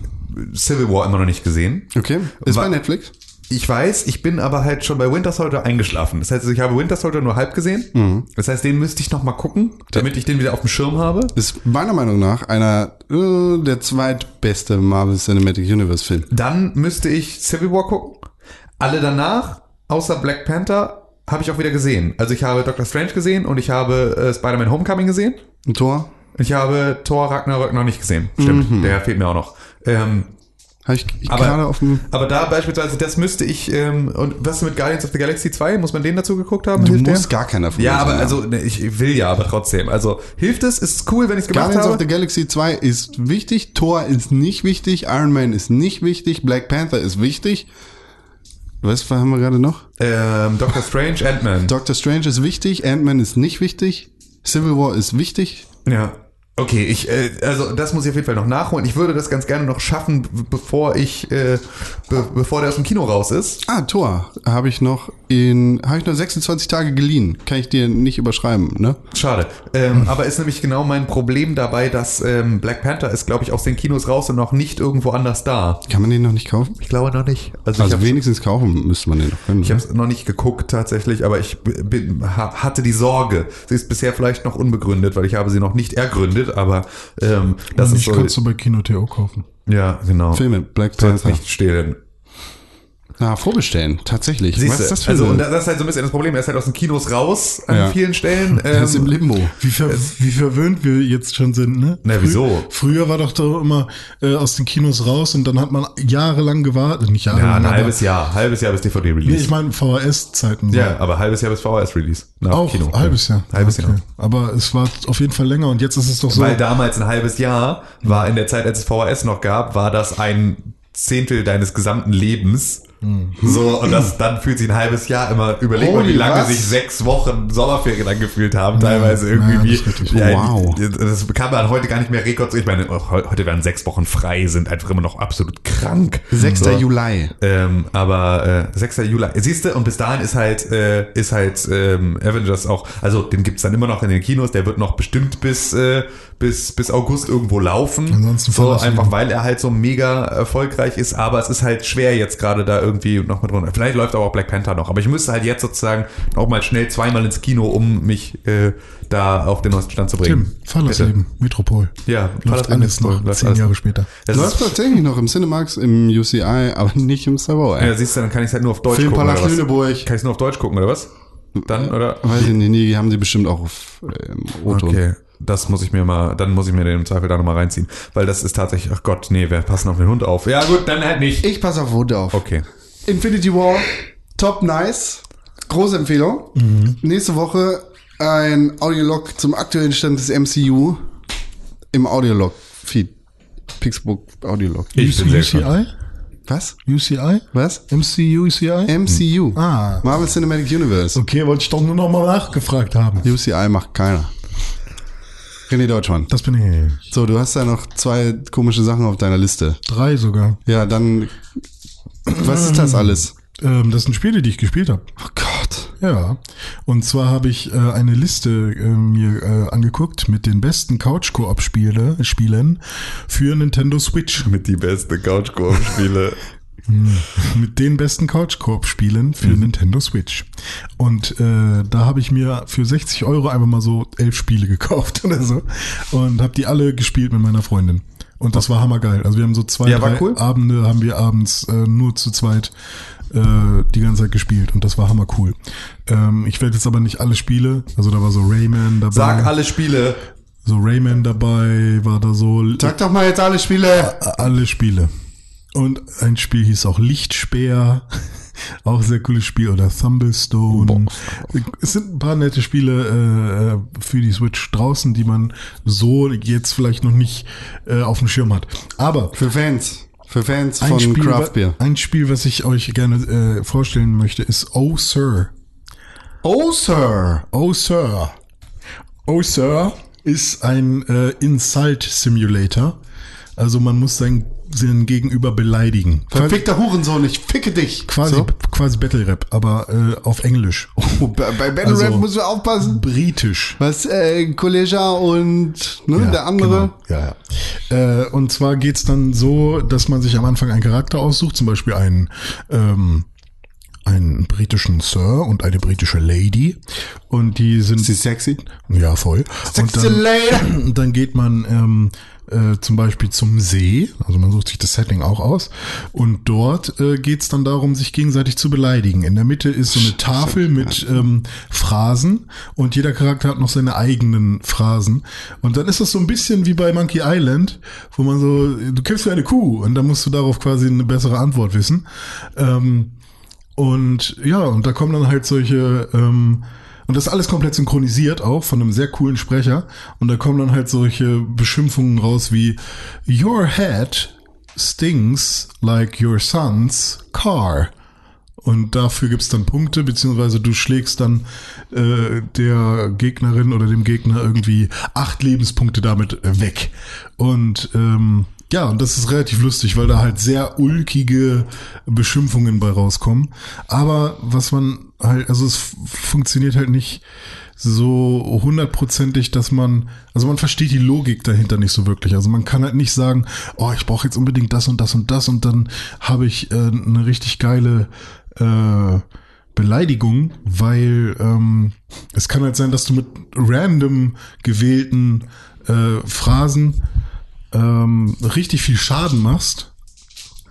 Civil War immer noch nicht gesehen. okay, ist bei Netflix. Ich weiß, ich bin aber halt schon bei Winter Soldier eingeschlafen. Das heißt, ich habe Winter Soldier nur halb gesehen. Mhm. Das heißt, den müsste ich noch mal gucken, damit ich den wieder auf dem Schirm habe. Ist meiner Meinung nach einer äh, der zweitbeste Marvel Cinematic Universe Film. Dann müsste ich Civil War gucken. Alle danach, außer Black Panther, habe ich auch wieder gesehen. Also ich habe Doctor Strange gesehen und ich habe äh, Spider-Man Homecoming gesehen. Ein Tor? Ich habe Thor Ragnarök noch nicht gesehen. Stimmt, Mhm. der fehlt mir auch noch. Ähm, ich, ich Aber- gerade auf dem. aber da beispielsweise, das müsste ich, ähm, und was mit Guardians of the Galaxy 2? Muss man den dazu geguckt haben? Du Hilft musst der? gar keiner von Ja, aber haben. also, ne, ich will ja, aber trotzdem. Also, hilft es? Ist es cool, wenn ich es gemacht Guardians of habe? the Galaxy 2 ist wichtig, Thor ist nicht wichtig, Iron Man ist nicht wichtig, Black Panther ist wichtig. Was haben wir gerade noch? Ähm, Doctor Strange, Ant-Man. Doctor Strange ist wichtig, Ant-Man ist nicht wichtig, Civil War ist wichtig. Ja. Okay, ich, äh, also das muss ich auf jeden Fall noch nachholen. Ich würde das ganz gerne noch schaffen, bevor ich, äh, be bevor der aus dem Kino raus ist. Ah, Thor habe ich noch in, habe ich noch 26 Tage geliehen. Kann ich dir nicht überschreiben, ne? Schade. Ähm, aber ist nämlich genau mein Problem dabei, dass ähm, Black Panther ist, glaube ich, aus den Kinos raus und noch nicht irgendwo anders da. Kann man den noch nicht kaufen? Ich glaube noch nicht. Also, Also wenigstens kaufen müsste man den noch können. Ich habe es noch nicht geguckt tatsächlich, aber ich bin, ha, hatte die Sorge. Sie ist bisher vielleicht noch unbegründet, weil ich habe sie noch nicht ergründet, aber ähm, das ist ich so. kannst du bei Kino.to kaufen. Ja, genau. Filme, Black Panther. nicht stehlen. Ah, vorbestellen, tatsächlich. Siehst Was ist das für also, eine- und das ist halt so ein bisschen das Problem. Er ist halt aus den Kinos raus an Ja. vielen Stellen. Er ist im Ähm, Limbo. Wie, ver wie verwöhnt wir jetzt schon sind, ne? Na, wieso? Früher war doch da immer äh, aus den Kinos raus und dann hat man jahrelang gewartet. Nicht jahrelang, ja, ein halbes Jahr. Halbes Jahr bis Nee, DVD-Release. ich meine VHS-Zeiten. so. ja, aber halbes Jahr bis VHS-Release. Nach Auch Kino. halbes Jahr. Halbes Okay. Jahr. Aber es war auf jeden Fall länger und jetzt ist es doch so. Weil damals ein halbes Jahr war in der Zeit, als es VHS noch gab, war das ein Zehntel deines gesamten Lebens. So, und das, dann fühlt sich ein halbes Jahr immer, überleg mal, wie lange was? sich sechs Wochen Sommerferien angefühlt haben, teilweise irgendwie. ja, das wie, ist richtig. Wow. Das kann man heute gar nicht mehr rekord. Ich meine, heu- heute werden sechs Wochen frei, sind einfach immer noch absolut krank. 6. So. Juli. Ähm, aber äh, 6. Juli. Siehst du, und bis dahin ist halt, äh, ist halt ähm, Avengers auch, also den gibt's dann immer noch in den Kinos, der wird noch bestimmt bis, äh, bis, bis August irgendwo laufen. Ansonsten so, einfach weil er halt so mega erfolgreich ist, aber es ist halt schwer jetzt gerade da irgendwie noch mit runter. Vielleicht läuft aber auch Black Panther noch, aber ich müsste halt jetzt sozusagen auch mal schnell zweimal ins Kino, um mich äh, da auf den neuesten Stand zu bringen. Tim, Fallersleben, Metropol. Ja, Läuft Fallersleben alles ist noch läuft zehn alles Jahre noch. später. Das Läuft tatsächlich noch im Cinemax, im UCI, aber nicht im Savoy. ja, siehst du, dann kann ich halt nur auf Deutsch gucken. Filmpalast Oder was? Lüneburg. Kann ich nur auf Deutsch gucken, oder was? Dann, oder? Weiß ich nicht, nee, die haben sie bestimmt auch auf ähm, O-Ton. Okay, das muss ich mir mal, dann muss ich mir den im Zweifel da nochmal reinziehen. Weil das ist tatsächlich, ach Gott, nee, wir passen auf den Hund auf. Ja gut, dann halt nicht. Ich passe auf Hund auf. Okay. Infinity War, top nice. Große Empfehlung. Nächste Woche ein Audiolog zum aktuellen Stand des MCU im Audiolog-Feed. Pixbook Audiolog. Ich bin sehr gespannt. UCI? Was? UCI? Was? MCU, UCI? MCU. Ah. Marvel Cinematic Universe. Okay, wollte ich doch nur noch mal nachgefragt haben. UCI macht keiner. René Deutschmann. Das bin ich. So, du hast ja noch zwei komische Sachen auf deiner Liste. Drei sogar. Ja, dann. Was ist das alles? Ähm, das sind Spiele, die ich gespielt habe. Oh Gott. Ja. Und zwar habe ich äh, eine Liste äh, mir äh, angeguckt mit den besten Couch-Koop-Spiele Spielen für Nintendo Switch. Mit die beste Couch-Koop-Spiele. mit den besten Couch-Koop-Spielen für Mhm. Nintendo Switch. Und äh, da habe ich mir für 60 Euro einfach mal so elf Spiele gekauft oder so und habe die alle gespielt mit meiner Freundin. Und das war hammergeil. Also wir haben so zwei, Ja, drei cool. Abende haben wir abends äh, nur zu zweit äh, die ganze Zeit gespielt und das war hammer cool. Ähm, ich werde jetzt aber nicht alle Spiele, also da war so Rayman dabei. Sag alle Spiele. So Rayman dabei, war da so Sag doch mal jetzt alle Spiele. alle Spiele. Und ein Spiel hieß auch Lichtspeer. Auch sehr cooles Spiel. Oder Thumblestone. Es sind ein paar nette Spiele äh, für die Switch draußen, die man so jetzt vielleicht noch nicht äh, auf dem Schirm hat. Aber Für Fans. Für Fans ein von Spiel, Craft Beer. ein Spiel, was ich euch gerne äh, vorstellen möchte, ist Oh Sir. Oh, Sir. Oh Sir. Oh Sir. ist ein äh, Insult Simulator. Also man muss sein, seinen Gegenüber beleidigen. Verfickter Hurensohn, ich ficke dich. Quasi, So. quasi Battle Rap, aber äh, auf Englisch. Oh, bei Battle Rap Also- musst du aufpassen. Britisch. Was, äh, Kollegia und ne, der andere. Genau. Ja, ja. Äh, und zwar geht's dann so, dass man sich am Anfang einen Charakter aussucht, zum Beispiel einen, ähm, einen britischen Sir und eine britische Lady. Und die sind. Ist die sexy? Ja, voll. und Sexy dann, Lady. dann geht man ähm, äh, zum Beispiel zum See, also man sucht sich das Setting auch aus, und dort äh, geht's dann darum, sich gegenseitig zu beleidigen. In der Mitte ist so eine Tafel mit ähm, Phrasen und jeder Charakter hat noch seine eigenen Phrasen. Und dann ist das so ein bisschen wie bei Monkey Island, wo man so, du kämpfst für eine Kuh und dann musst du darauf quasi eine bessere Antwort wissen. Ähm, und ja, und da kommen dann halt solche, ähm, und das ist alles komplett synchronisiert auch von einem sehr coolen Sprecher. Und da kommen dann halt solche Beschimpfungen raus wie Your head stings like your son's car. Und dafür gibt's dann Punkte, beziehungsweise du schlägst dann äh, der Gegnerin oder dem Gegner irgendwie acht Lebenspunkte damit äh, weg. Und ähm, ja, und das ist relativ lustig, weil da halt sehr ulkige Beschimpfungen bei rauskommen. Aber was man halt, also es funktioniert halt nicht so hundertprozentig, dass man, also man versteht die Logik dahinter nicht so wirklich. Also man kann halt nicht sagen, oh, ich brauche jetzt unbedingt das und das und das und dann habe ich äh, eine richtig geile äh, Beleidigung, weil ähm, es kann halt sein, dass du mit random gewählten äh, Phrasen ähm, richtig viel Schaden machst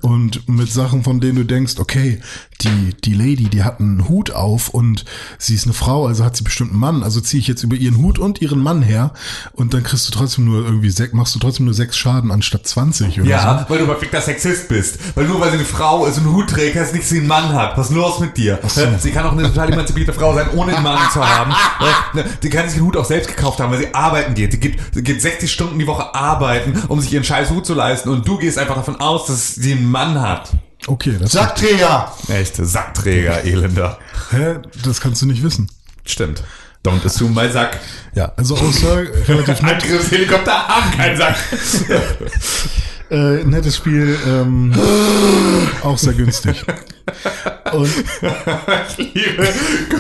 und mit Sachen, von denen du denkst, okay, die, die Lady, die hat einen Hut auf und sie ist eine Frau, also hat sie bestimmt einen Mann, also ziehe ich jetzt über ihren Hut und ihren Mann her und dann kriegst du trotzdem nur irgendwie sechs, machst du trotzdem nur sechs Schaden anstatt 20 oder Ja, weil du verfickter Sexist bist. Weil nur weil sie eine Frau ist und einen Hut trägt, heißt nicht, dass sie einen Mann hat. Was ist los mit dir? Sie kann auch eine total emanzipierte Frau sein, ohne einen Mann zu haben. Ja, Die kann sich den Hut auch selbst gekauft haben, weil sie arbeiten geht. Die geht, sie geht 60 Stunden die Woche arbeiten, um sich ihren scheiß Hut zu leisten. Und du gehst einfach davon aus, dass sie einen Mann hat. Okay, das, Sackträger. Echte Sackträger, Elender. hä, das kannst du nicht wissen. Stimmt. Don't assume my Sack. Ja, also außer relativ nett, Angriffshelikopter haben keinen Sack. äh, nettes Spiel, ähm, auch sehr günstig. Und Ich liebe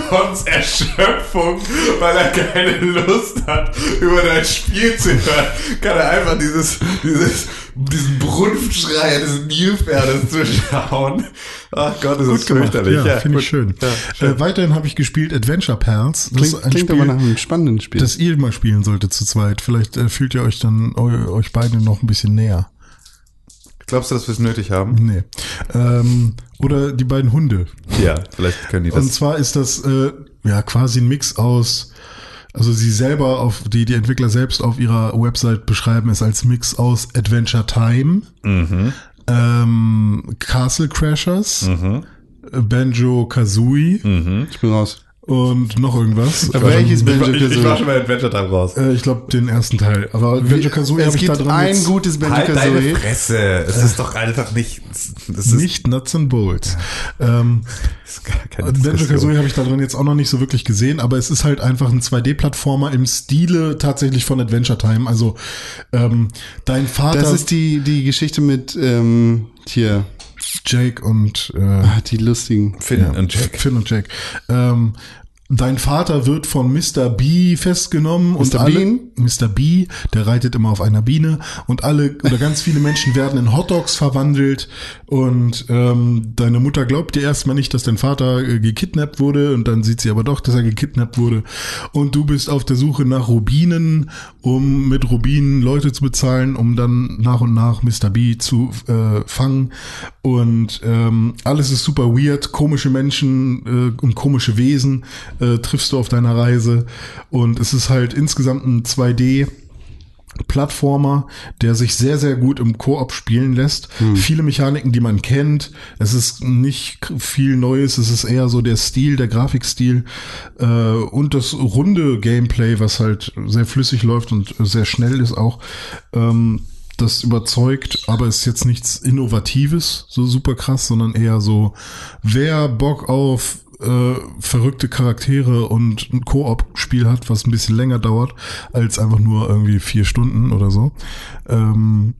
Gons Erschöpfung, weil er keine Lust hat, über dein Spiel zu hören. Kann er einfach dieses, dieses, diesen Brunftschrei eines Nilpferdes zu schauen. Ach Gott, das ist fürchterlich. Ja, finde gut. ich schön. Ja, schön. Äh, weiterhin habe ich gespielt Adventure Pals. Das Klingt, ist ein klingt Spiel, aber nach einem spannenden Spiel. das ihr mal spielen solltet zu zweit. Vielleicht äh, fühlt ihr euch dann eu, euch beide noch ein bisschen näher. Glaubst du, dass wir es nötig haben? Nee. Ähm, oder die beiden Hunde. Ja, vielleicht können die Und das. zwar ist das äh, ja quasi ein Mix aus, also sie selber auf die die Entwickler selbst auf ihrer Website beschreiben es als Mix aus Adventure Time, Mhm. ähm, Castle Crashers, Banjo Kazooie ich bin raus. Und noch irgendwas. Welches Ähm, Banjo Ich, ich war Kazooie? schon bei Adventure Time raus. äh, ich glaube den ersten Teil. Aber Banjo Kazooie Es habe ich da dran ein jetzt gutes Banjo Halt deine Kazooie. Fresse. Es ist doch einfach nicht, das ist, nicht Nuts and Bolts. Ähm, Banjo. Kazooie habe ich da drin jetzt auch noch nicht so wirklich gesehen, aber es ist halt einfach ein 2D-Plattformer im Stile tatsächlich von Adventure Time. Also ähm, dein Vater Das ist die, die Geschichte mit, ähm, hier, Jake und äh, ah, die lustigen. Finn ja, und Jack. Finn und Jake. Ähm, Dein Vater wird von Mr. B festgenommen und Mr. alle, Bean? Mr. B, der reitet immer auf einer Biene und alle oder ganz viele Menschen werden in Hotdogs verwandelt und ähm, deine Mutter glaubt dir erstmal nicht, dass dein Vater äh, gekidnappt wurde und dann sieht sie aber doch, dass er gekidnappt wurde und du bist auf der Suche nach Rubinen, um mit Rubinen Leute zu bezahlen, um dann nach und nach Mr. B zu äh, fangen und ähm, alles ist super weird, komische Menschen äh, und komische Wesen äh, triffst du auf deiner Reise und es ist halt insgesamt ein 2D Plattformer, der sich sehr, sehr gut im Koop spielen lässt. Viele Mechaniken, die man kennt. Es ist nicht viel Neues. Es ist eher so der Stil, der Grafikstil äh, und das runde Gameplay, was halt sehr flüssig läuft und sehr schnell ist auch. Ähm, das überzeugt, aber ist jetzt nichts Innovatives, so super krass, sondern eher so, wer Bock auf äh, verrückte Charaktere und ein Koop-Spiel hat, was ein bisschen länger dauert als einfach nur irgendwie vier Stunden oder so, ähm,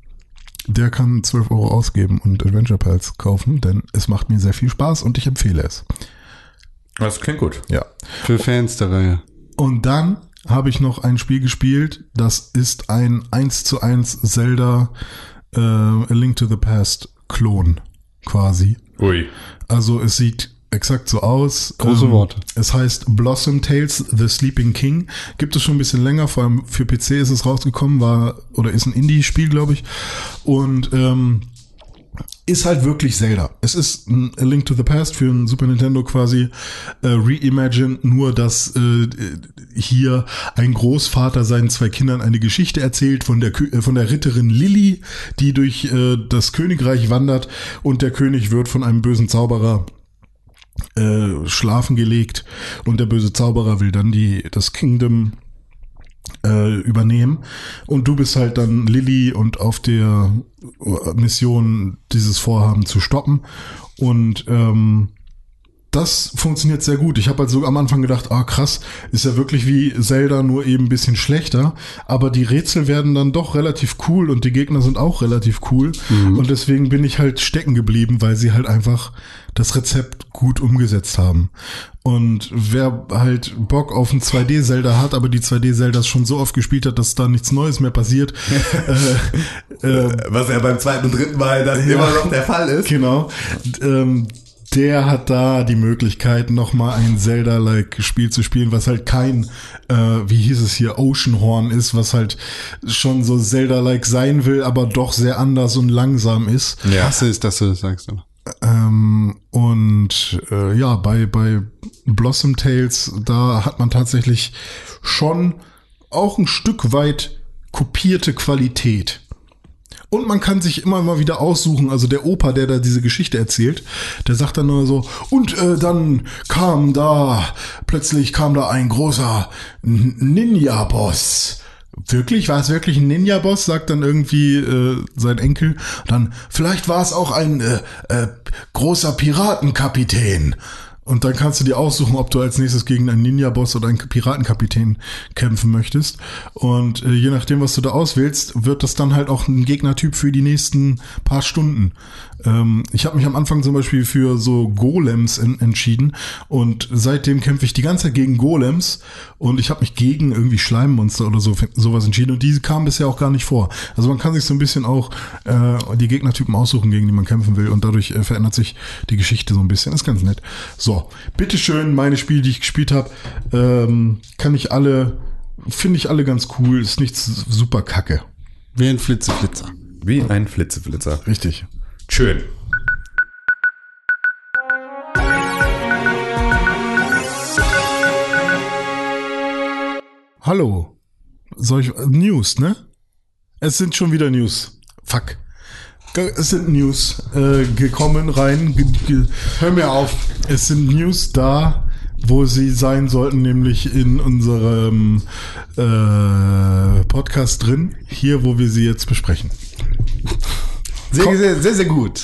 der kann 12 Euro ausgeben und Adventure Pals kaufen, denn es macht mir sehr viel Spaß und ich empfehle es. Das klingt gut. Ja. Für Fans der Reihe. Und dann habe ich noch ein Spiel gespielt, das ist ein 1 zu 1 Zelda äh, A Link to the Past Klon quasi. Ui. Also es sieht exakt so aus. Ähm, Große Worte. Es heißt Blossom Tales The Sleeping King. Gibt es schon ein bisschen länger, vor allem für PC ist es rausgekommen, war oder ist ein Indie-Spiel, glaube ich. Und ähm, ist halt wirklich Zelda. Es ist ein A Link to the Past für ein Super Nintendo quasi äh, reimagined, nur dass äh, hier ein Großvater seinen zwei Kindern eine Geschichte erzählt von der äh, von der Ritterin Lilly, die durch äh, das Königreich wandert und der König wird von einem bösen Zauberer äh, schlafen gelegt und der böse Zauberer will dann die das Kingdom äh, übernehmen. Und du bist halt dann Lilly und auf der äh, Mission dieses Vorhaben zu stoppen. Und ähm, das funktioniert sehr gut. Ich habe halt so am Anfang gedacht, ah krass, ist ja wirklich wie Zelda, nur eben ein bisschen schlechter. Aber die Rätsel werden dann doch relativ cool und die Gegner sind auch relativ cool. Und deswegen bin ich halt stecken geblieben, weil sie halt einfach das Rezept gut umgesetzt haben. Und wer halt Bock auf ein 2D-Zelda hat, aber die 2D-Zeldas schon so oft gespielt hat, dass da nichts Neues mehr passiert, äh, äh, Was ja beim zweiten und dritten Mal dann Ja. immer noch der Fall ist. Genau. Ähm, der hat da die Möglichkeit, nochmal ein Zelda-like Spiel zu spielen, was halt kein, äh, wie hieß es hier, Oceanhorn ist, was halt schon so Zelda-like sein will, aber doch sehr anders und langsam ist. Ja. Hasse ist, dass du das sagst. Aber. Ähm, und äh, ja, bei, bei Blossom Tales, da hat man tatsächlich schon auch ein Stück weit kopierte Qualität. Und man kann sich immer mal wieder aussuchen, also der Opa, der da diese Geschichte erzählt, der sagt dann nur so, und äh, dann kam da, plötzlich kam da ein großer Ninja-Boss. Wirklich? War es wirklich ein Ninja-Boss? Sagt dann irgendwie äh, sein Enkel. Dann, vielleicht war es auch ein äh, äh, großer Piratenkapitän. Und dann kannst du dir aussuchen, ob du als nächstes gegen einen Ninja-Boss oder einen Piratenkapitän kämpfen möchtest. Und äh, je nachdem, was du da auswählst, wird das dann halt auch ein Gegnertyp für die nächsten paar Stunden. Ähm, ich habe mich am Anfang zum Beispiel für so Golems en entschieden und seitdem kämpfe ich die ganze Zeit gegen Golems und ich habe mich gegen irgendwie Schleimmonster oder so sowas entschieden und diese kamen bisher auch gar nicht vor. Also man kann sich so ein bisschen auch äh, die Gegnertypen aussuchen, gegen die man kämpfen will und dadurch äh, verändert sich die Geschichte so ein bisschen. Ist ganz nett. So, bitteschön, meine Spiele, die ich gespielt habe, ähm, kann ich alle, finde ich alle ganz cool. Ist nichts super kacke. Wie ein Flitzeflitzer. Wie ein Flitzeflitzer. Richtig. Schön. Hallo. Soll ich, äh, News, ne? Es sind schon wieder News. Fuck. Es sind News äh, gekommen rein. Ge ge Hör mir auf. es sind News da, wo sie sein sollten, nämlich in unserem äh, Podcast drin. Hier, wo wir sie jetzt besprechen. Sehr, sehr, sehr, sehr gut.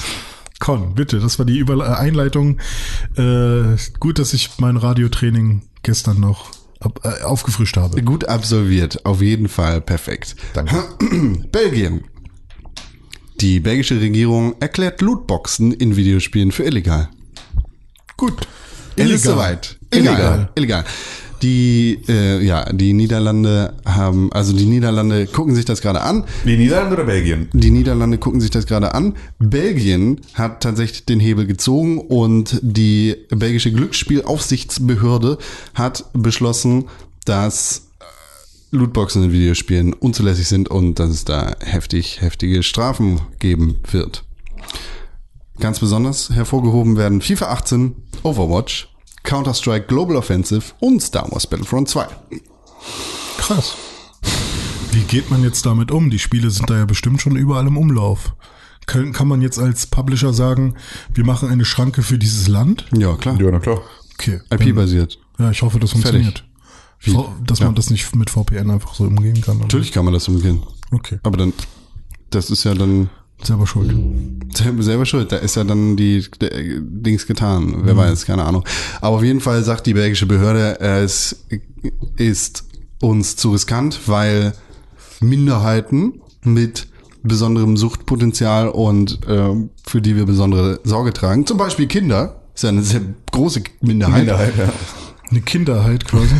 Con, bitte, das war die Über äh, Einleitung. Äh, gut, dass ich mein Radiotraining gestern noch ab, äh, aufgefrischt habe. Gut absolviert. Auf jeden Fall perfekt. Danke. Belgien. Die belgische Regierung erklärt Lootboxen in Videospielen für illegal. Gut. Es ist soweit. Illegal. Illegal. Die, äh, ja, die Niederlande haben, also die Niederlande gucken sich das gerade an. Die Niederlande oder Belgien? Die Niederlande gucken sich das gerade an. Belgien hat tatsächlich den Hebel gezogen und die belgische Glücksspielaufsichtsbehörde hat beschlossen, dass äh, Lootboxen in Videospielen unzulässig sind und dass es da heftig, heftige Strafen geben wird. Ganz besonders hervorgehoben werden FIFA 18, Overwatch, Counter-Strike Global Offensive und Star Wars Battlefront 2. Krass. Wie geht man jetzt damit um? Die Spiele sind da ja bestimmt schon überall im Umlauf. Kann, kann man jetzt als Publisher sagen, wir machen eine Schranke für dieses Land? Ja, klar. Ja, na klar. Okay. IP-basiert. Ja, ich hoffe, das funktioniert. Wie? Dass man das nicht mit VPN einfach so umgehen kann. oder? Natürlich kann man das umgehen. Okay. Aber dann, das ist ja dann Selber schuld. Selber schuld, da ist ja dann die Dings getan. Wer weiß, keine Ahnung. Aber auf jeden Fall sagt die belgische Behörde, es ist uns zu riskant, weil Minderheiten mit besonderem Suchtpotenzial und äh, für die wir besondere Sorge tragen, zum Beispiel Kinder, ist ja eine sehr große Minderheit, Minderheit, ja. Eine Kinderheit quasi.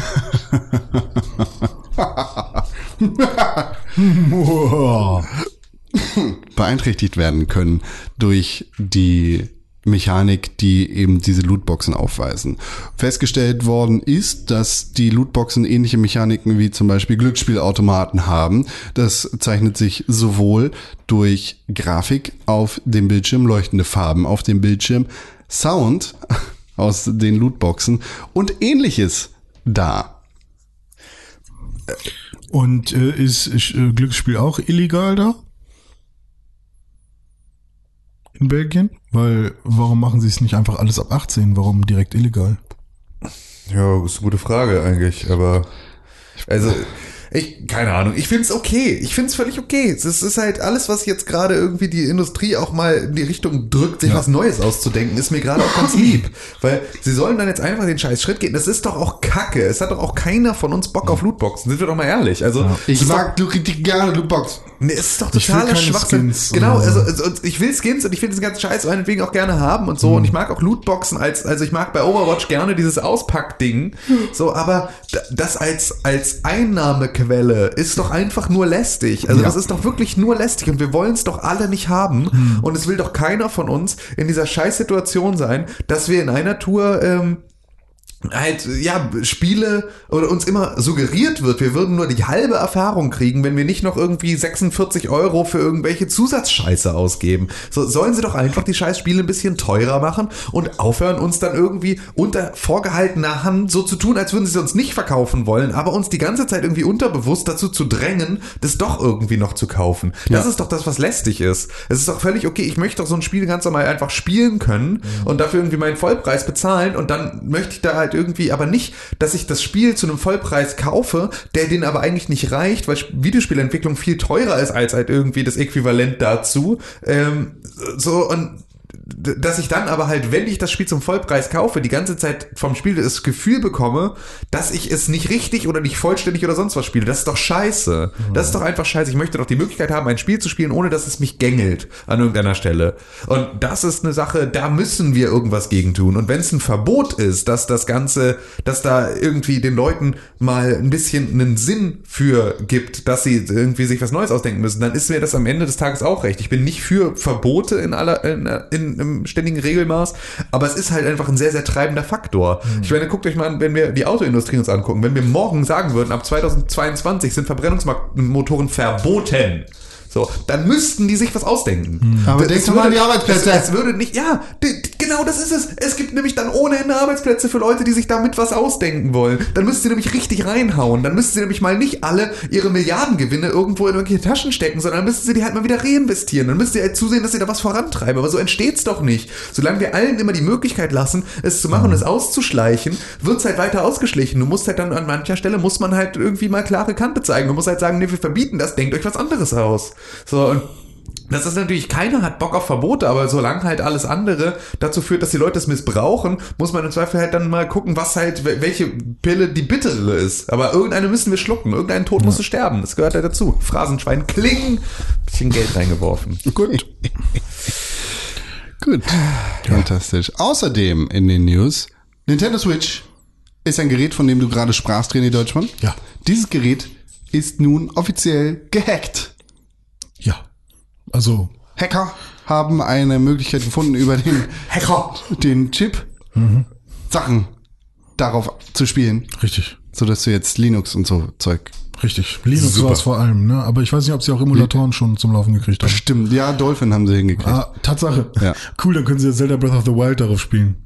Beeinträchtigt werden können durch die Mechanik, die eben diese Lootboxen aufweisen. Festgestellt worden ist, dass die Lootboxen ähnliche Mechaniken wie zum Beispiel Glücksspielautomaten haben. Das zeichnet sich sowohl durch Grafik auf dem Bildschirm, leuchtende Farben auf dem Bildschirm, Sound aus den Lootboxen und ähnliches dar. Und äh, ist, ist äh, Glücksspiel auch illegal da? In Belgien? Weil, warum machen sie es nicht einfach alles ab 18? Warum direkt illegal? Ja, ist eine gute Frage eigentlich, aber also ich keine Ahnung. Ich find's okay. Ich find's völlig okay. Es ist halt alles, was jetzt gerade irgendwie die Industrie auch mal in die Richtung drückt, sich was Neues auszudenken, ist mir gerade auch ganz lieb, weil sie sollen dann jetzt einfach den Scheiß Schritt gehen. Das ist doch auch Kacke. Es hat doch auch keiner von uns Bock auf Lootboxen. Sind wir doch mal ehrlich. Also Ich es ist mag Loot- gerne Lootbox. Nee, es ist doch totaler Schwachsinn. Skins genau, also, so. also und ich will Skins und ich will diesen ganzen Scheiß meinetwegen auch gerne haben und so. Und ich mag auch Lootboxen als, also ich mag bei Overwatch gerne dieses Auspackding. So, aber das als, als Einnahmequelle ist doch einfach nur lästig. Also Ja. das ist doch wirklich nur lästig und wir wollen es doch alle nicht haben. Und es will doch keiner von uns in dieser Scheißsituation sein, dass wir in einer Tour, ähm, halt, ja, Spiele oder uns immer suggeriert wird, wir würden nur die halbe Erfahrung kriegen, wenn wir nicht noch irgendwie 46 Euro für irgendwelche Zusatzscheiße ausgeben. So sollen sie doch einfach die Scheißspiele ein bisschen teurer machen und aufhören, uns dann irgendwie unter vorgehaltener Hand so zu tun, als würden sie sie uns nicht verkaufen wollen, aber uns die ganze Zeit irgendwie unterbewusst dazu zu drängen, das doch irgendwie noch zu kaufen. Das ist doch das, was lästig ist. Es ist doch völlig okay, ich möchte doch so ein Spiel ganz normal einfach spielen können und dafür irgendwie meinen Vollpreis bezahlen und dann möchte ich da halt irgendwie aber nicht, dass ich das Spiel zu einem Vollpreis kaufe, der den aber eigentlich nicht reicht, weil Videospielentwicklung viel teurer ist als halt irgendwie das Äquivalent dazu. Ähm, so und dass ich dann aber halt, wenn ich das Spiel zum Vollpreis kaufe, die ganze Zeit vom Spiel das Gefühl bekomme, dass ich es nicht richtig oder nicht vollständig oder sonst was spiele. Das ist doch scheiße. Das ist doch einfach scheiße. Ich möchte doch die Möglichkeit haben, ein Spiel zu spielen, ohne dass es mich gängelt an irgendeiner Stelle. Und das ist eine Sache, da müssen wir irgendwas gegen tun. Und wenn es ein Verbot ist, dass das Ganze, dass da irgendwie den Leuten mal ein bisschen einen Sinn für gibt, dass sie irgendwie sich was Neues ausdenken müssen, dann ist mir das am Ende des Tages auch recht. Ich bin nicht für Verbote in aller, in, in, im ständigen Regelmaß, aber es ist halt einfach ein sehr, sehr treibender Faktor. Ich meine, guckt euch mal an, wenn wir die Autoindustrie uns angucken, wenn wir morgen sagen würden, ab 2022 sind Verbrennungsmotoren verboten. So, dann müssten die sich was ausdenken. Aber Das denk doch mal an die Arbeitsplätze. Es, es würde nicht, ja, d- d- genau das ist es. Es gibt nämlich dann ohne Ende Arbeitsplätze für Leute, die sich damit was ausdenken wollen. Dann müsst ihr nämlich richtig reinhauen. Dann müsst ihr nämlich mal nicht alle ihre Milliardengewinne irgendwo in irgendwelche Taschen stecken, sondern dann müsst ihr die halt mal wieder reinvestieren. Dann müsst ihr halt zusehen, dass ihr da was vorantreibt. Aber so entsteht's doch nicht. Solange wir allen immer die Möglichkeit lassen, es zu machen und es auszuschleichen, wird's halt weiter ausgeschlichen. Du musst halt dann an mancher Stelle muss man halt irgendwie mal klare Kante zeigen. Du musst halt sagen, nee, wir verbieten das, denkt euch was anderes aus. So, und das ist natürlich, keiner hat Bock auf Verbote, aber solange halt alles andere dazu führt, dass die Leute es missbrauchen, muss man im Zweifel halt dann mal gucken, was halt, wel- welche Pille die bittere ist. Aber irgendeine müssen wir schlucken, irgendein Tod musste sterben, das gehört halt dazu. Phrasenschwein, kling, bisschen Geld reingeworfen. Gut. Gut. Fantastisch. Außerdem in den News, Nintendo Switch ist ein Gerät, von dem du gerade sprachst, René Deutschmann. Ja. Dieses Gerät ist nun offiziell gehackt. Ja. Also, Hacker haben eine Möglichkeit gefunden, über den, Hacker! den Chip Sachen darauf zu spielen, richtig. sodass du jetzt Linux und so Zeug. Richtig. Linux war es vor allem, ne? Aber ich weiß nicht, ob sie auch Emulatoren schon zum Laufen gekriegt haben. Stimmt, ja, Dolphin haben sie hingekriegt. Ah, Tatsache. Ja. Cool, dann können sie jetzt Zelda Breath of the Wild darauf spielen.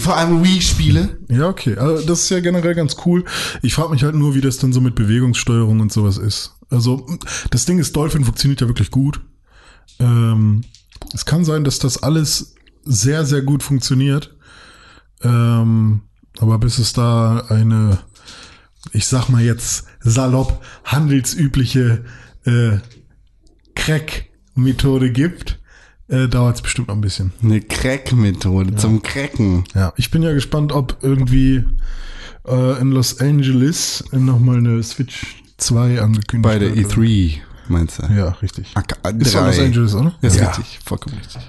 Vor allem Wii-Spiele. Ja, okay. Also das ist ja generell ganz cool. Ich frage mich halt nur, wie das dann so mit Bewegungssteuerung und sowas ist. Also das Ding ist, Dolphin funktioniert ja wirklich gut. Ähm, es kann sein, dass das alles sehr, sehr gut funktioniert. Ähm, aber bis es da eine, ich sag mal jetzt salopp, handelsübliche äh, Crack-Methode gibt, äh, dauert es bestimmt noch ein bisschen. Eine Crack-Methode zum Cracken. Ja, ich bin ja gespannt, ob irgendwie äh, in Los Angeles nochmal eine Switch 2 angekündigt Bei der wird. E3, meinst du? Ja, richtig. AK Ist doch Los Angeles, oder? Ist Ja. richtig, vollkommen richtig.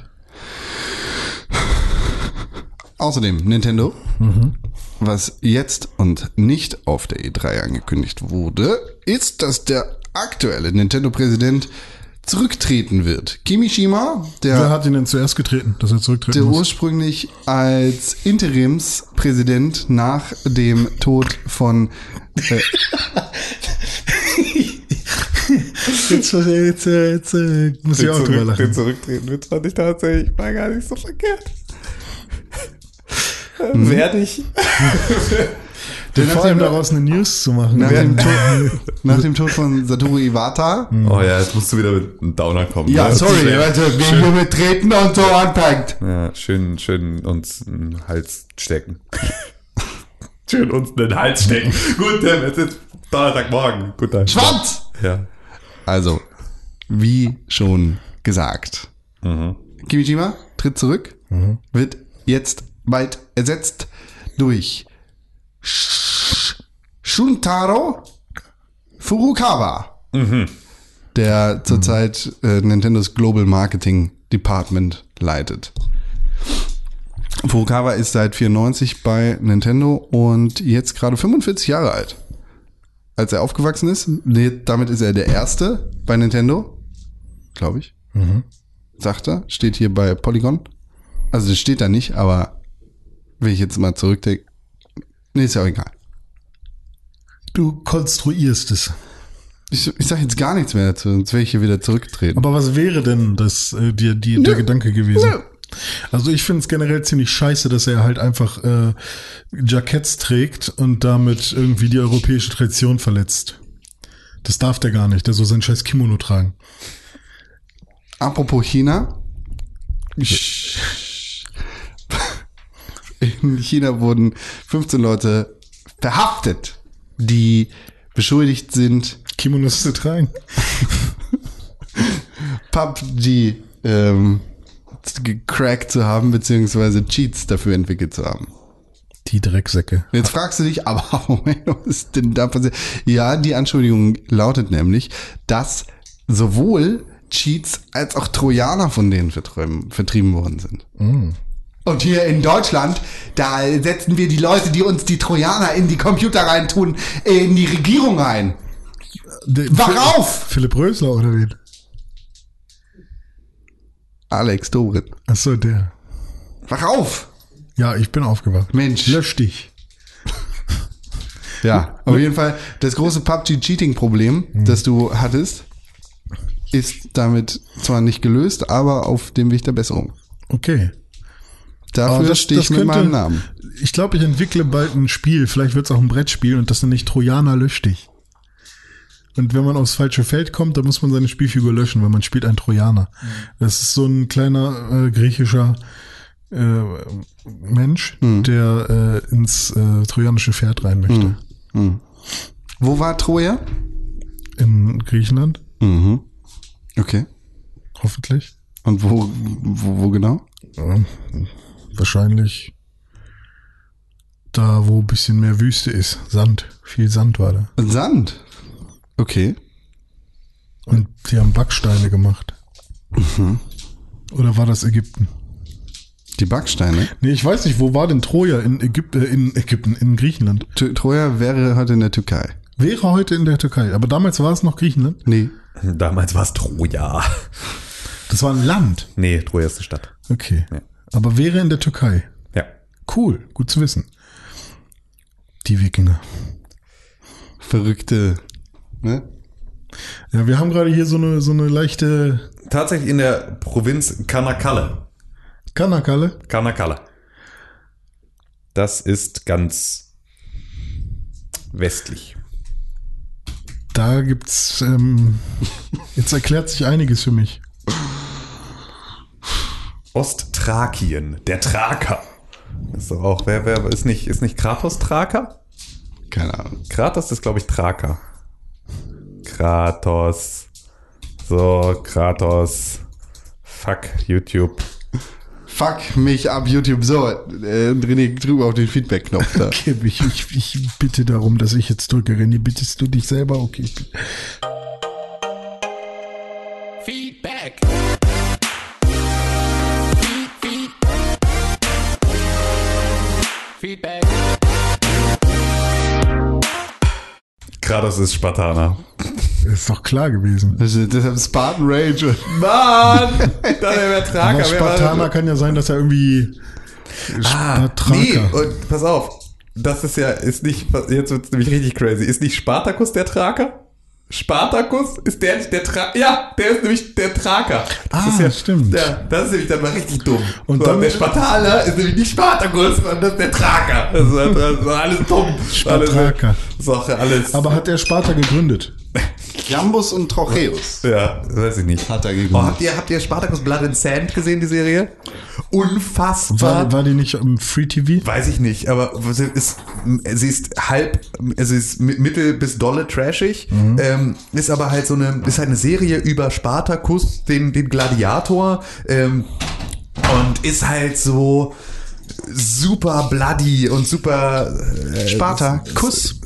Außerdem, Nintendo, was jetzt und nicht auf der E3 angekündigt wurde, ist, dass der aktuelle Nintendo-Präsident zurücktreten wird. Kimishima, Wer der, hat ihn denn zuerst getreten, dass er zurücktreten der muss? ursprünglich als Interimspräsident nach dem Tod von äh, Jetzt, jetzt, äh, jetzt äh, muss ich auch drüber Den lachen. zurücktreten wird fand ich tatsächlich mal gar nicht so verkehrt. Mhm. Werde ich. Vor allem daraus eine News zu machen. nach, dem Tod, nach dem Tod von Satoru Iwata. Oh ja, jetzt musst du wieder mit einem Downer kommen. Ja, ne? sorry, also wenn du mit treten und so anfängt. Ja, schön, schön uns einen Hals stecken. schön uns einen Hals stecken. Gut, Tim, es ist Donnerstagmorgen. Gut, dann. Schwanz! Ja. Also, wie schon gesagt, Mhm. Kimishima tritt zurück, wird jetzt bald ersetzt durch Sh- Shuntaro Furukawa, der zurzeit äh, Nintendos Global Marketing Department leitet. Furukawa ist seit 94 bei Nintendo und jetzt gerade 45 Jahre alt. Als er aufgewachsen ist, damit ist er der Erste bei Nintendo, glaube ich. Sagt er, steht hier bei Polygon. Also das steht da nicht, aber wenn ich jetzt mal zurückdenke, nee, ist ja auch egal. Du konstruierst es. Ich, ich sage jetzt gar nichts mehr dazu, sonst werde ich hier wieder zurücktreten. Aber was wäre denn das, äh, die, die, der Gedanke gewesen? Nö. Also ich finde es generell ziemlich scheiße, dass er halt einfach äh, Jacketts trägt und damit irgendwie die europäische Tradition verletzt. Das darf der gar nicht, der soll sein scheiß Kimono tragen. Apropos China. In China wurden 15 Leute verhaftet, die beschuldigt sind, Kimonos zu tragen. PUBG ähm, gecrackt zu haben, beziehungsweise Cheats dafür entwickelt zu haben. Die Drecksäcke. Jetzt fragst du dich, aber Moment, was ist denn da passiert? Ja, die Anschuldigung lautet nämlich, dass sowohl Cheats als auch Trojaner von denen vertrieben, vertrieben worden sind. Und hier in Deutschland, da setzen wir die Leute, die uns die Trojaner in die Computer reintun, in die Regierung rein. Wach auf! Philipp Rösler oder wen? Alex Dobrin. Achso, der. Wach auf! Ja, ich bin aufgewacht. Mensch. Lösch dich. Ja, auf jeden Fall das große PUBG-Cheating-Problem, das du hattest, ist damit zwar nicht gelöst, aber auf dem Weg der Besserung. Okay. Dafür stehe ich mit könnte- meinem Namen. Ich glaube, ich entwickle bald ein Spiel, vielleicht wird es auch ein Brettspiel und das nenne ich Trojaner lösch dich. Und wenn man aufs falsche Feld kommt, dann muss man seine Spielfigur löschen, weil man spielt einen Trojaner. Das ist so ein kleiner äh, griechischer äh, Mensch, der äh, ins äh, trojanische Pferd rein möchte. Wo war Troja? In Griechenland, Mhm. Okay. hoffentlich. Und wo, wo, wo genau? Wahrscheinlich da, wo ein bisschen mehr Wüste ist. Sand. Viel Sand war da. Sand. Okay. Und die haben Backsteine gemacht. Oder war das Ägypten? Die Backsteine. Nee, ich weiß nicht, wo war denn Troja in Ägypten, äh, in Ägypten, in Griechenland? T Troja wäre heute in der Türkei. Wäre heute in der Türkei, aber damals war es noch Griechenland. Nee. Damals war es Troja. Das war ein Land. Nee, Troja ist eine Stadt. Okay. Ja. Aber wäre in der Türkei. Ja. Cool, gut zu wissen. Die Wikinger. Verrückte. Ne? Ja, wir haben gerade hier so eine, so eine leichte Tatsächlich in der Provinz Kanakalle. Kanakalle. Kanakalle. Das ist ganz westlich. Da gibt's, ähm, jetzt erklärt sich einiges für mich. Osttrakien, der Thraker. Ist doch auch, wer, wer ist nicht, ist nicht Kratos Thraker? Keine Ahnung. Kratos ist, glaube ich, Thraker. Kratos. So, Kratos. Fuck, YouTube. Fuck mich ab, YouTube. So, äh, René, drüber auf den Feedback-Knopf da. Okay, ich, ich, ich bitte darum, dass ich jetzt drücke. René, bittest du dich selber? Okay. Feedback. Feedback. Kratos ist Spartaner. Ist doch klar gewesen. Das ist, deshalb Spartan Rage. Mann! Da der Trager. Aber Spartaner kann ja sein, dass er irgendwie Ah, nee, und pass auf. Das ist ja, ist nicht, jetzt wird's nämlich richtig crazy. Ist nicht Spartacus der Traker? Spartacus ist der, der Traker. Ja, der ist nämlich der Traker. Das Ah, ist ja, stimmt. Ja, das ist nämlich dann mal richtig dumm. Und so, dann- der Spartaner ist nämlich nicht Spartacus, sondern das ist der Traker. Das ist, das ist alles dumm. Spartraker. Alles, Sache, alles. Aber hat der Sparta gegründet? Jambus und Trocheus. ja, weiß ich nicht. Hat er. Oh, habt ihr, habt ihr Spartacus Blood and Sand gesehen, die Serie? Unfassbar. War, war die nicht im Free TV? Weiß ich nicht, aber sie ist, sie ist halb, also sie ist mi- mittel bis dolle trashig, ähm, ist aber halt so eine, ist halt eine Serie über Spartacus, den, den Gladiator, ähm, und ist halt so super bloody und super äh, Sparta, Kuss.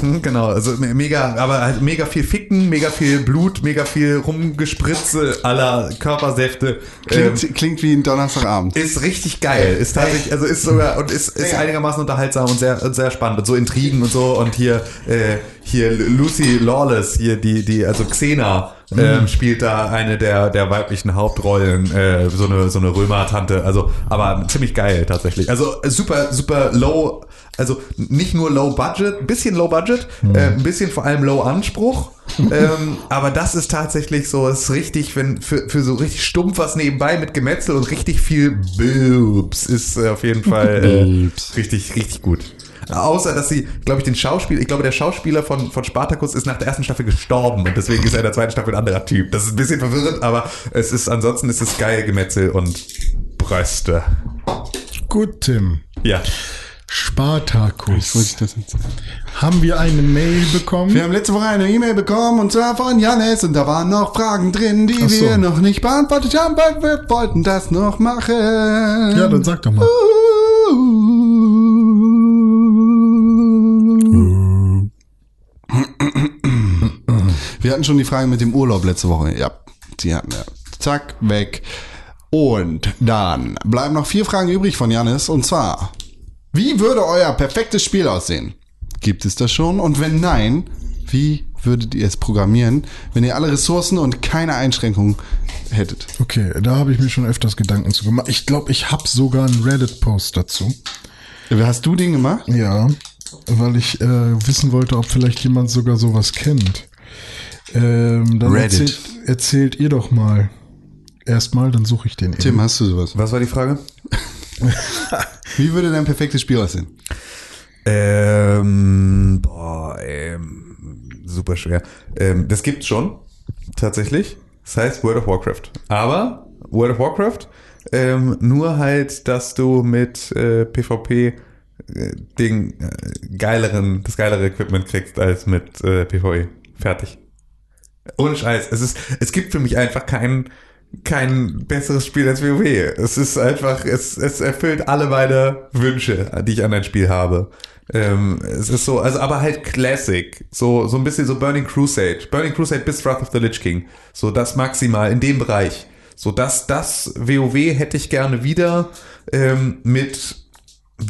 Mhm, Genau, also me- mega, aber halt mega viel Ficken, mega viel Blut, mega viel Rumgespritze aller Körpersäfte. Ähm, Klingt, klingt wie ein Donnerstagabend. ist richtig geil. Ist tatsächlich, also ist sogar und ist, ist einigermaßen unterhaltsam und sehr, und sehr spannend. Und so Intrigen und so. Und hier, äh, hier Lucy Lawless, hier die, die, also Xena, ähm, spielt da eine der, der weiblichen Hauptrollen, äh, so eine, so eine Römer-Tante. Also, aber ziemlich geil tatsächlich. Also super, super low, also nicht nur low budget, ein bisschen low budget, äh, ein bisschen vor allem low Anspruch. ähm, aber das ist tatsächlich so, ist richtig, wenn für, für so richtig stumpf was nebenbei mit Gemetzel und richtig viel Boobs ist äh, auf jeden Fall äh, richtig, richtig gut. Außer, dass sie, glaube ich, den Schauspieler, ich glaube, der Schauspieler von, von Spartacus ist nach der ersten Staffel gestorben und deswegen ist er in der zweiten Staffel ein anderer Typ. Das ist ein bisschen verwirrend, aber es ist, ansonsten ist es geil Gemetzel und Bröste. Gut, Tim. Ja. Spartacus. Wollte ich das jetzt? Haben wir eine Mail bekommen? Wir haben letzte Woche eine E-Mail bekommen und zwar von Janis und da waren noch Fragen drin, die so. wir noch nicht beantwortet haben, weil wir wollten das noch machen. ja, dann sag doch mal. Wir hatten schon die Frage mit dem Urlaub letzte Woche. Ja, die hatten wir. Zack, weg. Und dann bleiben noch vier Fragen übrig von Janis. Und zwar, wie würde euer perfektes Spiel aussehen? Gibt es das schon? Und wenn nein, wie würdet ihr es programmieren, wenn ihr alle Ressourcen und keine Einschränkungen hättet? Okay, da habe ich mir schon öfters Gedanken zu gemacht. Ich glaube, ich habe sogar einen Reddit-Post dazu. Hast du den gemacht? Ja, weil ich äh, wissen wollte, ob vielleicht jemand sogar sowas kennt. Ähm, dann Reddit. Erzählt, erzählt ihr doch mal. Erstmal, dann suche ich den eben. Tim, hast du sowas? Was war die Frage? Wie würde dein perfektes Spiel aussehen? Ähm, boah, ähm, super schwer. Ähm, das gibt's schon, tatsächlich. Das heißt World of Warcraft. Aber World of Warcraft, ähm, nur halt, dass du mit äh, PvP äh, den äh, geileren, das geilere Equipment kriegst als mit äh, PvE. Fertig. Ohne Scheiß. Es ist, es gibt für mich einfach kein, kein besseres Spiel als WoW. Es ist einfach, es, es erfüllt alle meine Wünsche, die ich an ein Spiel habe. Ähm, es ist so, also aber halt Classic. So, so ein bisschen so Burning Crusade. Burning Crusade bis Wrath of the Lich King. So das maximal in dem Bereich. So das, das WoW hätte ich gerne wieder ähm, mit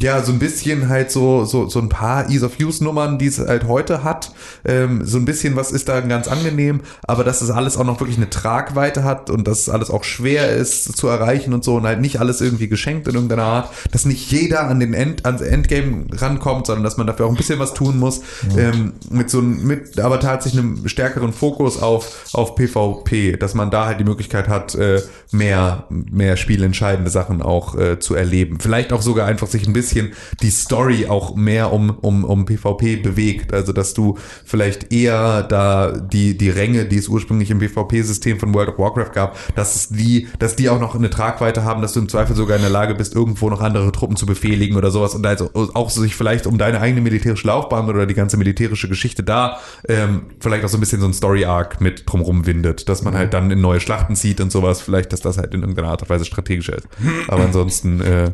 ja, so ein bisschen halt so, so, so ein paar Ease of Use Nummern, die es halt heute hat. Ähm, so ein bisschen was ist da ganz angenehm, aber dass das alles auch noch wirklich eine Tragweite hat und dass es alles auch schwer ist zu erreichen und so und halt nicht alles irgendwie geschenkt in irgendeiner Art, dass nicht jeder an den End, ans Endgame rankommt, sondern dass man dafür auch ein bisschen was tun muss, ähm, mit so einem, mit, aber tatsächlich einem stärkeren Fokus auf, auf PvP, dass man da halt die Möglichkeit hat, äh, mehr, mehr spielentscheidende Sachen auch äh, zu erleben. Vielleicht auch sogar einfach sich ein bisschen die Story auch mehr um, um, um PvP bewegt. Also, dass du vielleicht eher da die, die Ränge, die es ursprünglich im PvP-System von World of Warcraft gab, dass es die, dass die auch noch eine Tragweite haben, dass du im Zweifel sogar in der Lage bist, irgendwo noch andere Truppen zu befehligen oder sowas und also auch sich vielleicht um deine eigene militärische Laufbahn oder die ganze militärische Geschichte da ähm, vielleicht auch so ein bisschen so ein Story-Arc mit drumrum windet, dass man halt dann in neue Schlachten zieht und sowas, vielleicht, dass das halt in irgendeiner Art und Weise strategischer ist. Aber ansonsten äh,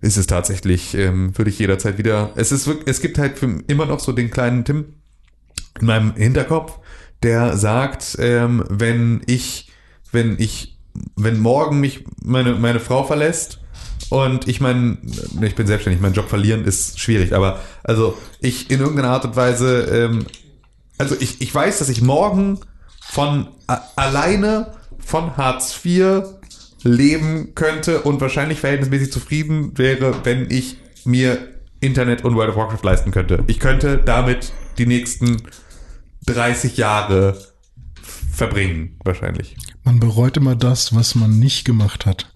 ist es tatsächlich, ähm, würde ich jederzeit wieder, es ist wirklich, es gibt halt immer noch so den kleinen Tim in meinem Hinterkopf, der sagt, ähm, wenn ich, wenn ich, wenn morgen mich meine, meine Frau verlässt und ich mein, ich bin selbstständig, meinen Job verlieren ist schwierig, aber also ich in irgendeiner Art und Weise, ähm, also ich, ich weiß, dass ich morgen von alleine von Hartz IV leben könnte und wahrscheinlich verhältnismäßig zufrieden wäre, wenn ich mir Internet und World of Warcraft leisten könnte. Ich könnte damit die nächsten 30 Jahre verbringen, wahrscheinlich. Man bereut immer das, was man nicht gemacht hat.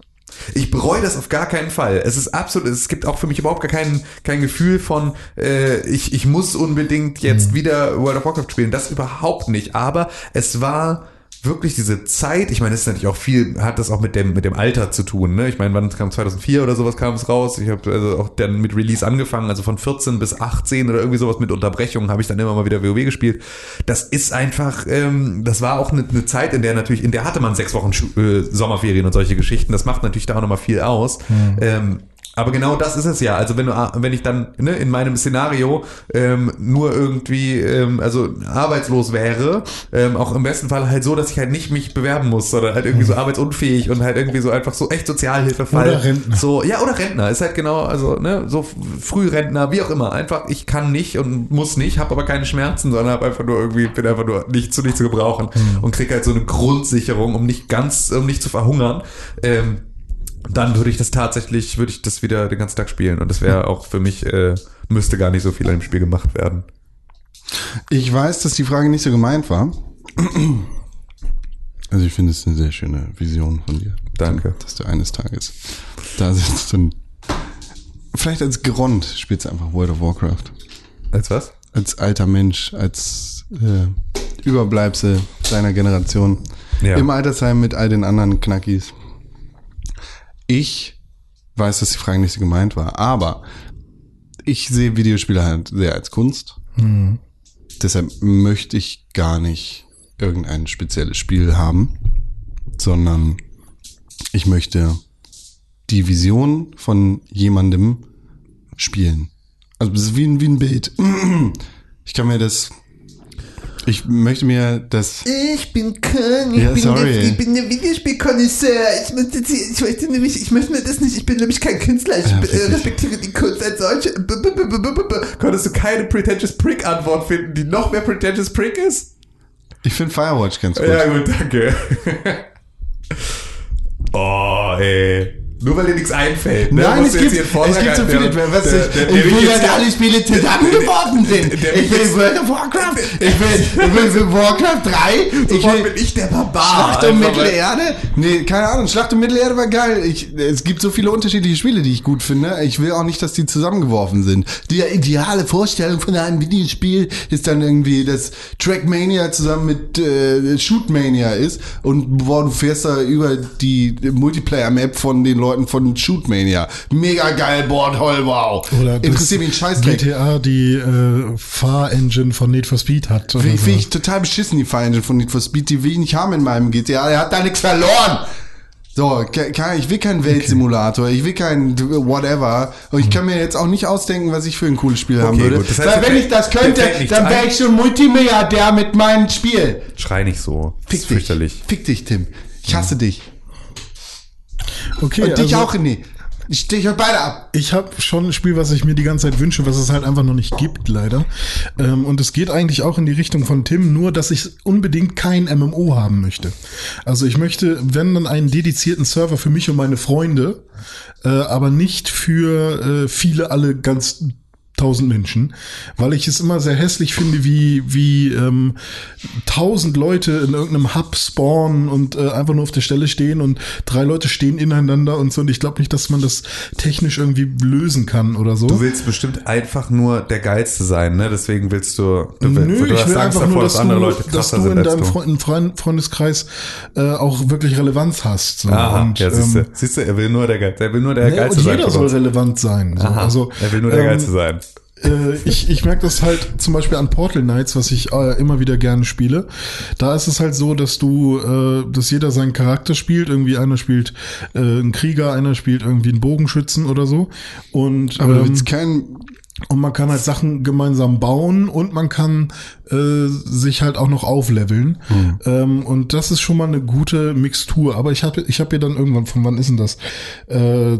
Ich bereue das auf gar keinen Fall. Es ist absolut, es gibt auch für mich überhaupt gar kein, kein Gefühl von, äh, ich, ich muss unbedingt jetzt wieder World of Warcraft spielen. Das überhaupt nicht. Aber es war wirklich diese Zeit, ich meine, es ist natürlich auch viel, hat das auch mit dem, mit dem Alter zu tun, ne? Ich meine, wann kam 2004 oder sowas kam es raus? Ich habe also auch dann mit Release angefangen, also von 14 bis 18 oder irgendwie sowas mit Unterbrechungen habe ich dann immer mal wieder WoW gespielt. Das ist einfach, ähm, das war auch eine, eine Zeit, in der natürlich, in der hatte man sechs Wochen Schu äh, Sommerferien und solche Geschichten. Das macht natürlich da auch nochmal viel aus. Ähm, aber genau das ist es ja. Also wenn du, wenn ich dann ne, in meinem Szenario ähm, nur irgendwie ähm, also arbeitslos wäre, ähm, auch im besten Fall halt so, dass ich halt nicht mich bewerben muss, sondern halt irgendwie so arbeitsunfähig und halt irgendwie so einfach so echt Sozialhilfefall. Oder Rentner. So ja oder Rentner ist halt genau also ne so Frührentner wie auch immer. Einfach ich kann nicht und muss nicht, habe aber keine Schmerzen, sondern habe einfach nur irgendwie bin einfach nur nicht zu nicht zu gebrauchen und krieg halt so eine Grundsicherung, um nicht ganz um nicht zu verhungern. Ähm, dann würde ich das tatsächlich, würde ich das wieder den ganzen Tag spielen. Und das wäre auch für mich, äh, müsste gar nicht so viel an dem Spiel gemacht werden. Ich weiß, dass die Frage nicht so gemeint war. Also ich finde es eine sehr schöne Vision von dir. Danke. Dass du eines Tages da sitzt und vielleicht als Gerond spielst du einfach World of Warcraft. Als was? Als alter Mensch, als äh, Überbleibsel deiner Generation. Ja. Im Altersheim mit all den anderen Knackis. Ich weiß, dass die Frage nicht so gemeint war, aber ich sehe Videospiele halt sehr als Kunst. Deshalb möchte ich gar nicht irgendein spezielles Spiel haben, sondern ich möchte die Vision von jemandem spielen. Also das ist wie ein, wie ein Bild. Ich kann mir das. Ich möchte mir das. Ich bin Köln, ich, Ja, bin, sorry. Der, ich bin der Videospielkonnoisseur. Ich, möchte ich möchte nämlich, ich möchte mir das nicht, ich bin nämlich kein Künstler, ich Ja, äh, respektiere die Kunst als solche. -b -b -b Konntest du keine Pretentious Prick Antwort finden, die noch mehr Pretentious Prick ist? Ich finde Firewatch ganz gut. Ja, gut, danke. oh, ey. Nur weil dir nichts einfällt. Ne? Nein, es gibt, es gibt so viele, halten, was der- ich, der- der ich will, dass alle Spiele zusammengeworden sind. der Ich will World of Warcraft, ich will, ich will Warcraft 3, ich Sofort will bin ich der Barbar. Schlacht um Mittelerde? Nee, keine Ahnung, Schlacht um Mittelerde war geil. Ich, es gibt so viele unterschiedliche Spiele, die ich gut finde. Ich will auch nicht, dass die zusammengeworfen sind. Die ideale Vorstellung von einem Videospiel ist dann irgendwie, dass Trackmania zusammen mit äh, Shootmania ist und boah, du fährst da über die Multiplayer-Map von den Leuten von Shootmania. Mega geil, toll, wow. Oder Interessiert mich ein Scheißdreck. GTA die äh, Fahrengine von Need for Speed hat. Finde so. ich total beschissen, die Fire Engine von Need for Speed. Die will ich nicht haben in meinem GTA. Der hat da nichts verloren. So, ich will keinen Weltsimulator, ich will keinen whatever. Und ich kann mir jetzt auch nicht ausdenken, was ich für ein cooles Spiel haben Okay, würde. gut. Das heißt, Weil wenn ich das könnte, dann wäre ich schon Multimilliardär mit meinem Spiel. Schrei nicht so. Das Fick ist dich. fürchterlich. Fick dich, Tim. Ich hasse dich. Okay, Und dich also- auch, René. Ich stehe euch beide ab. Ich habe schon ein Spiel, was ich mir die ganze Zeit wünsche, was es halt einfach noch nicht gibt, leider. Ähm, und es geht eigentlich auch in die Richtung von Tim, nur dass ich unbedingt kein MMO haben möchte. Also ich möchte, wenn dann einen dedizierten Server für mich und meine Freunde, äh, aber nicht für äh, viele alle ganz tausend Menschen, weil ich es immer sehr hässlich finde, wie wie ähm, tausend Leute in irgendeinem Hub spawnen und äh, einfach nur auf der Stelle stehen und drei Leute stehen ineinander und so. Und ich glaube nicht, dass man das technisch irgendwie lösen kann oder so. Du willst bestimmt einfach nur der Geilste sein, ne? Deswegen willst du, du, Nö, du ich hast will Angst einfach nur, davor, dass dass andere Leute dass du in deinem du. Freund, Freund, Freundeskreis äh, auch wirklich Relevanz hast. So. Aha, und, ja, siehst du, ähm, siehst du, er will nur der Geilste, er will nur der ne, Geilste und sein. jeder soll relevant sein. So. Aha, Also, er will nur der ähm, Geilste sein. Äh, ich, ich merke das halt zum Beispiel an Portal Knights, was ich äh, immer wieder gerne spiele. Da ist es halt so, dass du, äh, dass jeder seinen Charakter spielt. Irgendwie einer spielt äh, einen Krieger, einer spielt irgendwie einen Bogenschützen oder so. Und Aber du ähm, willst kein, und man kann halt Sachen gemeinsam bauen und man kann äh, sich halt auch noch aufleveln. Ähm, und das ist schon mal eine gute Mixtur. Aber ich habe ich hab hier dann irgendwann, von wann ist denn das? Äh,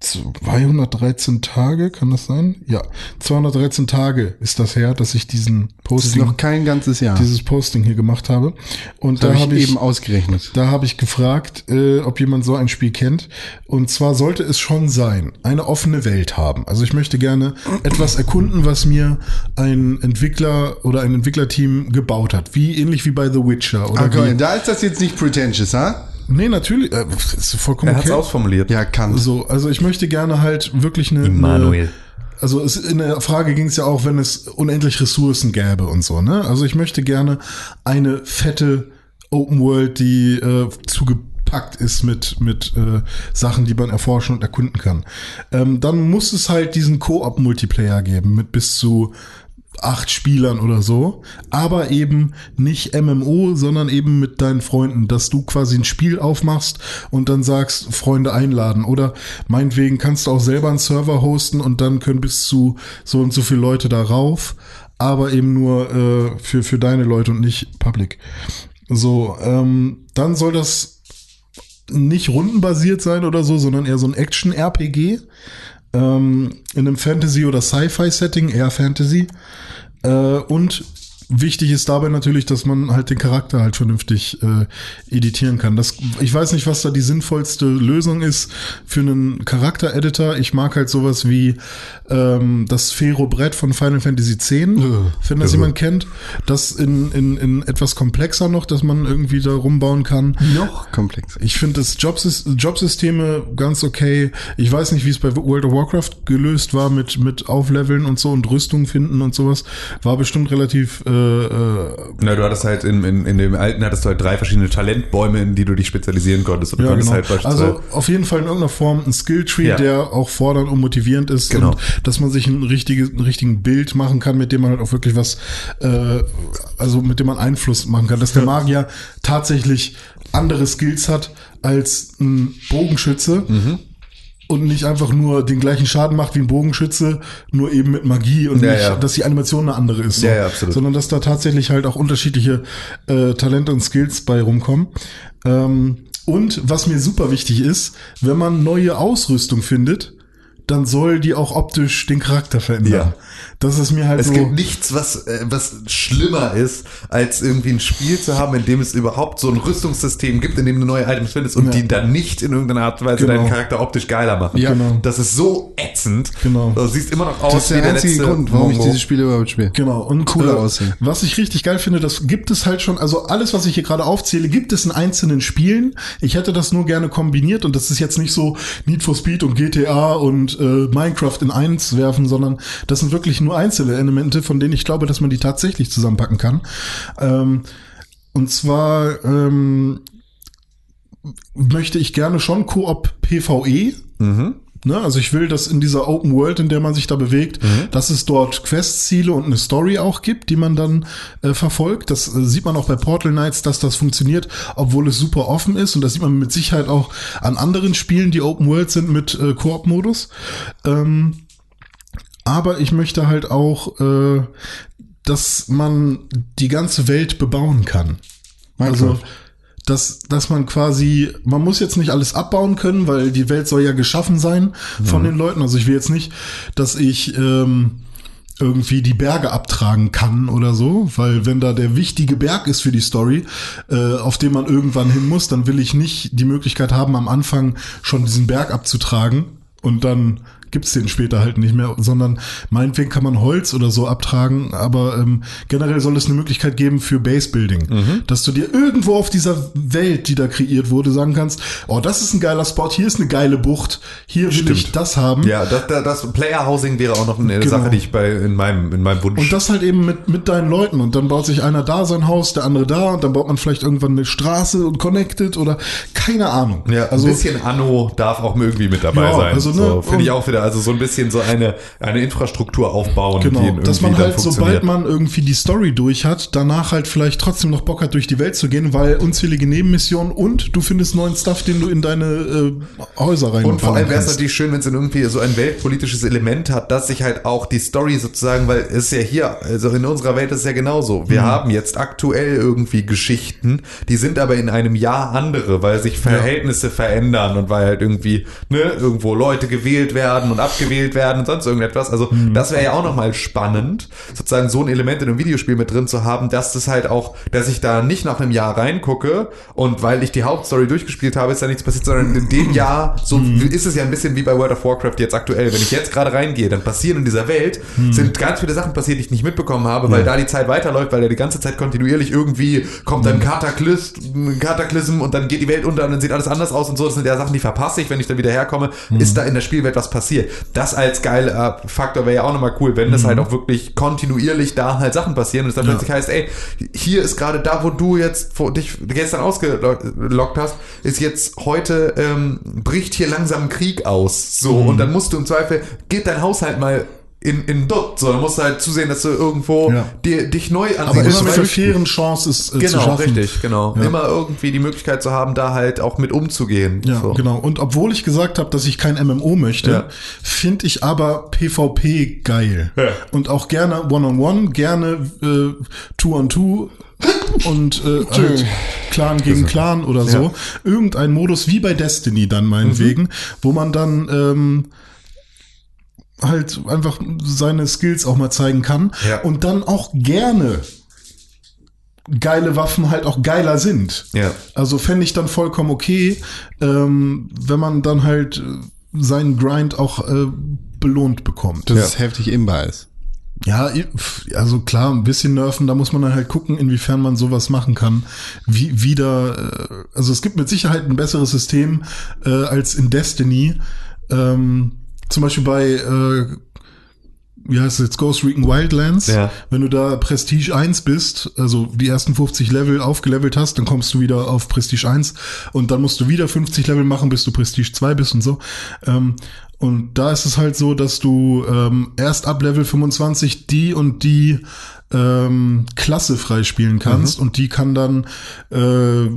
213 Tage, kann das sein? Ja, 213 Tage ist das her, dass ich diesen das ist Posting, noch kein ganzes Jahr. dieses Posting hier gemacht habe. Und das da habe habe ich ich, eben ausgerechnet. da habe ich gefragt, äh, ob jemand so ein Spiel kennt. Und zwar sollte es schon sein, eine offene Welt haben. Also ich möchte gerne etwas erkunden, was mir ein Entwickler oder ein Entwicklerteam gebaut hat. Wie ähnlich wie bei The Witcher. Oder Okay, wie, da ist das jetzt nicht pretentious, ha? Nee, natürlich. Äh, ist vollkommen Er hat es okay. ausformuliert. Ja, kann. So, also ich möchte gerne halt wirklich eine. Immanuel. Eine, also es, in der Frage ging es ja auch, wenn es unendlich Ressourcen gäbe und so, ne? Also ich möchte gerne eine fette Open World, die äh, zugepackt ist mit, mit äh, Sachen, die man erforschen und erkunden kann. Ähm, dann muss es halt diesen Koop-Multiplayer geben mit bis zu acht Spielern oder so, aber eben nicht MMO, sondern eben mit deinen Freunden, dass du quasi ein Spiel aufmachst und dann sagst, Freunde einladen oder meinetwegen kannst du auch selber einen Server hosten und dann können bis zu so und so viele Leute darauf, aber eben nur äh, für, für deine Leute und nicht public. So, ähm, dann soll das nicht rundenbasiert sein oder so, sondern eher so ein Action-RPG ähm, in einem Fantasy- oder Sci-Fi-Setting, eher Fantasy. Äh, und wichtig ist dabei natürlich, dass man halt den Charakter halt vernünftig äh, editieren kann. Das, ich weiß nicht, was da die sinnvollste Lösung ist für einen Charakter-Editor. Ich mag halt sowas wie ähm, das Fero-Brett von Final Fantasy X, wenn das jemand kennt. Das in, in, in etwas komplexer noch, dass man irgendwie da rumbauen kann. Noch komplex. Ich finde das Jobsys Jobsysteme ganz okay. Ich weiß nicht, wie es bei World of Warcraft gelöst war mit, mit Aufleveln und so und Rüstung finden und sowas. War bestimmt relativ äh, äh, Na, du hattest halt in, in, in dem alten hattest du halt drei verschiedene Talentbäume, in die du dich spezialisieren konntest. Und ja, konntest genau. halt Also auf jeden Fall in irgendeiner Form ein Skilltree, Ja. der auch fordernd und motivierend ist Genau. und dass man sich ein richtiges, ein richtigen Bild machen kann, mit dem man halt auch wirklich was, äh, also mit dem man Einfluss machen kann, dass der Magier tatsächlich andere Skills hat als ein Bogenschütze. Mhm. Und nicht einfach nur den gleichen Schaden macht wie ein Bogenschütze, nur eben mit Magie und Ja, nicht, ja. dass die Animation eine andere ist. So. Ja, ja, absolut. Sondern dass da tatsächlich halt auch unterschiedliche äh, Talente und Skills bei rumkommen. Ähm, und was mir super wichtig ist, wenn man neue Ausrüstung findet, dann soll die auch optisch den Charakter verändern. Ja. Das ist mir halt Es so. gibt nichts, was, äh, was schlimmer ist, als irgendwie ein Spiel zu haben, in dem es überhaupt so ein Rüstungssystem gibt, in dem du neue Items findest und Ja. die dann nicht in irgendeiner Art und Weise Genau. deinen Charakter optisch geiler machen. Ja. Genau. Das ist so ätzend. Genau. Du siehst immer noch aus Das ist wie der einzige letzte Grund, warum ich Mongo. diese Spiele überhaupt spiele. Genau, und Cooler äh, aussehen. Was ich richtig geil finde, das gibt es halt schon, also alles, was ich hier gerade aufzähle, gibt es in einzelnen Spielen. Ich hätte das nur gerne kombiniert und das ist jetzt nicht so Need for Speed und GTA und äh, Minecraft in eins werfen, sondern das sind wirklich nur einzelne Elemente, von denen ich glaube, dass man die tatsächlich zusammenpacken kann. Ähm, und zwar ähm, möchte ich gerne schon Koop PvE. Ne, also ich will, dass in dieser Open World, in der man sich da bewegt, dass es dort Questziele und eine Story auch gibt, die man dann äh, verfolgt. Das äh, sieht man auch bei Portal Knights, dass das funktioniert, obwohl es super offen ist. Und das sieht man mit Sicherheit auch an anderen Spielen, die Open World sind mit äh, Koop-Modus. Ähm, aber ich möchte halt auch, äh, dass man die ganze Welt bebauen kann. Also, dass, dass man quasi, man muss jetzt nicht alles abbauen können, weil die Welt soll ja geschaffen sein von den Leuten. Also ich will jetzt nicht, dass ich ähm, irgendwie die Berge abtragen kann oder so, weil wenn da der wichtige Berg ist für die Story, äh, auf den man irgendwann hin muss, dann will ich nicht die Möglichkeit haben, am Anfang schon diesen Berg abzutragen und dann gibt's den später halt nicht mehr, sondern meinetwegen kann man Holz oder so abtragen, aber ähm, generell soll es eine Möglichkeit geben für Base-Building, Mhm. dass du dir irgendwo auf dieser Welt, die da kreiert wurde, sagen kannst, oh, das ist ein geiler Spot, hier ist eine geile Bucht, hier will ich das haben. Ja, das, das, das Player Housing wäre auch noch eine Genau. Sache, die ich bei in meinem in meinem Wunsch Und das halt eben mit, mit deinen Leuten. Und dann baut sich einer da sein Haus, der andere da. Und dann baut man vielleicht irgendwann eine Straße und connected oder keine Ahnung. Ja, also ein bisschen Anno darf auch irgendwie mit dabei Ja, sein. also, ne, so, Finde ich auch wieder, also so ein bisschen so eine, eine Infrastruktur aufbauen, Genau, dass man halt, sobald man irgendwie die Story durch hat, danach halt vielleicht trotzdem noch Bock hat, durch die Welt zu gehen, weil unzählige Nebenmissionen und du findest neuen Stuff, den du in deine äh, Häuser rein Und vor allem wäre es natürlich schön, wenn es dann irgendwie so ein weltpolitisches Element hat, dass sich halt auch die Story sozusagen, weil es ist ja hier, also in unserer Welt ist es ja genauso. Mhm. Wir haben jetzt aktuell irgendwie Geschichten, die sind aber in einem Jahr andere, weil sich Verhältnisse verändern und weil halt irgendwie, ne, irgendwo Leute gewählt werden und abgewählt werden und sonst irgendetwas. Also Mhm. das wäre ja auch nochmal spannend, sozusagen so ein Element in einem Videospiel mit drin zu haben, dass das halt auch, dass ich da nicht nach einem Jahr reingucke und weil ich die Hauptstory durchgespielt habe, ist da nichts passiert, sondern in dem Jahr, so Mhm. ist es ja ein bisschen wie bei World of Warcraft jetzt aktuell. Wenn ich jetzt gerade reingehe, dann passieren in dieser Welt, Mhm. sind ganz viele Sachen passiert, die ich nicht mitbekommen habe, weil da die Zeit weiterläuft, weil da die ganze Zeit kontinuierlich irgendwie kommt Mhm. ein Kataklysm, ein Kataklysm und dann geht die Welt unter und dann sieht alles anders aus und so. Das sind ja Sachen, die verpasse ich, wenn ich dann wieder herkomme. Mhm. Ist da in der Spielwelt was passiert? Das als geiler Faktor wäre ja auch nochmal cool, wenn das Mhm. halt auch wirklich kontinuierlich da halt Sachen passieren und es dann plötzlich heißt, ey, hier ist gerade da, wo du jetzt wo dich gestern ausgelockt hast, ist jetzt heute ähm, bricht hier langsam Krieg aus. So, Mhm. und dann musst du im Zweifel, geht dein Haushalt mal in, in dort. So, dann musst du halt zusehen, dass du irgendwo Ja. dir, dich neu aber ansiedelst. immer mit einer fairen Chance ist äh, zu Genau, schaffen. richtig, genau. Ja. Immer irgendwie die Möglichkeit zu haben, da halt auch mit umzugehen. Ja, so. genau. Und obwohl ich gesagt habe, dass ich kein MMO möchte, Ja. finde ich aber PvP geil. Und auch gerne One-on-One, gerne äh, Two-on-Two und äh, halt Clan gegen Clan oder so. Irgendein Modus wie bei Destiny dann meinetwegen, Mhm. wo man dann ähm, halt einfach seine Skills auch mal zeigen kann Ja. und dann auch gerne geile Waffen halt auch geiler sind. Ja. Also fände ich dann vollkommen okay, ähm, wenn man dann halt äh, seinen Grind auch äh, belohnt bekommt. Das Ja. ist heftig imbar ist. Ja, also klar, ein bisschen nerven, da muss man dann halt gucken, inwiefern man sowas machen kann. Wie wieder, äh, also es gibt mit Sicherheit ein besseres System äh, als in Destiny. Ähm, zum Beispiel bei äh, wie heißt es jetzt, Ghost Recon Wildlands. Ja. Wenn du da Prestige 1 bist, also die ersten 50 Level aufgelevelt hast, dann kommst du wieder auf Prestige 1 und dann musst du wieder 50 Level machen, bis du Prestige 2 bist und so. Ähm, und da ist es halt so, dass du ähm, erst ab Level 25 die und die ähm, Klasse freispielen kannst und die kann dann äh,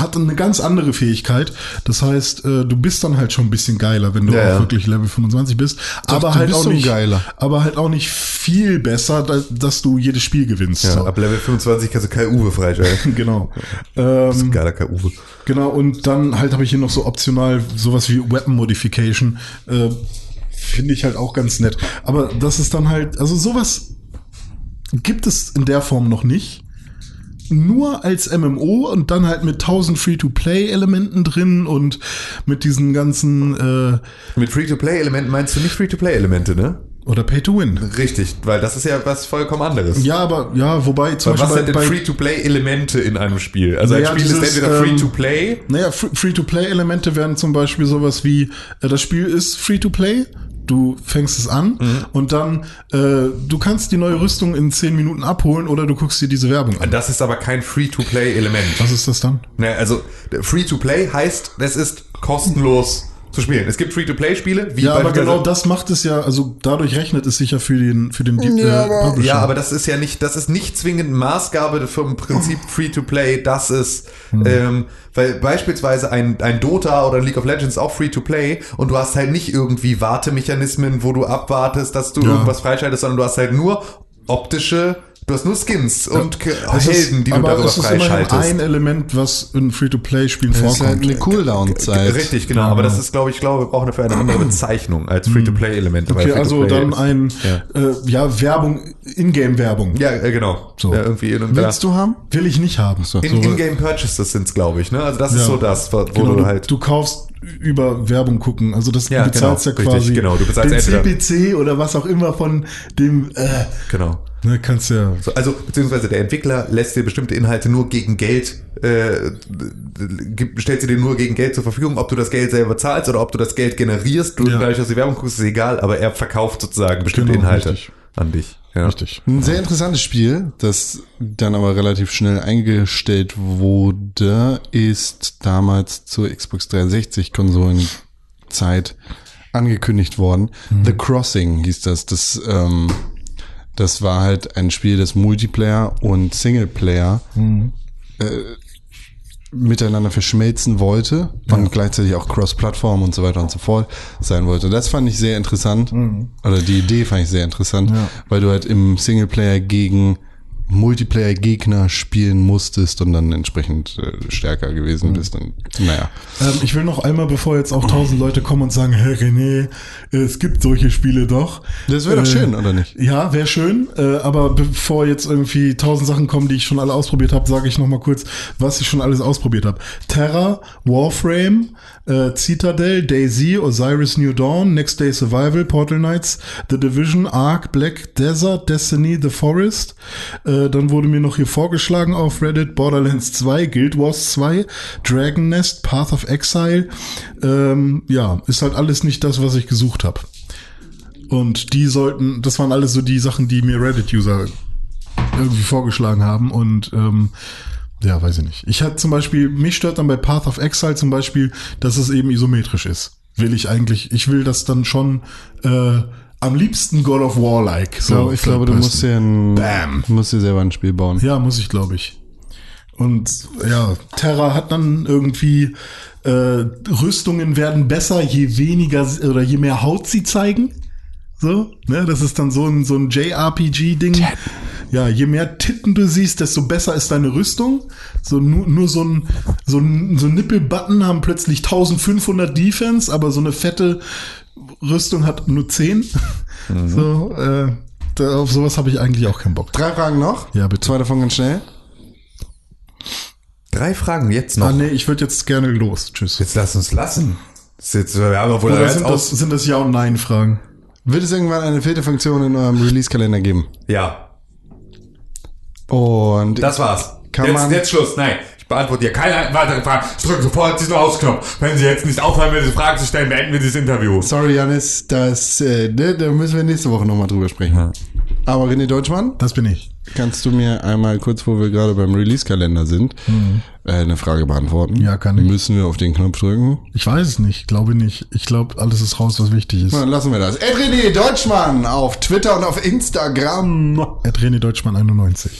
hat eine ganz andere Fähigkeit. Das heißt, äh, du bist dann halt schon ein bisschen geiler, wenn du Ja, auch ja. wirklich Level 25 bist. aber du halt bist auch nicht geiler. aber halt auch nicht viel besser, da, dass du jedes Spiel gewinnst. Ja, so. ab Level 25 kannst du Kai Uwe freischalten. Genau. Ähm, Geiler Kai Uwe. genau, und dann halt habe ich hier noch so optional sowas wie Weapon Modification. Äh, Finde ich halt auch ganz nett. Aber das ist dann halt, also sowas gibt es in der Form noch nicht. Nur als MMO und dann halt mit tausend Free-to-Play-Elementen drin und mit diesen ganzen äh, Mit Free-to-Play-Elementen meinst du nicht Free-to-Play-Elemente, ne? oder Pay-to-Win. Richtig, weil das ist ja was vollkommen anderes. Ja, aber ja, wobei zum was Beispiel sind denn Free-to-Play-Elemente in einem Spiel? Also Naja, ein Spiel dieses, ist entweder ähm, Free-to-Play, Naja, Fr- Free-to-Play-Elemente wären zum Beispiel sowas wie, äh, das Spiel ist Free-to-Play, du fängst es an Mhm. und dann, äh, du kannst die neue Rüstung in 10 Minuten abholen oder du guckst dir diese Werbung an. das ist aber kein Free-to-Play-Element. Was ist das dann? Ne, also Free-to-Play heißt, es ist kostenlos zu spielen. Es gibt Free-to-Play-Spiele, wie Ja, aber genau das macht es ja, also dadurch rechnet es sich ja für den, für den äh, Ja, aber- Publisher. Ja, aber das ist ja nicht, das ist nicht zwingend Maßgabe vom Prinzip Free-to-Play, das ist, ähm, weil beispielsweise ein, ein Dota oder ein League of Legends auch Free-to-Play und du hast halt nicht irgendwie Wartemechanismen, wo du abwartest, dass du Ja. irgendwas freischaltest, sondern du hast halt nur optische, du hast nur Skins und ist- Helden, die du aber darüber es ist immerhin freischaltest. ein Element, was in Free-to-Play-Spielen Das ist halt vorkommt. eine Cooldown-Zeit. Richtig, genau. Aber das ist, glaube ich, glaube, wir brauchen dafür eine andere Bezeichnung als Free-to-Play-Elemente. weil Okay, also Free-to-Play dann ein, Ja. äh, ja, Werbung, Ingame-Werbung. Ja, äh, genau. So. Ja, irgendwie in, Willst du haben? Will ich nicht haben. So. in, In-Game Purchases sind's, glaube ich. Ne? Also das ist Ja. so das, wo Genau, du du, halt. du kaufst über Werbung gucken. Also das Ja, du bezahlst genau, ja richtig, quasi genau. Du bezahlst den CPC oder was auch immer von dem, äh, Genau. Ne, kannst ja, So, also beziehungsweise der Entwickler lässt dir bestimmte Inhalte nur gegen Geld, äh, stellt sie dir nur gegen Geld zur Verfügung, ob du das Geld selber zahlst oder ob du das Geld generierst. Du Ja. dadurch, dass die Werbung guckst, ist egal, aber er verkauft sozusagen bestimmte Genau, Inhalte richtig. an dich. Ja. richtig. Ein sehr interessantes Spiel, das dann aber relativ schnell eingestellt wurde, ist damals zur Xbox 360 Konsolenzeit angekündigt worden. The Crossing hieß das. Das, ähm, das war halt ein Spiel, das Multiplayer und Singleplayer äh, miteinander verschmelzen wollte und gleichzeitig auch Cross-Plattform und so weiter und so fort sein wollte. Das fand ich sehr interessant. Oder die Idee fand ich sehr interessant, weil du halt im Singleplayer gegen Multiplayer-Gegner spielen musstest und dann entsprechend äh, stärker gewesen bist. Und, naja. Ähm, ich will noch einmal, bevor jetzt auch tausend Leute kommen und sagen, Herr René, äh, es gibt solche Spiele doch. Das wäre doch schön, oder nicht? Ja, wäre schön. Äh, aber bevor jetzt irgendwie tausend Sachen kommen, die ich schon alle ausprobiert habe, sage ich noch mal kurz, was ich schon alles ausprobiert habe. Terra, Warframe, äh, Citadel, Daisy, Osiris New Dawn, Next Day Survival, Portal Knights, The Division, Ark, Black Desert, Destiny, The Forest. Äh, dann wurde mir noch hier vorgeschlagen auf Reddit Borderlands 2, Guild Wars 2, Dragon Nest, Path of Exile. Ähm, ja, ist halt alles nicht das, was ich gesucht habe. Und die sollten, das waren alles so die Sachen, die mir Reddit-User irgendwie vorgeschlagen haben. Und ähm, ja, weiß ich nicht. Ich hatte zum Beispiel, mich stört dann bei Path of Exile zum Beispiel, dass es eben isometrisch ist. Will ich eigentlich, ich will das dann schon äh, am liebsten God of War-like. Ich glaube, ich glaube du musst dir, ein, Bam. musst dir selber ein Spiel bauen. Ja, muss ich, glaube ich. Und ja, Terra hat dann irgendwie äh, Rüstungen werden besser, je weniger oder je mehr Haut sie zeigen. So, ne, das ist dann so ein, so ein JRPG-Ding. Ja, je mehr Titten du siehst, desto besser ist deine Rüstung. So nur, nur so ein, so ein, so ein Nippelbutton haben plötzlich 1500 Defense, aber so eine fette Rüstung hat nur 10. So, äh, da, auf sowas habe ich eigentlich auch keinen Bock. Drei Fragen noch. Ja, bitte. Zwei davon ganz schnell. Drei Fragen jetzt noch. Ah, nee, ich würde jetzt gerne los. Tschüss. Jetzt lass uns lassen. Das ist jetzt, wir haben wohl Oder sind das, sind das Ja- und Nein-Fragen? Wird es irgendwann eine Filterfunktion in eurem Release-Kalender geben? Ja, Und das war's. Kann jetzt, man- jetzt Schluss. Nein, ich beantworte hier keine weiteren Fragen. Ich drücke sofort diesen Ausknopf. Wenn Sie jetzt nicht aufhören, mir diese Fragen zu stellen, beenden wir dieses Interview. sorry, Janis, das, äh, ne, da müssen wir nächste Woche nochmal drüber sprechen. Aber René Deutschmann, Das bin ich. kannst du mir einmal kurz, wo wir gerade beim Release-Kalender sind, äh, eine Frage beantworten? Mhm. Ja, kann ich. Müssen wir auf den Knopf drücken? Ich weiß es nicht. Glaube nicht. Ich glaube, alles ist raus, was wichtig ist. Dann lassen wir das. Ed René Deutschmann auf Twitter und auf Instagram. Ed René Deutschmann 91.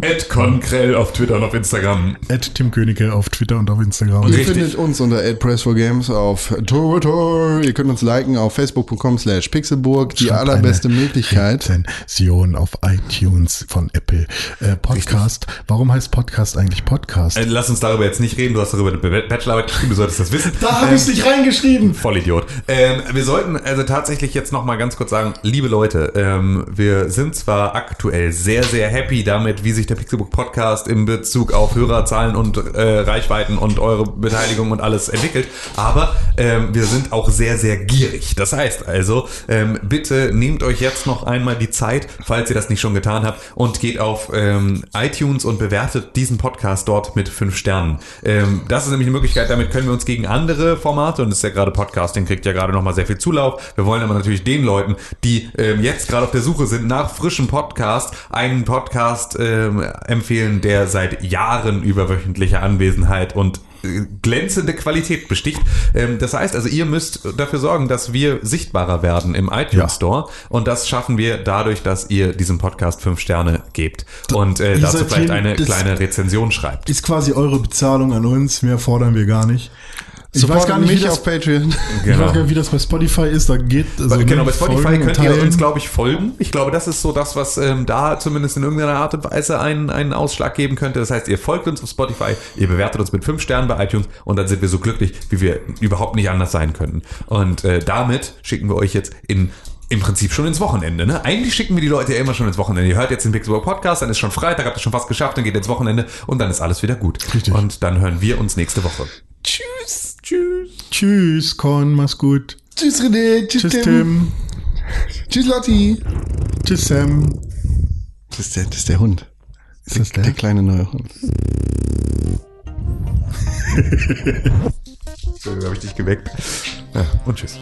Ed Konkrell auf Twitter und auf Instagram. Ed Tim Königke auf Twitter und auf Instagram. Ihr Richtig. findet uns unter @press4games auf Twitter. Ihr könnt uns liken auf facebook.com slash pixelburg. Die Schreibt allerbeste Möglichkeit. Rezension auf iTunes von Apple. Äh, Podcast. Warum heißt Podcast eigentlich Podcast? Äh, Lass uns darüber jetzt nicht reden. Du hast darüber eine Be- Bachelorarbeit geschrieben. Du solltest das wissen. da habe ich es nicht reingeschrieben. Vollidiot. Ähm, wir sollten also tatsächlich jetzt noch mal ganz kurz sagen, liebe Leute, ähm, wir sind zwar aktuell sehr, sehr happy damit, wie sich der Pixelbook Podcast in Bezug auf Hörerzahlen und äh, Reichweiten und eure Beteiligung und alles entwickelt, aber ähm, wir sind auch sehr, sehr gierig. Das heißt also, ähm, bitte nehmt euch jetzt noch einmal die Zeit, falls ihr das nicht schon getan habt, und geht auf ähm, iTunes und bewertet diesen Podcast dort mit fünf Sternen. Ähm, das ist nämlich eine Möglichkeit, damit können wir uns gegen andere Formate, und das ist ja gerade Podcasting, kriegt ja gerade nochmal sehr viel Zulauf. Wir wollen aber natürlich den Leuten, die ähm, jetzt gerade auf der Suche sind nach frischem Podcast, einen Podcast ähm, empfehlen, der seit Jahren über wöchentliche Anwesenheit und äh, glänzende Qualität besticht. Ähm, das heißt also, ihr müsst dafür sorgen, dass wir sichtbarer werden im iTunes Ja. Store. Und das schaffen wir dadurch, dass ihr diesem Podcast fünf Sterne gebt und äh, dazu vielleicht eine kleine Rezension schreibt. Ist quasi eure Bezahlung an uns. Mehr fordern wir gar nicht. Ich weiß gar nicht, wie das, auf Patreon. ich weiß gar nicht, wie das bei Spotify ist. Da geht also, genau, bei Spotify Folgen könnt ihr teilen. uns, glaube ich, folgen. Ich glaube, das ist so das, was ähm, da zumindest in irgendeiner Art und Weise einen, einen Ausschlag geben könnte. Das heißt, ihr folgt uns auf Spotify, ihr bewertet uns mit fünf Sternen bei iTunes und dann sind wir so glücklich, wie wir überhaupt nicht anders sein können. Und äh, damit schicken wir euch jetzt in im Prinzip schon ins Wochenende. Ne? Eigentlich schicken wir die Leute ja immer schon ins Wochenende. Ihr hört jetzt den Pixelburg Podcast, dann ist schon Freitag, habt ihr schon fast geschafft, dann geht ins Wochenende und dann ist alles wieder gut. Richtig. Und dann hören wir uns nächste Woche. Tschüss. Tschüss, Con, mach's gut. Tschüss René, tschüss, Tschüss, Tim. Tim. Tschüss Lotti. Tschüss, Sam. Das ist der, das ist der Hund. Ist das der? Der kleine neue Hund. So, habe ich dich geweckt. Ja, und tschüss.